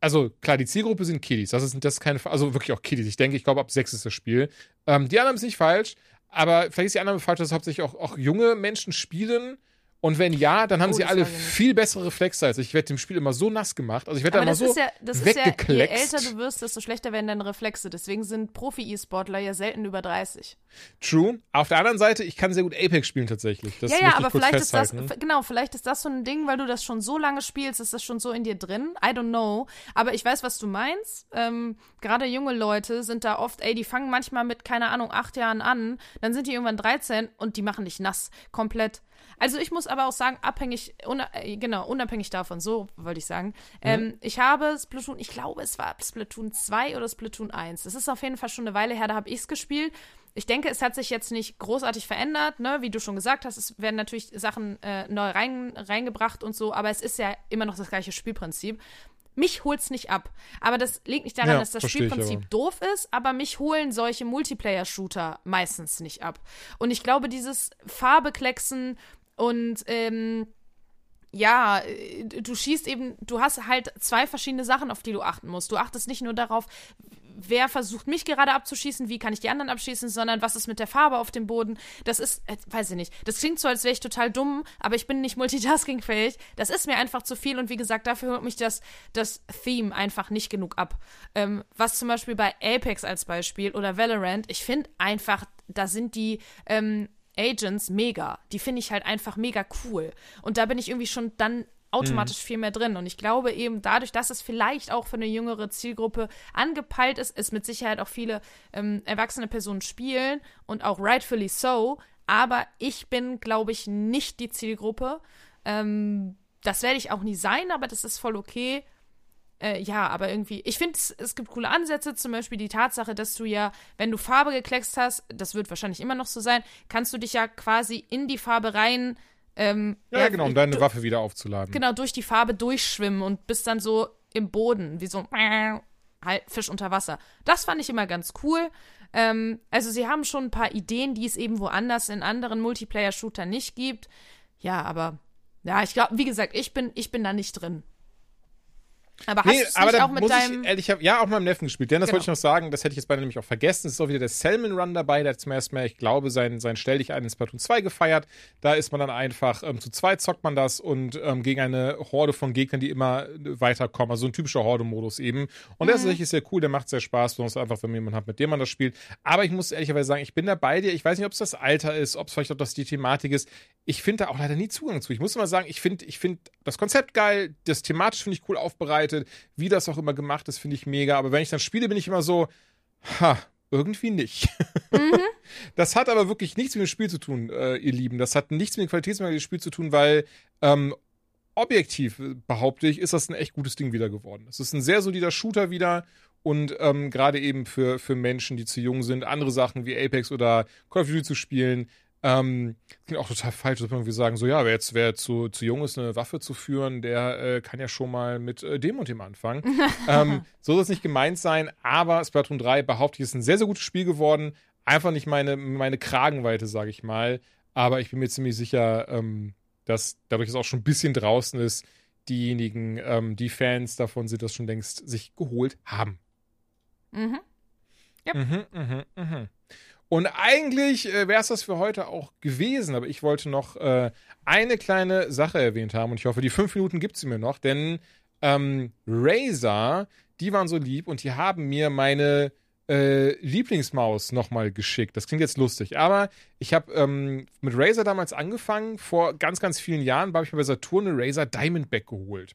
also klar, die Zielgruppe sind Kiddies. Das ist, das ist keine, also wirklich auch Kiddies. Ich denke, ich glaube, ab sechs ist das Spiel. Ähm, die Annahme ist nicht falsch, aber vielleicht ist die Annahme falsch, dass hauptsächlich auch, auch junge Menschen spielen. Und wenn ja, dann haben Oh, sie alle nicht. viel bessere Reflexe als ich. Ich werde dem Spiel immer so nass gemacht. Also ich werde da Aber immer das so ist ja, das ist ja, je weggekleckst. älter du wirst, desto schlechter werden deine Reflexe. Deswegen sind Profi-E-Sportler ja selten über 30. True. Auf der anderen Seite, ich kann sehr gut Apex spielen tatsächlich. Das ja, ja, aber vielleicht ist das, festhalten. f- genau, vielleicht ist das so ein Ding, weil du das schon so lange spielst, ist das schon so in dir drin. I don't know. Aber ich weiß, was du meinst. Ähm, Gerade junge Leute sind da oft, ey, die fangen manchmal mit, keine Ahnung, acht Jahren an, dann sind die irgendwann 13 und die machen dich nass. Komplett. Also ich muss aber auch sagen, abhängig, una, äh, genau, unabhängig davon, so wollte ich sagen. Ähm, ich habe Splatoon, ich glaube, es war Splatoon 2 oder Splatoon 1. Das ist auf jeden Fall schon eine Weile her, da habe ich es gespielt. Ich denke, es hat sich jetzt nicht großartig verändert, ne? Wie du schon gesagt hast, es werden natürlich Sachen äh, neu rein, reingebracht und so, aber es ist ja immer noch das gleiche Spielprinzip. Mich holt's nicht ab. Aber das liegt nicht daran, Ja, dass das Spielprinzip doof ist, aber mich holen solche Multiplayer-Shooter meistens nicht ab. Und ich glaube, dieses Farbeklecksen und ähm, ja, äh, du schießt eben, du hast halt zwei verschiedene Sachen, auf die du achten musst. Du achtest nicht nur darauf, wer versucht mich gerade abzuschießen, wie kann ich die anderen abschießen, sondern was ist mit der Farbe auf dem Boden. Das ist, äh, weiß ich nicht, das klingt so, als wäre ich total dumm, aber ich bin nicht multitaskingfähig. Das ist mir einfach zu viel und wie gesagt, dafür holt mich das, das Theme einfach nicht genug ab. Ähm, was zum Beispiel bei Apex als Beispiel oder Valorant, ich finde einfach, da sind die, ähm, Agents mega. Die finde ich halt einfach mega cool. Und da bin ich irgendwie schon dann automatisch viel mehr drin. Und ich glaube eben dadurch, dass es vielleicht auch für eine jüngere Zielgruppe angepeilt ist, ist mit Sicherheit auch viele ähm, erwachsene Personen spielen und auch rightfully so. Aber ich bin, glaube ich, nicht die Zielgruppe. Ähm, das werde ich auch nie sein, aber das ist voll okay. Äh, ja, aber irgendwie, ich finde, es, es gibt coole Ansätze, zum Beispiel die Tatsache, dass du ja, wenn du Farbe gekleckst hast, das wird wahrscheinlich immer noch so sein, kannst du dich ja quasi in die Farbe rein. Ähm, Ja, genau, um deine Waffe wieder aufzuladen. Genau, durch die Farbe durchschwimmen und bist dann so im Boden, wie so halt Fisch unter Wasser. Das fand ich immer ganz cool. Ähm, also sie haben schon ein paar Ideen, die es eben woanders in anderen Multiplayer-Shootern nicht gibt. ja, aber ja, ich glaube, wie gesagt, ich bin, ich bin da nicht drin. Aber hast Nee, du es aber auch mit deinem. ich ehrlich, ich hab, ja, auch mit meinem Neffen gespielt. Denn das Genau. wollte ich noch sagen, das hätte ich jetzt beinahe nämlich auch vergessen. Es ist auch wieder der Salmon Run dabei, der hat zum ersten Mal, ich glaube, sein, sein Stell dich ein in Splatoon 2 gefeiert. Da ist man dann einfach, ähm, zu zweit zockt man das und ähm, gegen eine Horde von Gegnern, die immer äh, weiterkommen. Also ein typischer Horde-Modus eben. Und der ist tatsächlich sehr cool, der macht sehr Spaß, besonders einfach, wenn man jemanden hat, mit dem man das spielt. Aber ich muss ehrlicherweise sagen, ich bin da bei dir. Ich weiß nicht, ob es das Alter ist, ob es vielleicht auch das die Thematik ist. Ich finde da auch leider nie Zugang zu. Ich muss mal sagen, ich finde ich find das Konzept geil, das thematisch finde ich cool aufbereitet, wie das auch immer gemacht ist, finde ich mega. Aber wenn ich dann spiele, bin ich immer so, ha, irgendwie nicht. [LAUGHS] Das hat aber wirklich nichts mit dem Spiel zu tun, äh, ihr Lieben. Das hat nichts mit dem Qualitätsmerkmal des Spiels zu tun, weil ähm, objektiv, äh, behaupte ich, ist das ein echt gutes Ding wieder geworden. Es ist ein sehr solider Shooter wieder und ähm, gerade eben für, für Menschen, die zu jung sind, andere Sachen wie Apex oder Call of Duty zu spielen, ähm, klingt auch total falsch, dass man irgendwie sagen, so ja, wer jetzt, wer zu, zu jung ist, eine Waffe zu führen, der äh, kann ja schon mal mit äh, dem und dem anfangen. [LAUGHS] ähm, so soll es nicht gemeint sein, aber Splatoon 3 behaupte ich, ist ein sehr, sehr gutes Spiel geworden. Einfach nicht meine, meine Kragenweite, sage ich mal. Aber ich bin mir ziemlich sicher, ähm, dass dadurch, es auch schon ein bisschen draußen ist, diejenigen, ähm, die Fans davon sind, das schon längst sich geholt haben. Mhm. Yep. Mhm, mhm, mhm. Und eigentlich äh, wäre es das für heute auch gewesen, aber ich wollte noch äh, eine kleine Sache erwähnt haben und ich hoffe, die fünf Minuten gibt sie mir noch, denn ähm, Razer, die waren so lieb und die haben mir meine äh, Lieblingsmaus nochmal geschickt. Das klingt jetzt lustig, aber ich habe ähm, mit Razer damals angefangen, vor ganz, ganz vielen Jahren, habe ich mir bei Saturn eine Razer Diamondback geholt.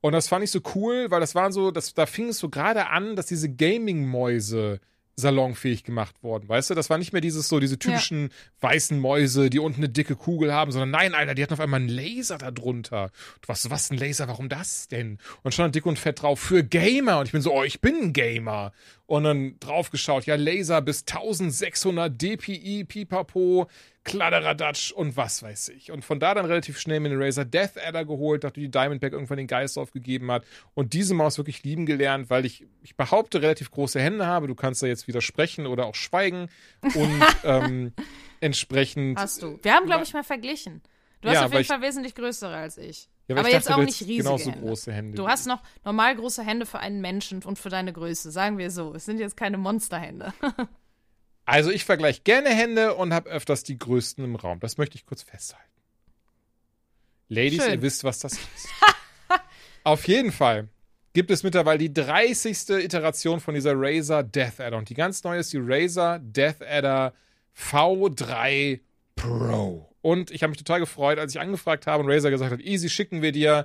Und das fand ich so cool, weil das waren so, das, da fing es so gerade an, dass diese Gaming-Mäuse salonfähig gemacht worden, weißt du? Das war nicht mehr dieses so, diese typischen weißen Mäuse, die unten eine dicke Kugel haben, sondern nein, Alter, die hatten auf einmal einen Laser da drunter. Du was, was ein Laser, warum das denn? Und stand dick und fett drauf für Gamer. Und ich bin so, oh, ich bin ein Gamer. Und dann draufgeschaut, ja, Laser bis 1600 dpi, pipapo, Kladderadatsch und was weiß ich. Und von da dann relativ schnell mir den Razer Death Adder geholt, nachdem die Diamondback irgendwann den Geist aufgegeben hat. Und diese Maus wirklich lieben gelernt, weil ich, ich behaupte, relativ große Hände habe. Du kannst da jetzt widersprechen oder auch schweigen. Und [LAUGHS] ähm, entsprechend. Hast du. Wir haben, glaube ich, mal verglichen. Du hast Ja, auf jeden ich- Fall wesentlich größere als ich. Ja, aber ich jetzt dachte, auch nicht riesige genauso Hände. große Hände. Du hast noch normal große Hände für einen Menschen und für deine Größe, sagen wir so. Es sind jetzt keine Monsterhände. [LAUGHS] Also ich vergleiche gerne Hände und habe öfters die größten im Raum. Das möchte ich kurz festhalten. Ladies, Schön. ihr wisst, was das ist. [LAUGHS] Auf jeden Fall gibt es mittlerweile die 30. Iteration von dieser Razer Death Adder. Und die ganz neue ist die Razer Death Adder V3 Pro. Und ich habe mich total gefreut, als ich angefragt habe und Razer gesagt hat, easy, schicken wir dir.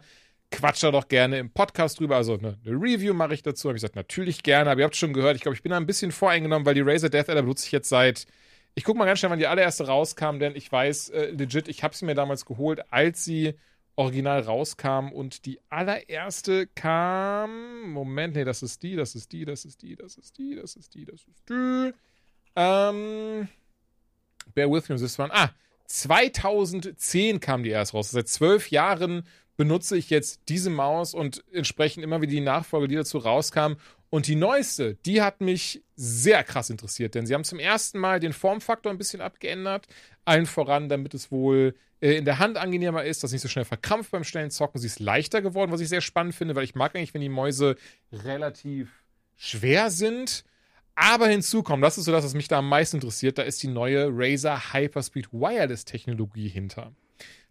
Quatsch da doch gerne im Podcast drüber. Also eine, eine Review mache ich dazu. Habe ich gesagt, natürlich gerne. Aber ihr habt schon gehört, ich glaube, ich bin da ein bisschen voreingenommen, weil die Razer Death Adder benutze ich jetzt seit. Ich gucke mal ganz schnell, wann die allererste rauskam, denn ich weiß äh, legit, ich habe sie mir damals geholt, als sie original rauskam und die allererste kam. Moment, nee, das ist die, das ist die, das ist die, das ist die, das ist die, das ist die. Ähm. Bear with me, this one. Ah, 2010 kam die erst raus. Seit zwölf Jahren benutze ich jetzt diese Maus und entsprechend immer wieder die Nachfolge, die dazu rauskam. Und die neueste, die hat mich sehr krass interessiert, denn sie haben zum ersten Mal den Formfaktor ein bisschen abgeändert. Allen voran, damit es wohl äh, in der Hand angenehmer ist, dass nicht so schnell verkrampft beim schnellen Zocken. Sie ist leichter geworden, was ich sehr spannend finde, weil ich mag eigentlich, wenn die Mäuse relativ schwer sind. Aber hinzu kommt, das ist so das, was mich da am meisten interessiert, da ist die neue Razer Hyperspeed Wireless Technologie hinter.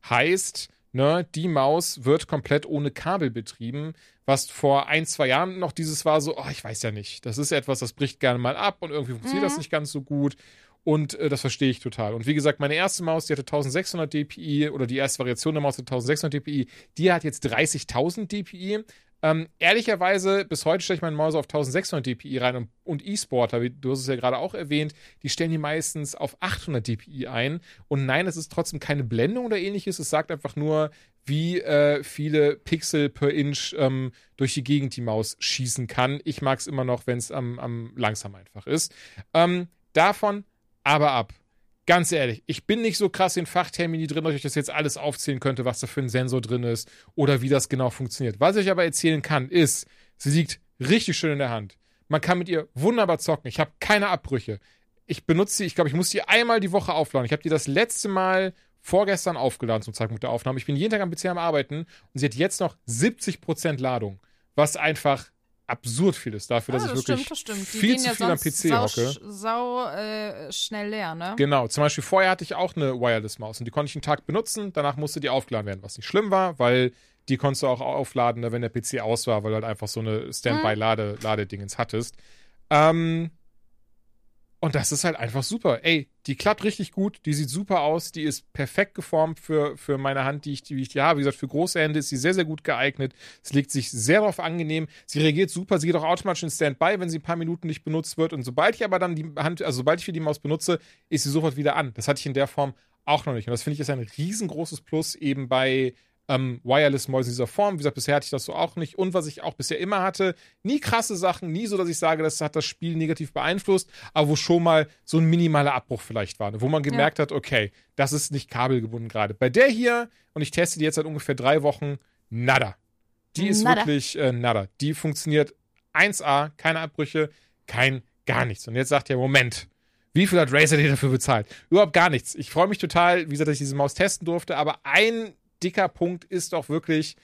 Heißt, ne, die Maus wird komplett ohne Kabel betrieben, was vor ein, zwei Jahren noch dieses war so, oh, ich weiß ja nicht, das ist etwas, das bricht gerne mal ab und irgendwie funktioniert das nicht ganz so gut. Und äh, das verstehe ich total. Und wie gesagt, meine erste Maus, die hatte 1600 dpi oder die erste Variation der Maus hatte 1600 dpi, die hat jetzt 30.000 dpi. Ähm, ehrlicherweise, bis heute stelle ich meine Maus auf 1600 dpi rein und, und E-Sporter, wie du hast es ja gerade auch erwähnt, die stellen die meistens auf 800 dpi ein. Und nein, es ist trotzdem keine Blendung oder ähnliches. Es sagt einfach nur, wie äh, viele Pixel per Inch ähm, durch die Gegend die Maus schießen kann. Ich mag es immer noch, wenn es am, am langsam einfach ist. Ähm, davon aber ab. Ganz ehrlich, ich bin nicht so krass in Fachtermini drin, dass ich das jetzt alles aufzählen könnte, was da für ein Sensor drin ist oder wie das genau funktioniert. Was ich aber erzählen kann, ist, sie liegt richtig schön in der Hand. Man kann mit ihr wunderbar zocken. Ich habe keine Abbrüche. Ich benutze sie, ich glaube, ich muss sie einmal die Woche aufladen. Ich habe die das letzte Mal vorgestern aufgeladen zum Zeitpunkt der Aufnahme. Ich bin jeden Tag am PC am Arbeiten und sie hat jetzt noch 70% Ladung, was einfach absurd viel ist dafür, dass Ah, ich das wirklich stimmt, das stimmt. Viel zu ja viel am PC hocke. Sau äh, schnell leer, ne? Genau, zum Beispiel vorher hatte ich auch eine Wireless-Maus und die konnte ich einen Tag benutzen, danach musste die aufgeladen werden, was nicht schlimm war, weil die konntest du auch aufladen, ne, wenn der PC aus war, weil du halt einfach so eine Standby-Ladedingens hattest. Ähm, und das ist halt einfach super. Ey, die klappt richtig gut, die sieht super aus, die ist perfekt geformt für, für meine Hand, die ich, die ich die habe. Wie gesagt, für große Hände ist sie sehr, sehr gut geeignet. Es legt sich sehr darauf angenehm. Sie reagiert super, sie geht auch automatisch in Standby, wenn sie ein paar Minuten nicht benutzt wird. Und sobald ich aber dann die Hand, also sobald ich für die Maus benutze, ist sie sofort wieder an. Das hatte ich in der Form auch noch nicht. Und das finde ich ist ein riesengroßes Plus eben bei ähm, Wireless-Mäusen dieser Form. Wie gesagt, bisher hatte ich das so auch nicht. Und was ich auch bisher immer hatte, nie krasse Sachen, nie so, dass ich sage, das hat das Spiel negativ beeinflusst, aber wo schon mal so ein minimaler Abbruch vielleicht war. ne? Wo man gemerkt hat, okay, das ist nicht kabelgebunden gerade. Bei der hier, und ich teste die jetzt seit ungefähr drei Wochen, nada. Die ist Nada. wirklich äh, nada. Die funktioniert 1A, keine Abbrüche, kein gar nichts. Und jetzt sagt ihr, Moment, wie viel hat Razer dir dafür bezahlt? Überhaupt gar nichts. Ich freue mich total, wie gesagt, dass ich diese Maus testen durfte, aber ein dicker Punkt ist doch wirklich,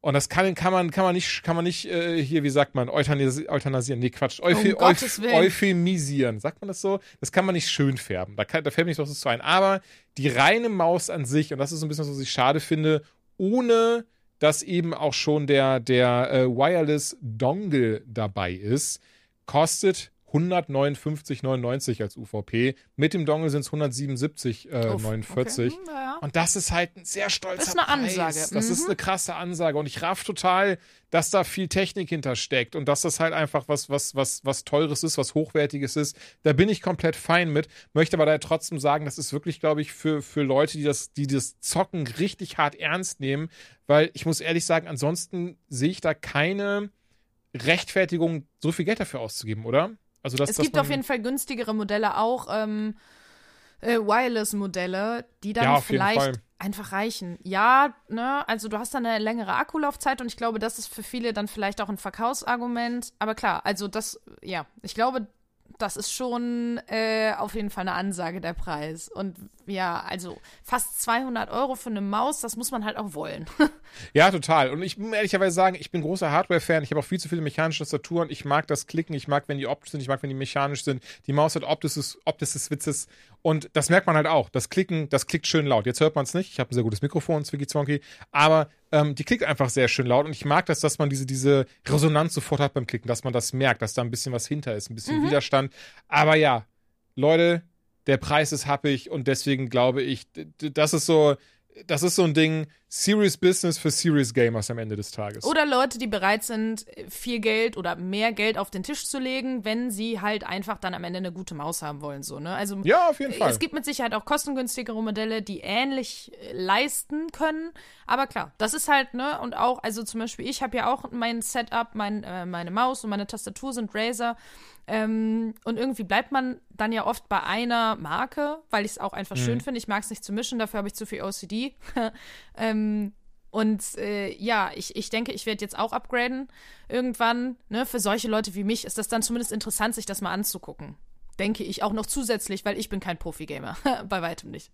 und das kann, kann man, kann man nicht, kann man nicht äh, hier, wie sagt man, euthanasieren. Nee, Quatsch. Euphi Um euph euphemisieren. Sagt man das so? Das kann man nicht schön färben. Da, kann, da fällt mir nicht doch so ein. Aber die reine Maus an sich, und das ist so ein bisschen, was ich schade finde, ohne dass eben auch schon der, der äh, Wireless Dongle dabei ist, kostet 159,99 als UVP. Mit dem Dongle sind es 177,49. Äh, Uff, 49. okay. Hm, ja. Und das ist halt ein sehr stolzer Das ist eine Preis. Ansage. Das ist Mhm. eine krasse Ansage. Und ich raff total, dass da viel Technik hintersteckt und dass das halt einfach was, was, was, was Teures ist, was Hochwertiges ist. Da bin ich komplett fein mit. Möchte aber da trotzdem sagen, das ist wirklich, glaube ich, für, für Leute, die das, die das Zocken richtig hart ernst nehmen. Weil ich muss ehrlich sagen, ansonsten sehe ich da keine Rechtfertigung, so viel Geld dafür auszugeben, oder? Also, dass, Es gibt auf jeden Fall günstigere Modelle, auch ähm, äh, Wireless-Modelle, die dann Ja, vielleicht einfach reichen. Ja, ne, also du hast dann eine längere Akkulaufzeit und ich glaube, das ist für viele dann vielleicht auch ein Verkaufsargument. Aber klar, also das, ja, ich glaube, das ist schon äh, auf jeden Fall eine Ansage der Preis. Und ja, also fast 200 Euro für eine Maus, das muss man halt auch wollen. [LAUGHS] Ja, total. Und ich muss ehrlicherweise sagen, ich bin großer Hardware-Fan. Ich habe auch viel zu viele mechanische Tastaturen. Ich mag das Klicken. Ich mag, wenn die optisch sind. Ich mag, wenn die mechanisch sind. Die Maus hat optisches, optisches Witzes. Und das merkt man halt auch. Das Klicken, das klickt schön laut. Jetzt hört man es nicht. Ich habe ein sehr gutes Mikrofon, Zwicky Zwonky. Aber ähm, die klickt einfach sehr schön laut. Und ich mag das, dass man diese, diese Resonanz sofort hat beim Klicken. Dass man das merkt, dass da ein bisschen was hinter ist. Ein bisschen Widerstand. Aber ja, Leute, der Preis ist happig. Und deswegen glaube ich, das ist so, das ist so ein Ding, Serious Business für Serious Gamers am Ende des Tages. Oder Leute, die bereit sind, viel Geld oder mehr Geld auf den Tisch zu legen, wenn sie halt einfach dann am Ende eine gute Maus haben wollen. So, ne? Also ja, auf jeden Fall. es gibt mit Sicherheit auch kostengünstigere Modelle, die ähnlich äh, leisten können. Aber klar, das ist halt, ne, und auch, also zum Beispiel, ich habe ja auch mein Setup, mein, äh, meine Maus und meine Tastatur sind Razer. Ähm, und irgendwie bleibt man dann ja oft bei einer Marke, weil ich es auch einfach schön finde. Ich mag es nicht zu mischen, dafür habe ich zu viel OCD. [LAUGHS] ähm, und äh, ja, ich, ich denke, ich werde jetzt auch upgraden irgendwann. Ne? Für solche Leute wie mich ist das dann zumindest interessant, sich das mal anzugucken. Denke ich auch noch zusätzlich, weil ich bin kein Profi-Gamer. [LAUGHS] bei weitem nicht.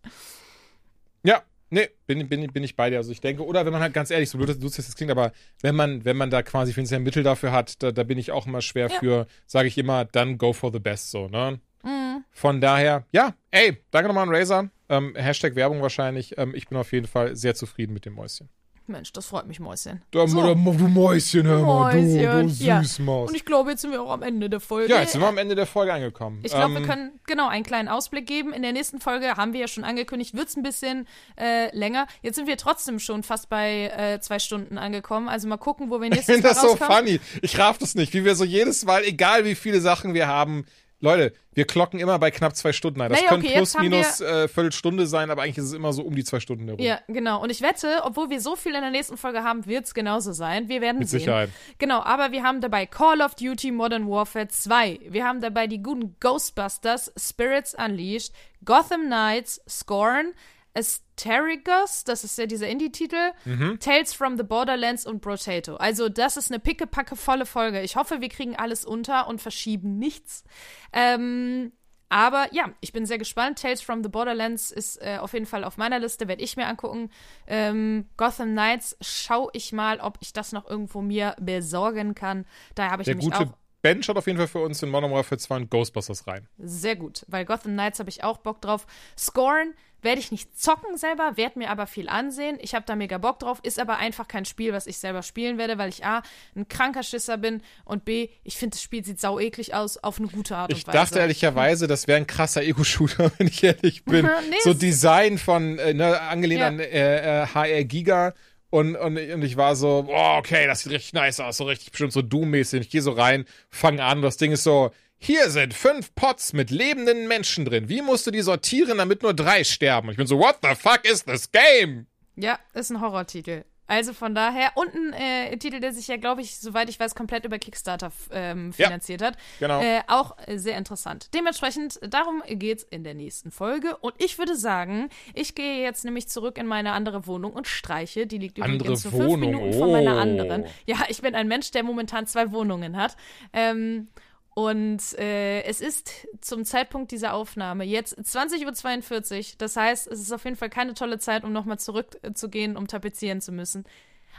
Ja, nee, bin, bin, bin ich bei dir. Also ich denke, oder wenn man halt ganz ehrlich, so blöd das das klingt, aber wenn man, wenn man da quasi finanziell Mittel dafür hat, da, da bin ich auch immer schwer Ja. für, sage ich immer, dann go for the best, so, ne? Mhm. Von daher, ja, ey, danke nochmal an Razer. Ähm, Hashtag Werbung wahrscheinlich. Ähm, ich bin auf jeden Fall sehr zufrieden mit dem Mäuschen. Mensch, das freut mich, Mäuschen. Du, So. du Mäuschen, hör mal, du, du Mäuschen, ja. Süßmaus. Und ich glaube, jetzt sind wir auch am Ende der Folge. Ja, jetzt sind wir am Ende der Folge angekommen. Ich glaube, Ähm, wir können genau einen kleinen Ausblick geben. In der nächsten Folge haben wir ja schon angekündigt, wird es ein bisschen äh, länger. Jetzt sind wir trotzdem schon fast bei äh, zwei Stunden angekommen. Also mal gucken, wo wir [LAUGHS] Ich nächstes finde Mal das so funny. Ich raff das nicht, wie wir so jedes Mal, egal wie viele Sachen wir haben, Leute, wir klocken immer bei knapp zwei Stunden ein. Das Naja, können okay, plus, jetzt haben minus äh, Viertelstunde sein, aber eigentlich ist es immer so um die zwei Stunden herum. Ja, genau. Und ich wette, obwohl wir so viel in der nächsten Folge haben, wird es genauso sein. Wir werden Mit sehen. Sicherheit. Genau, aber wir haben dabei Call of Duty Modern Warfare 2. Wir haben dabei die guten Ghostbusters, Spirits Unleashed, Gotham Knights, Scorn, Asterigos, das ist ja dieser Indie-Titel, Mhm. Tales from the Borderlands und Brotato. Also das ist eine pickepacke volle Folge. Ich hoffe, wir kriegen alles unter und verschieben nichts. Ähm, Aber ja, ich bin sehr gespannt. Tales from the Borderlands ist äh, auf jeden Fall auf meiner Liste, werde ich mir angucken. Ähm, Gotham Knights schaue ich mal, ob ich das noch irgendwo mir besorgen kann. Da habe ich Der nämlich gute auch Ben schaut auf jeden Fall für uns in Modern Warfare 2 und Ghostbusters rein. sehr gut, weil Gotham Knights habe ich auch Bock drauf. Scorn werde ich nicht zocken selber, werde mir aber viel ansehen. Ich habe da mega Bock drauf, ist aber einfach kein Spiel, was ich selber spielen werde, weil ich A, ein kranker Schisser bin und B, ich finde, das Spiel sieht sau eklig aus, auf eine gute Art Ich und Weise. dachte ehrlicherweise, das wäre ein krasser Ego-Shooter, [LAUGHS] wenn ich ehrlich bin. [LAUGHS] Nee, so es- Design von, äh, ne, angelehnt Ja. an äh, äh, HR Giga. Und, und, und ich war so, oh, okay, das sieht richtig nice aus, so richtig bestimmt so Doom-mäßig. Ich gehe so rein, fange an, das Ding ist so, hier sind fünf Pots mit lebenden Menschen drin. Wie musst du die sortieren, damit nur drei sterben? Und ich bin so, what the fuck is this game? Ja, ist ein Horrortitel. Also von daher, und ein äh, Titel, der sich ja, glaube ich, soweit ich weiß, komplett über Kickstarter ähm, Ja, finanziert hat. genau. Äh, auch sehr interessant. Dementsprechend, darum geht's in der nächsten Folge. Und ich würde sagen, ich gehe jetzt nämlich zurück in meine andere Wohnung und streiche. Die liegt Andere übrigens so fünf Minuten von meiner oh. anderen. Ja, ich bin ein Mensch, der momentan zwei Wohnungen hat. Ähm, und äh, es ist zum Zeitpunkt dieser Aufnahme jetzt 20.42 Uhr. Das heißt, es ist auf jeden Fall keine tolle Zeit, um nochmal zurückzugehen, um tapezieren zu müssen.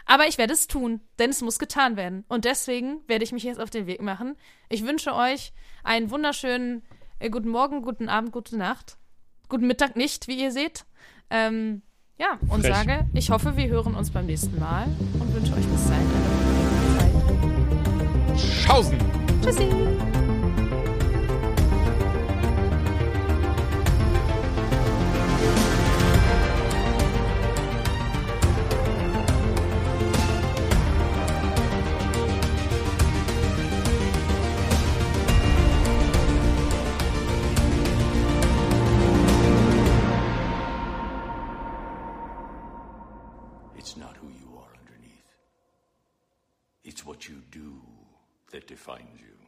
Aber ich werde es tun, denn es muss getan werden. Und deswegen werde ich mich jetzt auf den Weg machen. Ich wünsche euch einen wunderschönen äh, guten Morgen, guten Abend, gute Nacht. Guten Mittag nicht, wie ihr seht. Ähm, ja, und Frech. sage, ich hoffe, wir hören uns beim nächsten Mal und wünsche euch bis dahin eine wunderschöne Zeit. Schausen! Tschüssi! That defines you.